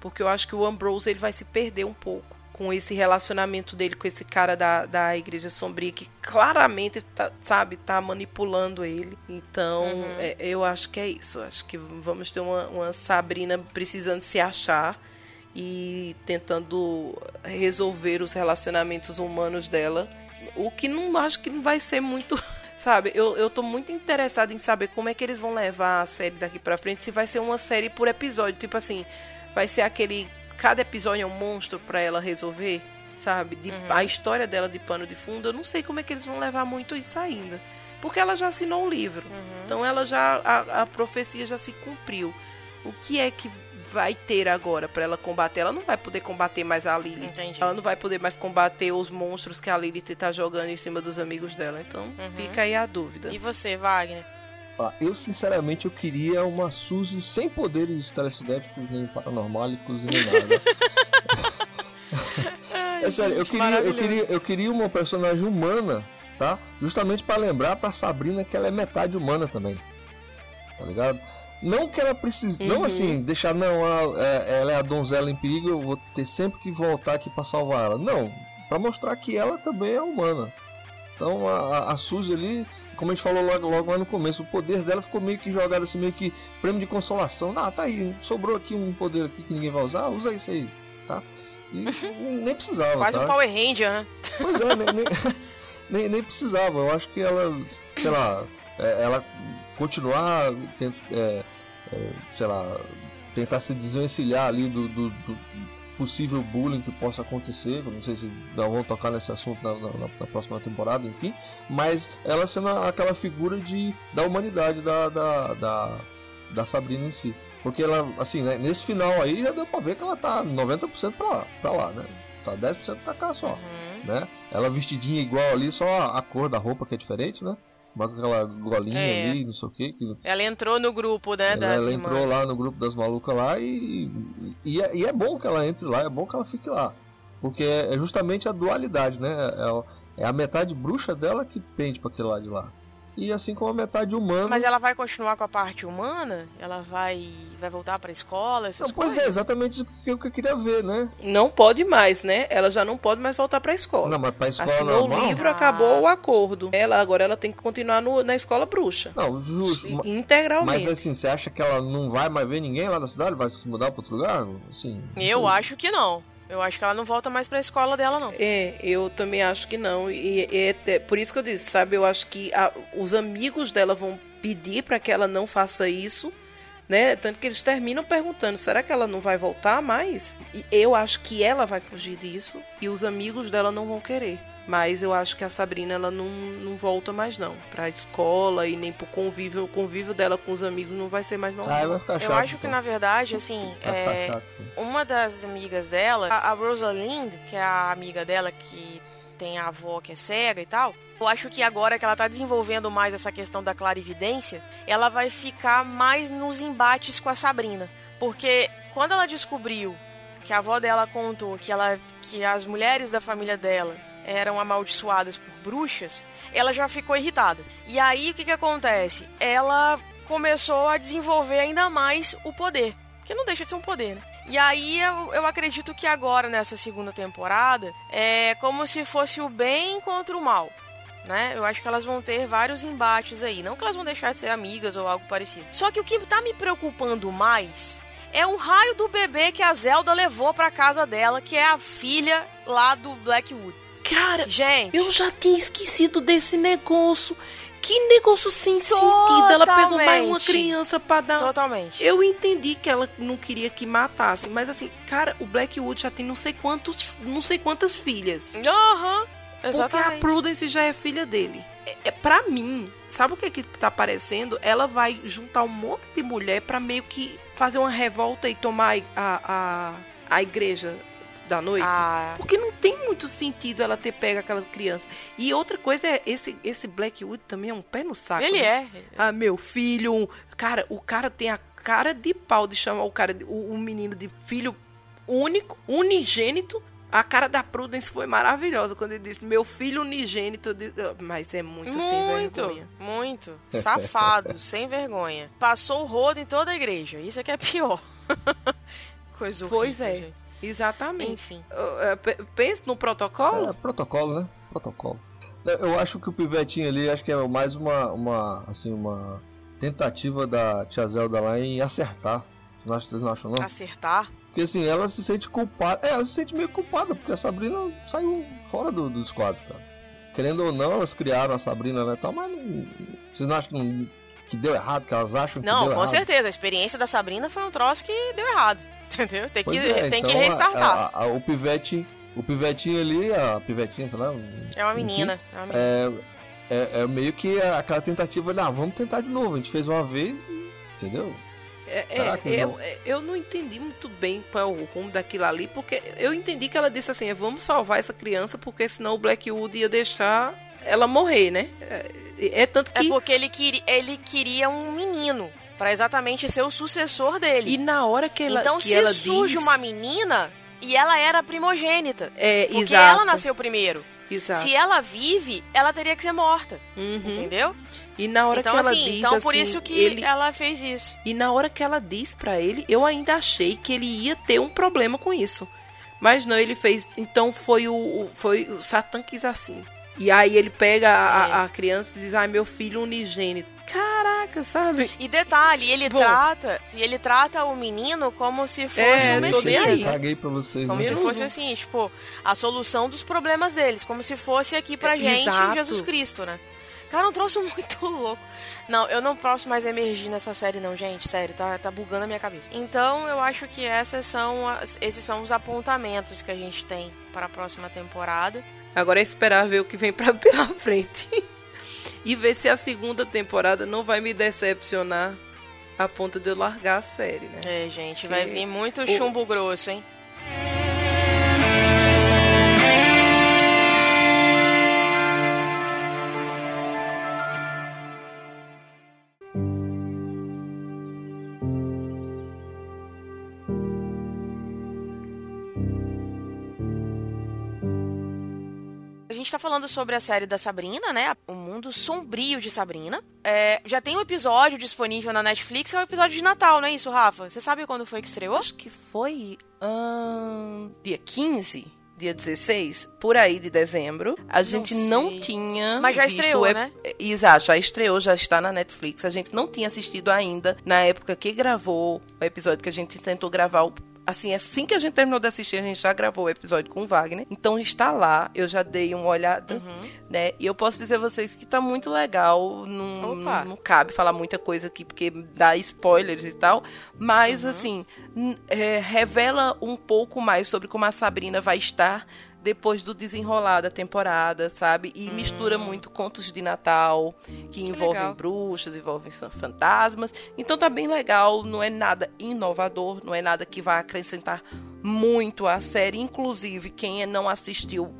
porque eu acho que o Ambrose ele vai se perder um pouco com esse relacionamento dele com esse cara da, da Igreja Sombria, que claramente, tá, sabe, tá manipulando ele. Então, uhum. é, eu acho que é isso. Acho que vamos ter uma, uma Sabrina precisando se achar e tentando resolver os relacionamentos humanos dela. O que não acho que não vai ser muito. <laughs> Sabe, eu, eu tô muito interessada em saber como é que eles vão levar a série daqui pra frente. Se vai ser uma série por episódio. Tipo assim, vai ser aquele. Cada episódio é um monstro para ela resolver, sabe? De, uhum. A história dela de pano de fundo. Eu não sei como é que eles vão levar muito isso ainda. Porque ela já assinou o livro. Uhum. Então ela já. A, a profecia já se cumpriu. O que é que vai ter agora para ela combater. Ela não vai poder combater mais a Lily. Entendi. Ela não vai poder mais combater os monstros que a Lily tá jogando em cima dos amigos dela. Então, uhum. fica aí a dúvida. E você, Wagner? Ah, eu, sinceramente, eu queria uma Suzy sem poderes telecinéticos, nem paranormálicos, nem nada. <laughs> Ai, é sério, eu queria, eu, queria, eu queria uma personagem humana, tá? Justamente para lembrar pra Sabrina que ela é metade humana também. Tá ligado? Não que ela precise. Uhum. Não assim, deixar, não, ela, é, ela é a donzela em perigo, eu vou ter sempre que voltar aqui para salvar ela. Não. para mostrar que ela também é humana. Então a, a Suzy ali, como a gente falou logo, logo lá no começo, o poder dela ficou meio que jogado assim, meio que prêmio de consolação. Ah, tá aí, sobrou aqui um poder aqui que ninguém vai usar, usa isso aí, tá? E <laughs> nem precisava. Quase tá? um Power Ranger, né? Pois é, nem, nem, <laughs> nem, nem, precisava. Eu acho que ela, sei lá, é, ela continuar, tent, é, é, sei lá, tentar se desvencilhar ali do, do, do, possível bullying que possa acontecer. Não sei se vão tocar nesse assunto na, na, na, próxima temporada, enfim. Mas ela sendo aquela figura de, da humanidade da, da, da, da Sabrina em si. Porque ela, assim, né, nesse final aí já deu pra ver que ela tá 90% pra lá, pra lá, né? Tá 10% pra cá só, uhum. né? Ela vestidinha igual ali, só a, a cor da roupa que é diferente, né? Bota aquela golinha é. ali, não sei o que. Ela entrou no grupo, né? Ela, ela entrou lá no grupo das malucas lá e, e é, e, é, bom que ela entre lá, é bom que ela fique lá. Porque é, é justamente a dualidade, né? É, é a metade bruxa dela que pende para aquele lado de lá e assim como a metade humana. Mas ela vai continuar com a parte humana? Ela vai vai voltar para a escola, essas não, Pois é, exatamente o que eu queria ver, né? Não pode mais, né? Ela já não pode mais voltar para a escola. Não, mas para a escola Assinou normal? o livro, ah. acabou o acordo. Ela agora ela tem que continuar no, na escola bruxa. Não, justo. Integralmente. Mas assim, você acha que ela não vai mais ver ninguém lá da cidade? Vai se mudar para outro lugar? Assim, eu acho que não. Eu acho que ela não volta mais pra escola dela, não. É, eu também acho que não. E, é, é por isso que eu disse, sabe? Eu acho que a, os amigos dela vão pedir para que ela não faça isso, né? Tanto que eles terminam perguntando: será que ela não vai voltar mais? E eu acho que ela vai fugir disso e os amigos dela não vão querer. Mas eu acho que a Sabrina ela não, não volta mais não pra escola e nem pro convívio. O convívio dela com os amigos não vai ser mais normal. Ah, vai ficar chato, eu acho que na verdade, assim, é, uma das amigas dela, a, a Rosalind, que é a amiga dela que tem a avó que é cega e tal. Eu acho que agora que ela tá desenvolvendo mais essa questão da clarividência, ela vai ficar mais nos embates com a Sabrina. Porque quando ela descobriu que a avó dela contou que ela que as mulheres da família dela eram amaldiçoadas por bruxas, ela já ficou irritada. E aí o que, que acontece? Ela começou a desenvolver ainda mais o poder. Que não deixa de ser um poder, né? E aí eu, eu acredito que agora, nessa segunda temporada, é como se fosse o bem contra o mal. Né? Eu acho que elas vão ter vários embates aí. Não que elas vão deixar de ser amigas ou algo parecido. Só que o que tá me preocupando mais é o raio do bebê que a Zelda levou para casa dela, que é a filha lá do Blackwood. Cara, gente, eu já tinha esquecido desse negócio. Que negócio sem Totalmente. sentido. Ela pegou mais uma criança pra dar. Totalmente. Eu entendi que ela não queria que matasse, mas assim, cara, o Blackwood já tem não sei quantos, não sei quantas filhas. Aham. Uhum. Exatamente. Porque a Prudence já é filha dele. É, é para mim, sabe o que é que tá parecendo? Ela vai juntar um monte de mulher para meio que fazer uma revolta e tomar a, a, a igreja da noite. Ah. Porque não tem muito sentido ela ter pego aquela criança. E outra coisa é, esse, esse Blackwood também é um pé no saco. Ele né? é. Ah, meu filho. Cara, o cara tem a cara de pau de chamar o cara, o, o menino de filho único, unigênito. A cara da Prudence foi maravilhosa quando ele disse: Meu filho unigênito. De... Mas é muito, muito sem vergonha. Muito. Safado, <laughs> sem vergonha. Passou o rodo em toda a igreja. Isso é que é pior. <laughs> Coisa horrível, Pois é. Gente. Exatamente. Enfim. Uh, uh, Pense no protocolo? É, protocolo, né? Protocolo. Eu acho que o pivetinho ali, acho que é mais uma, uma assim, uma tentativa da tia Zelda lá em acertar. Vocês não acham, não? Acertar? Porque assim, ela se sente culpada. É, ela se sente meio culpada, porque a Sabrina saiu fora do, dos quadros, cara. Querendo ou não, elas criaram a Sabrina né, tal, mas não, vocês não acham que, não, que deu errado, que elas acham que Não, deu com errado? certeza. A experiência da Sabrina foi um troço que deu errado. Entendeu? Tem que, é, tem que então, restartar. a- a- o pivete, o pivetinho ali, a pivetinha, sei lá. É uma enfim, menina. É uma menina. É, é, é meio que aquela tentativa de, ah, vamos tentar de novo. A gente fez uma vez, entendeu? É, Será é, que eu, não? eu não entendi muito bem qual é o rumo daquilo ali, porque eu entendi que ela disse assim, vamos salvar essa criança, porque senão o Blackwood ia deixar ela morrer, né? É, é tanto É que... porque ele, queria, ele queria um menino. Pra exatamente ser o sucessor dele. E na hora que ela, então, que se ela surge diz... uma menina e ela era primogênita. É, Porque exato, ela nasceu primeiro. exato. Se ela vive, ela teria que ser morta. Uhum. Entendeu? E na hora então, que ela assim, diz então por assim, isso que ele... ela fez isso. E na hora que ela diz pra ele, eu ainda achei que ele ia ter um problema com isso. Mas não, ele fez. Então foi o, o- foi o Satã quis assim. E aí ele pega a, É. a- a criança e diz: "Ai, meu filho unigênito". Caraca, sabe? E detalhe, ele Bom. trata, e ele trata o menino como se fosse É, um Messias, né? Pra vocês, Como né? se fosse assim, tipo, a solução dos problemas deles, como se fosse aqui pra É, gente exato. Jesus Cristo, né? Cara, um troço <laughs> muito louco. Não, eu não posso mais emergir nessa série, não, gente. Sério, tá, tá bugando a minha cabeça. Então, eu acho que essas são as- esses são os apontamentos que a gente tem para a próxima temporada. Agora é esperar ver o que vem pra, <laughs> pela frente. E ver se a segunda temporada não vai me decepcionar a ponto de eu largar a série, né? É, gente, Que vai vir muito o- chumbo grosso, hein? Gente tá falando sobre a série da Sabrina, né? O mundo sombrio de Sabrina. É, já tem um episódio disponível na Netflix, é o episódio de Natal, não é isso, Rafa? Você sabe quando foi que estreou? Acho que foi dia 15, dia 16, por aí de dezembro. A gente não, sei. tinha. Mas já estreou, ep- né? Exato, já estreou, já está na Netflix. A gente não tinha assistido ainda na época que gravou o episódio que a gente tentou gravar o. Assim, assim que a gente terminou de assistir, a gente já gravou o episódio com o Wagner. Então está lá, eu já dei uma olhada, Uhum. né? E eu posso dizer a vocês que tá muito legal. Não, Opa. não cabe falar muita coisa aqui, porque dá spoilers e tal. Mas, Uhum. assim, é, revela um pouco mais sobre como a Sabrina vai estar depois do desenrolar da temporada, sabe? E mistura muito contos de Natal, que, envolvem legal. bruxas, envolvem fantasmas. Então tá bem legal, não é nada inovador, não é nada que vai acrescentar muito à série. Inclusive, quem não assistiu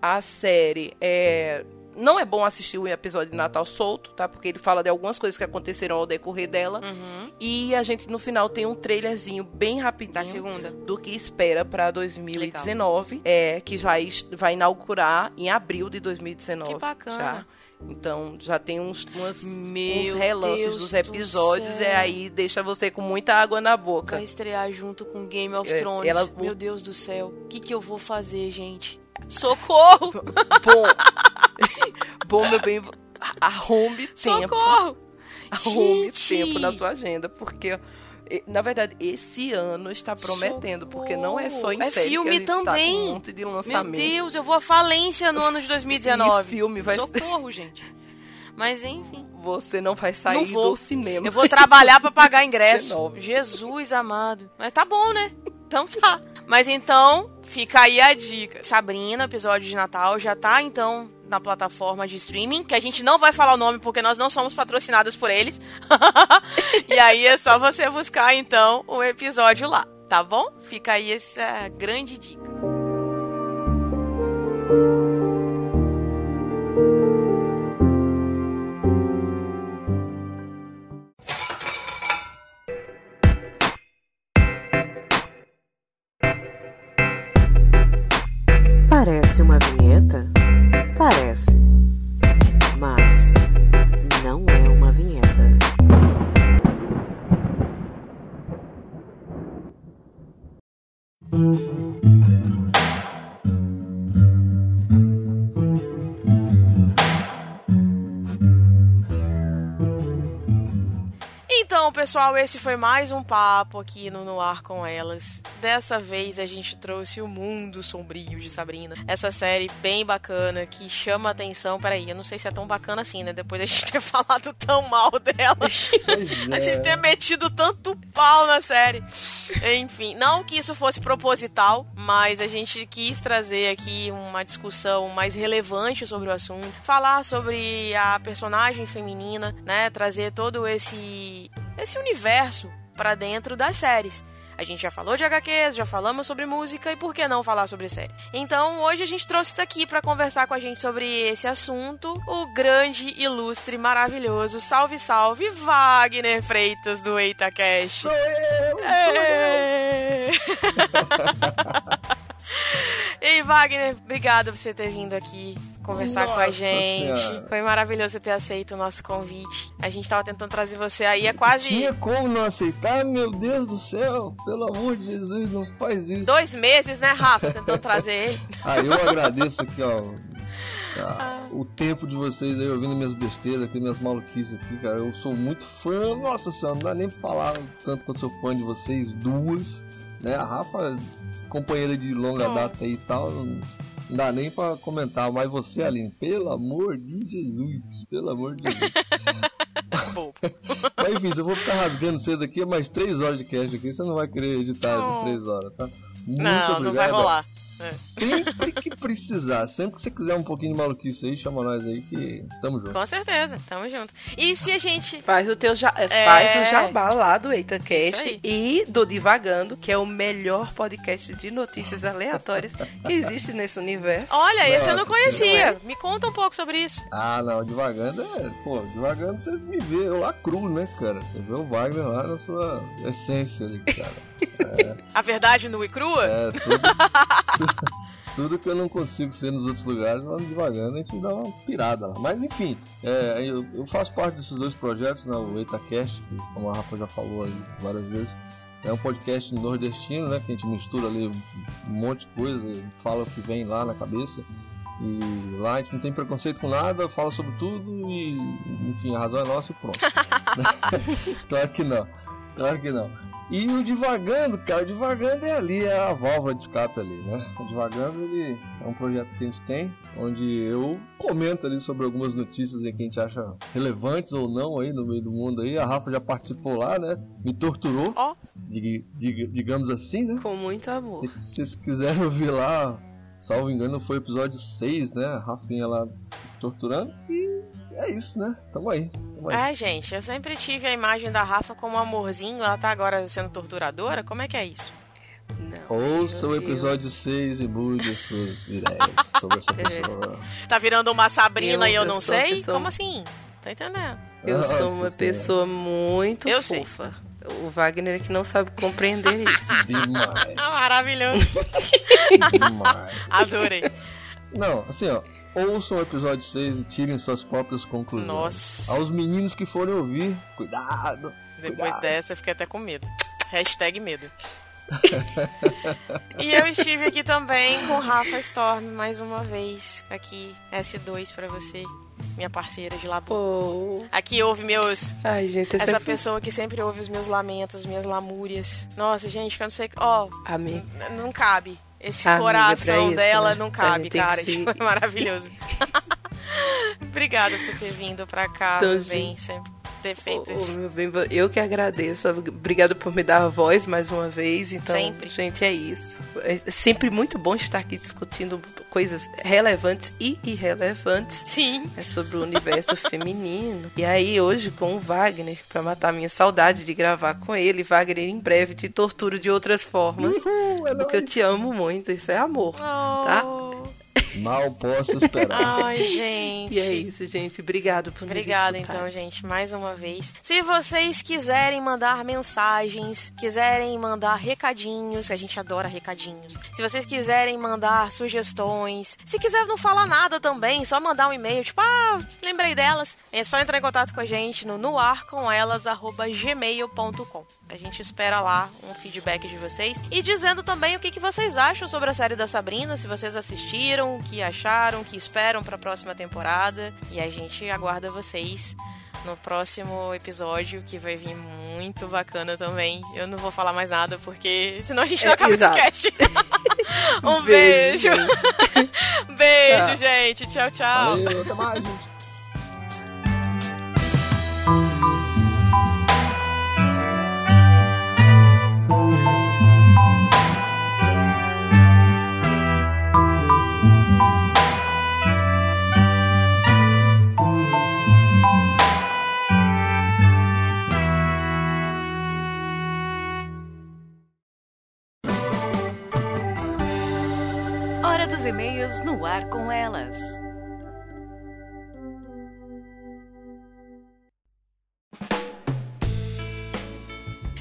a série é. Não é bom assistir o episódio de Natal solto, tá? Porque ele fala de algumas coisas que aconteceram ao decorrer dela. Uhum. E a gente no final tem um trailerzinho bem rapidinho Da segunda. do que espera pra 2019, é que vai vai inaugurar em abril de 2019. Que bacana. Já. Então já tem uns, umas, uns relances Deus dos do episódios céu. e aí deixa você com muita água na boca. Vai estrear junto com Game of É, Thrones. ela- Meu Deus do céu. O que, que eu vou fazer, gente? Socorro! Bom, <laughs> bom meu bem, arrume tempo. Socorro! Arrume Gente! tempo na sua agenda, porque na verdade esse ano está prometendo, porque não é só em É série filme que tá também. um monte de Meu lançamento. Deus, eu vou à falência no ano de 2019. E filme vai ser- Socorro, gente. Mas enfim. Você não vai sair Não vou. do cinema. Eu vou trabalhar pra pagar <laughs> ingresso. 19. Jesus amado. Mas tá bom, né? Então tá. Mas então, fica aí a dica. Sabrina, episódio de Natal, já tá então na plataforma de streaming, que a gente não vai falar o nome porque nós não somos patrocinadas por eles. <laughs> e aí é só você buscar então o episódio lá, tá bom? Fica aí essa grande dica. Parece uma pessoal, esse foi mais um papo aqui no No Ar com Elas. Dessa vez a gente trouxe o Mundo Sombrio de Sabrina. Essa série bem bacana que chama atenção. Peraí, eu não sei se é tão bacana assim, né? Depois da gente <laughs> ter falado tão mal dela. Pois A é. gente ter metido tanto pau na série. Enfim, não que isso fosse proposital, mas a gente quis trazer aqui uma discussão mais relevante sobre o assunto, falar sobre a personagem feminina, né, trazer todo esse esse universo pra dentro das séries. A gente já falou de HQs, já falamos sobre música e por que não falar sobre série? Então, hoje a gente trouxe daqui pra conversar com a gente sobre esse assunto o grande, ilustre, maravilhoso, salve salve Wagner Freitas do Eita Cash. Sou eu! É. <laughs> E Wagner, obrigado por você ter vindo aqui conversar com a Nossa gente. Senhora. Foi maravilhoso você ter aceito o nosso convite. A gente tava tentando trazer você aí, é quase Tinha como não aceitar? Meu Deus do céu! Pelo amor de Jesus, não faz isso. dois meses, né, Rafa? Tentando trazer ele. <laughs> Ah, eu agradeço aqui, ó. Ah. O tempo de vocês aí ouvindo minhas besteiras aqui, minhas maluquices aqui, cara. Eu sou muito fã. Nossa senhora, não dá nem pra falar tanto quanto sou fã de vocês duas. Né? A Rafa, companheira de longa data aí e tal. Não não dá nem pra comentar, mas você, Aline, pelo amor de Jesus, pelo amor de Jesus. <laughs> Bobo. <laughs> Mas enfim, se eu vou ficar rasgando cedo aqui, é mais três horas de cast aqui, você não vai querer editar essas Oh. três horas, tá? Muito Não, não vai obrigado. Rolar. Sempre que precisar, sempre que você quiser um pouquinho de maluquice aí, chama nós aí que tamo junto. Com certeza, tamo junto. E se a gente. Faz o teu ja... É. faz o jabá lá do EitaCast e do Divagando, que é o melhor podcast de notícias aleatórias que existe nesse universo. Olha, esse eu não conhecia. Me conta um pouco sobre isso. Ah, não, devagando é. Pô, devagando você me vê eu lá cru, né, cara? Você vê o Wagner lá na sua essência ali, cara. A verdade nua e crua? É, <laughs> tudo, tudo que eu não consigo ser nos outros lugares, lá no devagando a gente dá uma pirada lá. Mas enfim, é, eu, eu faço parte desses dois projetos, né? O EitaCast, como a Rafa já falou aí várias vezes. É um podcast nordestino, né? Que a gente mistura ali um monte de coisa, fala o que vem lá na cabeça. E lá a gente não tem preconceito com nada, fala sobre tudo e, enfim, a razão é nossa e pronto. <laughs> claro que não, claro que não. E o Divagando, cara, o Divagando é ali, é a válvula de escape ali, né? O Divagando, ele é um projeto que a gente tem, onde eu comento ali sobre algumas notícias aí que a gente acha relevantes ou não aí no meio do mundo aí. A Rafa já participou lá, né? Me torturou, Ó. dig- dig- digamos assim, né? Com muito amor. Se se vocês quiserem ouvir lá, salvo engano, foi o episódio 6, né? A Rafinha lá torturando. E é isso, né? Tamo aí. Tamo aí. Ai, gente, eu sempre tive a imagem da Rafa como um amorzinho. Ela tá agora sendo torturadora? Como é que é isso? Não, Ouça o episódio 6 e mude as suas ideias sobre essa <laughs> pessoa. Tá virando uma Sabrina Eu- e eu eu não sei? pessoa- Como assim? Tô entendendo. Eu Nossa sou uma Senhora. pessoa muito Eu sei. fofa. O Wagner é que não sabe compreender isso. <laughs> Demais. Ah, <laughs> maravilhoso. Demais. Adorei. Não, assim, ó. Ouçam o episódio 6 e tirem suas próprias conclusões. Nossa. Aos meninos que forem ouvir, cuidado. Depois Cuidado. dessa eu fiquei até com medo. Hashtag medo. <laughs> e eu estive aqui também com Rafa Storm mais uma vez. Aqui, S2 pra você, minha parceira de labo. Pô. Aqui ouve meus. Ai, gente, essa, é pessoa que sempre ouve os meus lamentos, minhas lamúrias. Nossa, gente, que eu não sei. Ó, Amém. n- não cabe. Esse Amiga, coração isso, dela né? não cabe, cara. se- Tipo, é maravilhoso. <laughs> Obrigada por você ter vindo pra cá, bem, sempre ter feito Ô, isso. meu bem, eu que agradeço. Obrigado por me dar a voz mais uma vez. Então, Sempre. gente, é isso. É sempre muito bom estar aqui discutindo coisas relevantes e irrelevantes Sim. é sobre o universo <laughs> feminino. E aí, hoje, com o Wagner, pra matar minha saudade de gravar com ele, Wagner, em breve te torturo de outras formas. Uhul, é Porque eu te amo muito, isso é amor. Tá? Mal posso esperar. <laughs> Ai, gente. E é isso, gente. Obrigado por Obrigada, então, gente, mais uma vez. Se vocês quiserem mandar mensagens, quiserem mandar recadinhos, que a gente adora recadinhos. Se vocês quiserem mandar sugestões, se quiser não falar nada também, só mandar um e-mail, tipo, ah, lembrei delas. É só entrar em contato com a gente no noarcomelas@gmail.com. A gente espera lá um feedback de vocês e dizendo também o que, que vocês acham sobre a série da Sabrina, se vocês assistiram, o que acharam, o que esperam para a próxima temporada. E a gente aguarda vocês no próximo episódio, que vai vir muito bacana também. Eu não vou falar mais nada, porque senão a gente não É, acaba exato. esse cast. <laughs> um beijo. Beijo, <laughs> beijo, Tchau. gente. Tchau, tchau. Valeu, até mais, gente. No ar com elas.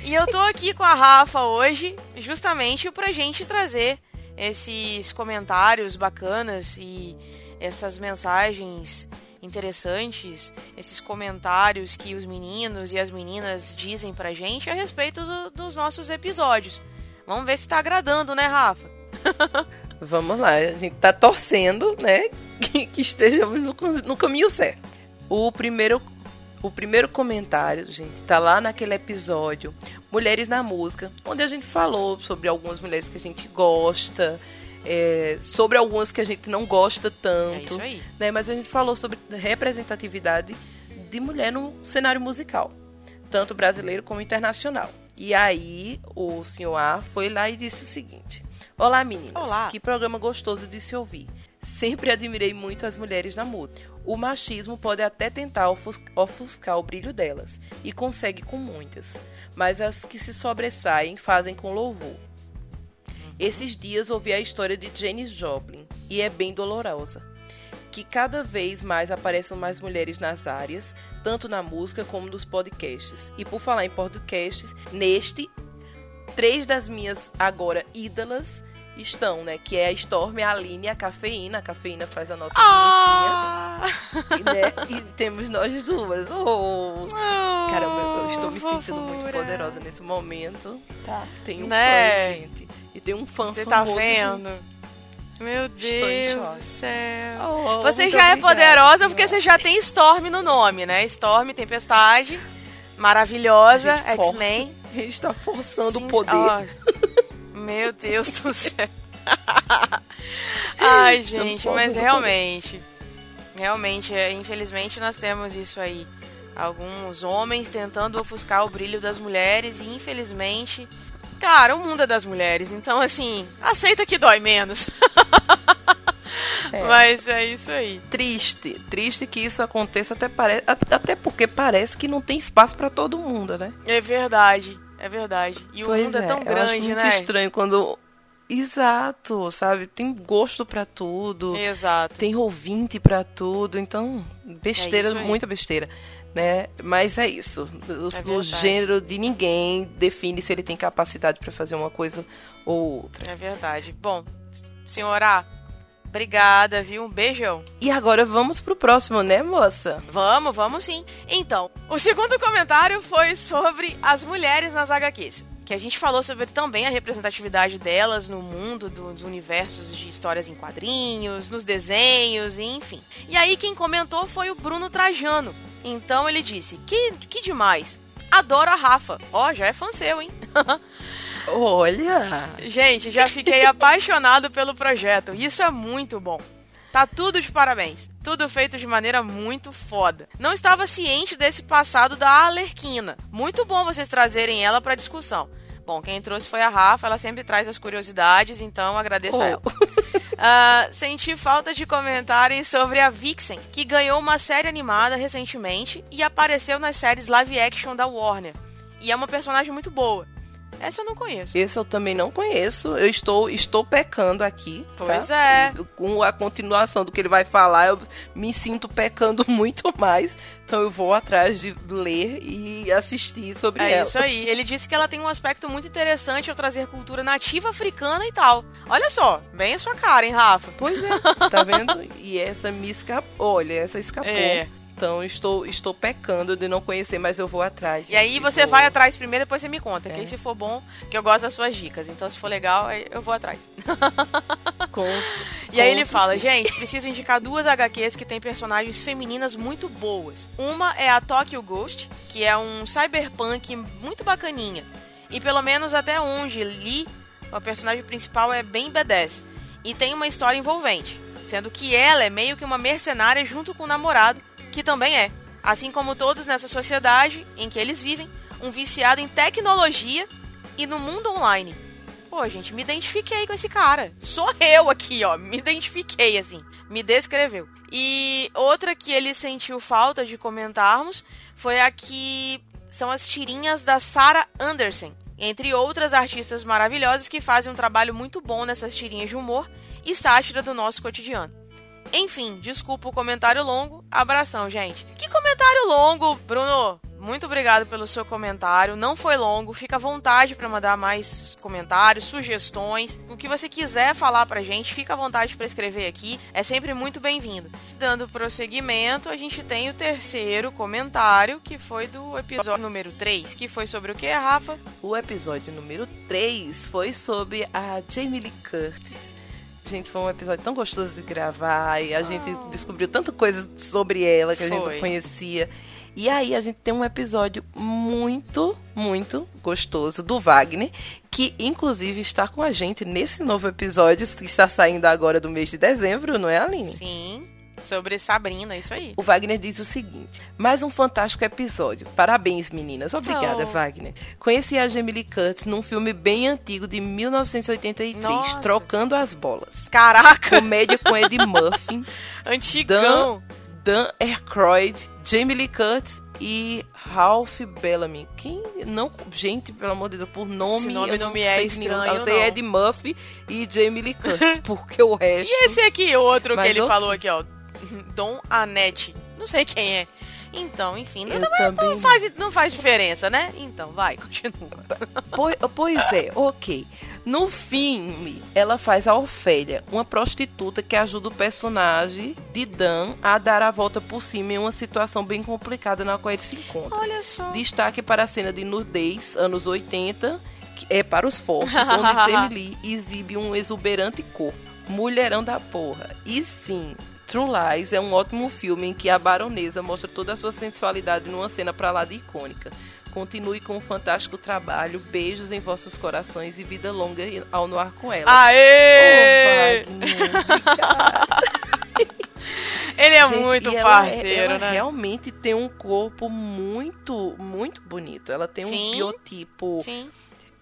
E eu tô aqui com a Rafa hoje, justamente pra gente trazer esses comentários bacanas e essas mensagens interessantes, esses comentários que os meninos e as meninas dizem pra gente a respeito do- dos nossos episódios. Vamos ver se tá agradando, né, Rafa? <laughs> Vamos lá, a gente tá torcendo, né? Que, que estejamos no, no caminho certo. O primeiro, o primeiro comentário, gente, tá lá naquele episódio Mulheres na Música, onde a gente falou sobre algumas mulheres que a gente gosta, é, sobre algumas que a gente não gosta É tanto, isso aí. né? Mas a gente falou sobre representatividade de mulher no cenário musical, tanto brasileiro como internacional. E aí o senhor A foi lá e disse o seguinte: Olá meninas, Olá. que programa gostoso de se ouvir. Sempre admirei muito as mulheres na música. O machismo pode até tentar ofus- ofuscar o brilho delas, e consegue com muitas, mas as que se sobressaem fazem com louvor. Esses dias ouvi a história de Janis Joplin, e é bem dolorosa. Que cada vez mais apareçam mais mulheres nas áreas, tanto na música como nos podcasts. E por falar em podcasts, neste, três das minhas agora ídolas estão, né? Que é a Storm, a Aline e a Cafeína. A Cafeína faz a nossa Ah! e, né? E temos nós duas. Oh! Caramba, eu, eu estou me sentindo muito fofura. poderosa nesse momento. Tá. Tem um Né? fã, gente. E tem um fã Você tá vendo? Meu Deus do céu. Oh, Você muito já é obrigada, poderosa porque senhora. você já tem Storm no nome, né? Storm, Tempestade, maravilhosa. X-Men. A gente tá forçando Sim, o poder. Meu Deus do céu. <laughs> Ai, gente, mas realmente. Realmente, é, infelizmente nós temos isso aí. Alguns homens tentando ofuscar o brilho das mulheres e infelizmente. Cara, o mundo é das mulheres, então assim, aceita que dói menos. É. Mas é isso aí. Triste, triste que isso aconteça, até, pare... até porque parece que não tem espaço pra todo mundo, né? É verdade, é verdade. E o mundo é, tão eu acho grande, muito né? estranho quando. Exato, sabe? Tem gosto pra tudo. Exato. tem ouvinte pra tudo, então besteira, É muita besteira, né? Mas é isso. O, É o gênero de ninguém define se ele tem capacidade pra fazer uma coisa ou outra. É verdade. Bom, senhora, obrigada, viu? Um beijão. E agora vamos pro próximo, né, moça? Vamos, vamos sim. Então, o segundo comentário foi sobre as mulheres nas HQs. Que a gente falou sobre também a representatividade delas no mundo do- dos universos de histórias em quadrinhos, nos desenhos, enfim. E aí quem comentou foi o Bruno Trajano. Então ele disse: Que, que demais! Adoro a Rafa. Ó, já é fã seu, hein? <laughs> Olha! Gente, já fiquei apaixonado pelo projeto. Isso é muito bom. Tá tudo de parabéns. Tudo feito de maneira muito foda. Não estava ciente desse passado da Alerquina. Muito bom vocês trazerem ela pra discussão. Bom, quem trouxe foi a Rafa, ela sempre traz as curiosidades, então agradeço a Oh. ela. <laughs> Ah, senti falta de comentarem sobre a Vixen, que ganhou uma série animada recentemente e apareceu nas séries live action da Warner. E é uma personagem muito boa. Essa eu não conheço. Esse eu também não conheço. Eu estou, estou pecando aqui. Pois tá? é. Com a continuação do que ele vai falar, eu me sinto pecando <laughs> muito mais. Então eu vou atrás de ler e assistir sobre É ela. isso aí. Ele disse que ela tem um aspecto muito interessante ao trazer cultura nativa africana e tal. Olha só, bem a sua cara, hein, Rafa? Pois é, tá vendo? E essa me escapou. Olha, essa escapou. É. Então estou, estou pecando de não conhecer, mas eu vou atrás. E aí você vou- vai atrás primeiro, depois você me conta. Que É. aí se for bom, que eu gosto das suas dicas. Então se for legal, eu vou atrás. <laughs> Conto, <laughs> E aí ele fala, sim. gente, preciso indicar duas HQs que têm personagens femininas muito boas. Uma é a Tokyo Ghost, que é um cyberpunk muito bacaninha. E pelo menos até onde li, a personagem principal é bem B10. E tem uma história envolvente. Sendo que ela é meio que uma mercenária junto com o namorado, que também é. Assim como todos nessa sociedade em que eles vivem, um viciado em tecnologia e no mundo online. Pô, gente, me identifiquei com esse cara. Sou eu aqui, ó. Me identifiquei, assim. Me descreveu. E outra que ele sentiu falta de comentarmos foi a que são as tirinhas da Sarah Anderson. Entre outras artistas maravilhosas que fazem um trabalho muito bom nessas tirinhas de humor e sátira do nosso cotidiano. Enfim, desculpa o comentário longo. Abração, gente. Que comentário longo, Bruno? Muito obrigado pelo seu comentário. Não foi longo. Fica à vontade para mandar mais comentários, sugestões. O que você quiser falar pra gente, fica à vontade para escrever aqui. É sempre muito bem-vindo. Dando prosseguimento, a gente tem o terceiro comentário, que foi do episódio número 3, que foi sobre o que, Rafa? O episódio número 3 foi sobre a Jamie Lee Curtis. Gente, foi um episódio tão gostoso de gravar e a gente descobriu tanta coisa sobre ela que a gente não conhecia. E aí a gente tem um episódio muito, muito gostoso do Wagner, que inclusive está com a gente nesse novo episódio que está saindo agora do mês de dezembro, não é, Aline? Sim, sobre Sabrina, isso aí. O Wagner diz o seguinte: mais um fantástico episódio. Parabéns, meninas. Obrigada, Oh. Wagner. Conheci a Jamie Lee Curtis num filme bem antigo de 1983, Nossa. Trocando as Bolas. Caraca, Comédia com Eddie <laughs> Murphy, antigão. Dan Aykroyd, Jamie Lee Curtis e Ralph Bellamy. Quem não. Gente, pelo amor de Deus, por nome. Esse nome eu não me é estranho, Eu sei. Eddie Murphy e Jamie Lee Curtis, <laughs> porque o resto. E esse aqui, outro que ele eu- falou aqui, ó. <laughs> Dom Anete. Não sei quem é. Então, enfim, não, também não faz, não faz diferença, né? Então, vai, <laughs> continua. Pois, pois é, ok. No filme, ela faz a Ofélia, uma prostituta que ajuda o personagem de Dan a dar a volta por cima em uma situação bem complicada na qual ele se encontra. Olha só. Destaque para a cena de nudez, anos 80, que é para os fortes, onde <laughs> Jamie Lee exibe um exuberante corpo. Mulherão da porra. E sim, True Lies é um ótimo filme em que a baronesa mostra toda a sua sensualidade numa cena pra lá de icônica. Continue com um fantástico trabalho, beijos em vossos corações e vida longa ao no ar com ela. Aê! Obrigada. Ele é Gente, muito ela parceiro, ela né? realmente tem um corpo muito, muito bonito. Ela tem Sim. um biotipo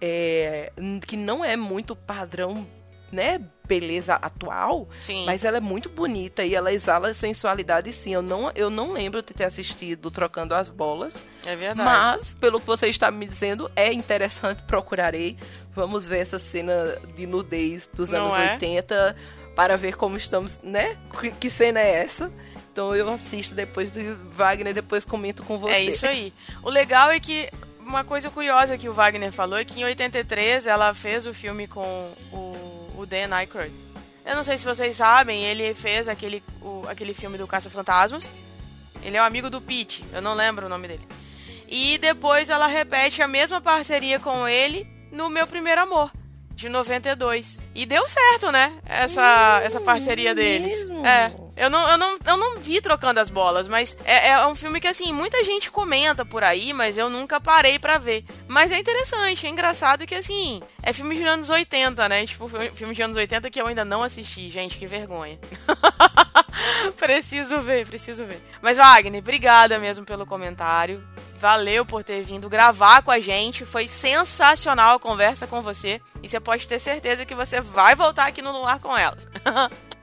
é, que não é muito padrão, né? Beleza atual, Sim. mas ela é muito bonita e ela exala sensualidade sim. Eu não, eu não lembro de ter assistido Trocando as Bolas, É verdade. mas pelo que você está me dizendo, é interessante, procurarei. Vamos ver essa cena de nudez dos Não anos é? 80 para ver como estamos, né? Que- cena é essa? Então eu assisto depois de Wagner, depois comento com você. É isso aí. O legal é que uma coisa curiosa que o Wagner falou é que em 83 ela fez o filme com o, o Dan Aykroyd. Eu não sei se vocês sabem, ele fez aquele, o- aquele filme do Caça-Fantasmas. Ele é o amigo do Pete, eu não lembro o nome dele. E depois ela repete a mesma parceria com ele no Meu Primeiro Amor, de 92. E deu certo, né? Essa, essa parceria deles. mesmo? É. Eu não, eu, não, eu não vi trocando as bolas, mas é, é um filme que, assim, muita gente comenta por aí, mas eu nunca parei pra ver. Mas é interessante, é engraçado que, assim, é filme de anos 80, né? Tipo, filme de anos 80 que eu ainda não assisti, gente, que vergonha. <laughs> preciso ver, preciso ver. Mas, Wagner, obrigada mesmo pelo comentário. Valeu por ter vindo gravar com a gente. Foi sensacional a conversa com você. E você pode ter certeza que você vai voltar aqui no Luar com elas. <laughs>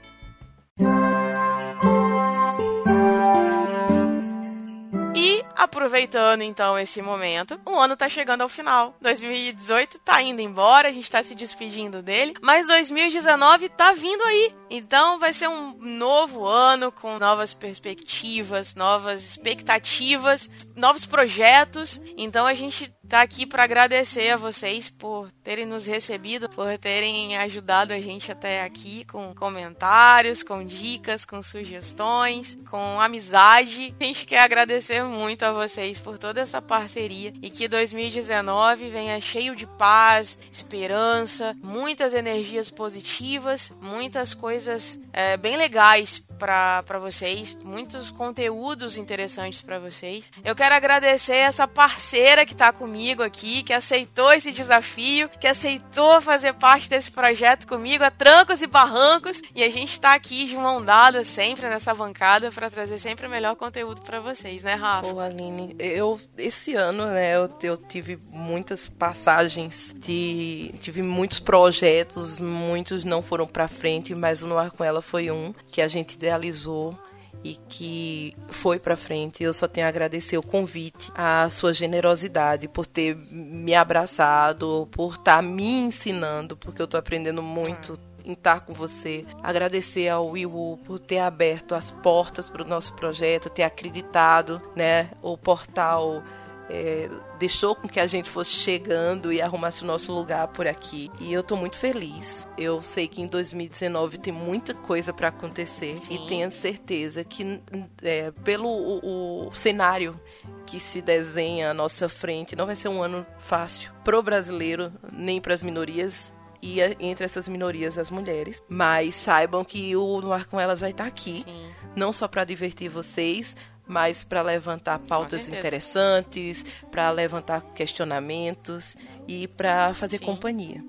E aproveitando então esse momento, o ano tá chegando ao final. 2018 tá indo embora, a gente tá se despedindo dele, mas 2019 tá vindo aí. Então vai ser um novo ano com novas perspectivas, novas expectativas, novos projetos. Então a gente tá aqui para agradecer a vocês por terem nos recebido, por terem ajudado a gente até aqui com comentários, com dicas, com sugestões, com amizade. A gente quer agradecer muito a vocês por toda essa parceria e que 2019 venha cheio de paz, esperança, muitas energias positivas, muitas coisas é, bem legais para vocês, muitos conteúdos interessantes para vocês. Eu quero agradecer essa parceira que está comigo aqui, que aceitou esse desafio, que aceitou fazer parte desse projeto comigo, a trancos e barrancos, e a gente está aqui de mão dada sempre nessa bancada para trazer sempre o melhor conteúdo para vocês, né, Rafa? Pô, Aline, eu esse ano, né, eu, eu tive muitas passagens de tive muitos projetos, muitos não foram para frente, mas o No Ar com ela foi um que a gente realizou e que foi para frente. Eu só tenho a agradecer o convite, a sua generosidade por ter me abraçado, por estar tá me ensinando, porque eu tô aprendendo muito em estar com você. Agradecer ao Will por ter aberto as portas para o nosso projeto, ter acreditado, né, o portal é, deixou com que a gente fosse chegando e arrumasse o nosso lugar por aqui. E eu tô muito feliz. Eu sei que em 2019 tem muita coisa para acontecer Sim. e tenho certeza que é, pelo o, o cenário que se desenha à nossa frente, não vai ser um ano fácil pro brasileiro nem para as minorias e entre essas minorias as mulheres. Mas saibam que o No Ar com Elas vai estar tá aqui. Sim. Não só para divertir vocês, mas para levantar pautas interessantes, para levantar questionamentos e para fazer Sim. companhia.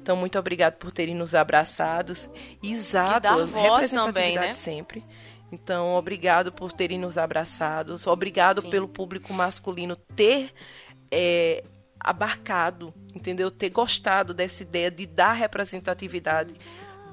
Então, muito obrigado por terem nos abraçados. Exato, e voz também, né? sempre. Então, obrigado por terem nos abraçados. Obrigado Sim. pelo público masculino ter é, abarcado, entendeu? Ter gostado dessa ideia de dar representatividade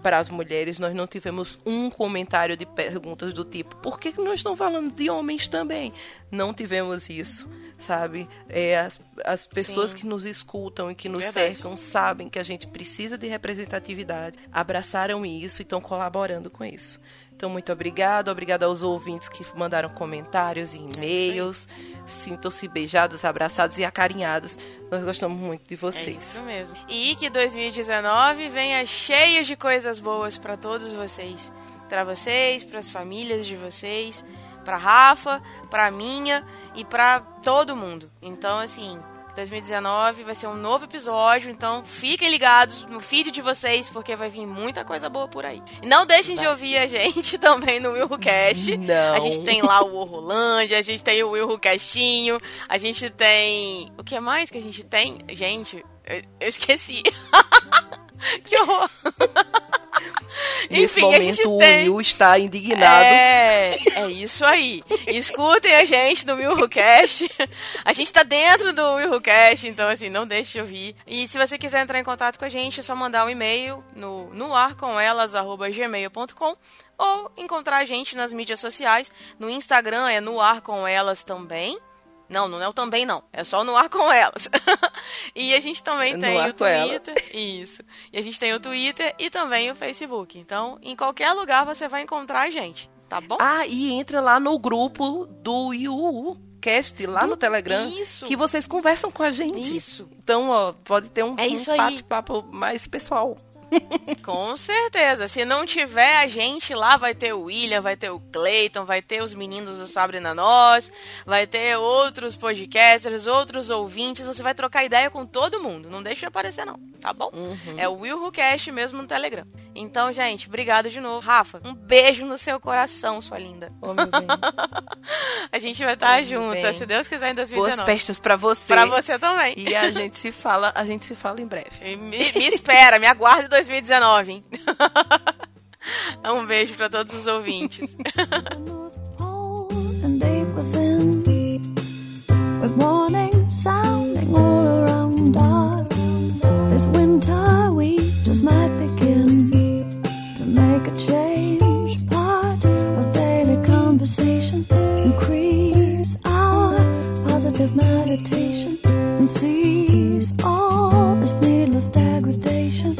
para as mulheres, nós não tivemos um comentário de perguntas do tipo: por que não estão falando de homens também? Não tivemos isso, sabe? É, as, as pessoas Sim. que nos escutam e que nos Verdade. cercam sabem que a gente precisa de representatividade, abraçaram isso e estão colaborando com isso. Então, muito obrigado. Obrigado aos ouvintes que mandaram comentários e e-mails. Sintam-se beijados, abraçados e acarinhados. Nós gostamos muito de vocês. É isso mesmo. E que 2019 venha cheio de coisas boas para todos vocês. Para vocês, para as famílias de vocês, para Rafa, para minha e para todo mundo. Então, assim, 2019 vai ser um novo episódio, então fiquem ligados no feed de vocês, porque vai vir muita coisa boa por aí. E não deixem vai. de ouvir a gente <laughs> também no Willcast. Não. A gente tem lá o Orlândia, a gente tem o Willcastinho, a gente tem. O que mais que a gente tem? Gente, eu, eu esqueci. <laughs> <laughs> que horror! Nesse Enfim, momento, a gente o tem... Will está indignado. É, é isso aí. Escutem a gente no WillCast. A gente está dentro do WillCast, então assim, não deixe de ouvir. E se você quiser entrar em contato com a gente, é só mandar um e-mail no noarcomelas.gmail.com ou encontrar a gente nas mídias sociais. No Instagram é no ar com elas também. Não, não é o também não. É só no ar com elas. <laughs> e a gente também no tem o Twitter. Isso. E a gente tem o Twitter e também o Facebook. Então, em qualquer lugar você vai encontrar a gente. Tá bom? Ah, e entra lá no grupo do IUU Cast lá do... no Telegram isso. que vocês conversam com a gente. Isso. Então, ó, pode ter um, é um bate-papo mais pessoal. Com certeza. Se não tiver a gente lá, vai ter o William, vai ter o Clayton, vai ter os meninos do Sabrina Nós, vai ter outros podcasters, outros ouvintes. Você vai trocar ideia com todo mundo. Não deixa de aparecer, não. Tá bom? Uhum. É o Will Who mesmo no Telegram. Então, gente, obrigado de novo. Rafa, um beijo no seu coração, sua linda. Oh, meu bem. <laughs> a gente vai estar oh, juntas, se Deus quiser, em 2019. Boas festas pra você. Pra você também. E a gente se fala, a gente se fala em breve. Me, me espera, me aguarde 2019, hein? <laughs> um beijo para todos os ouvintes. <laughs> With warning sounding all around us. This winter we just might begin make a change. Part of daily conversation. Increase our of meditation. And sees all this needless degradation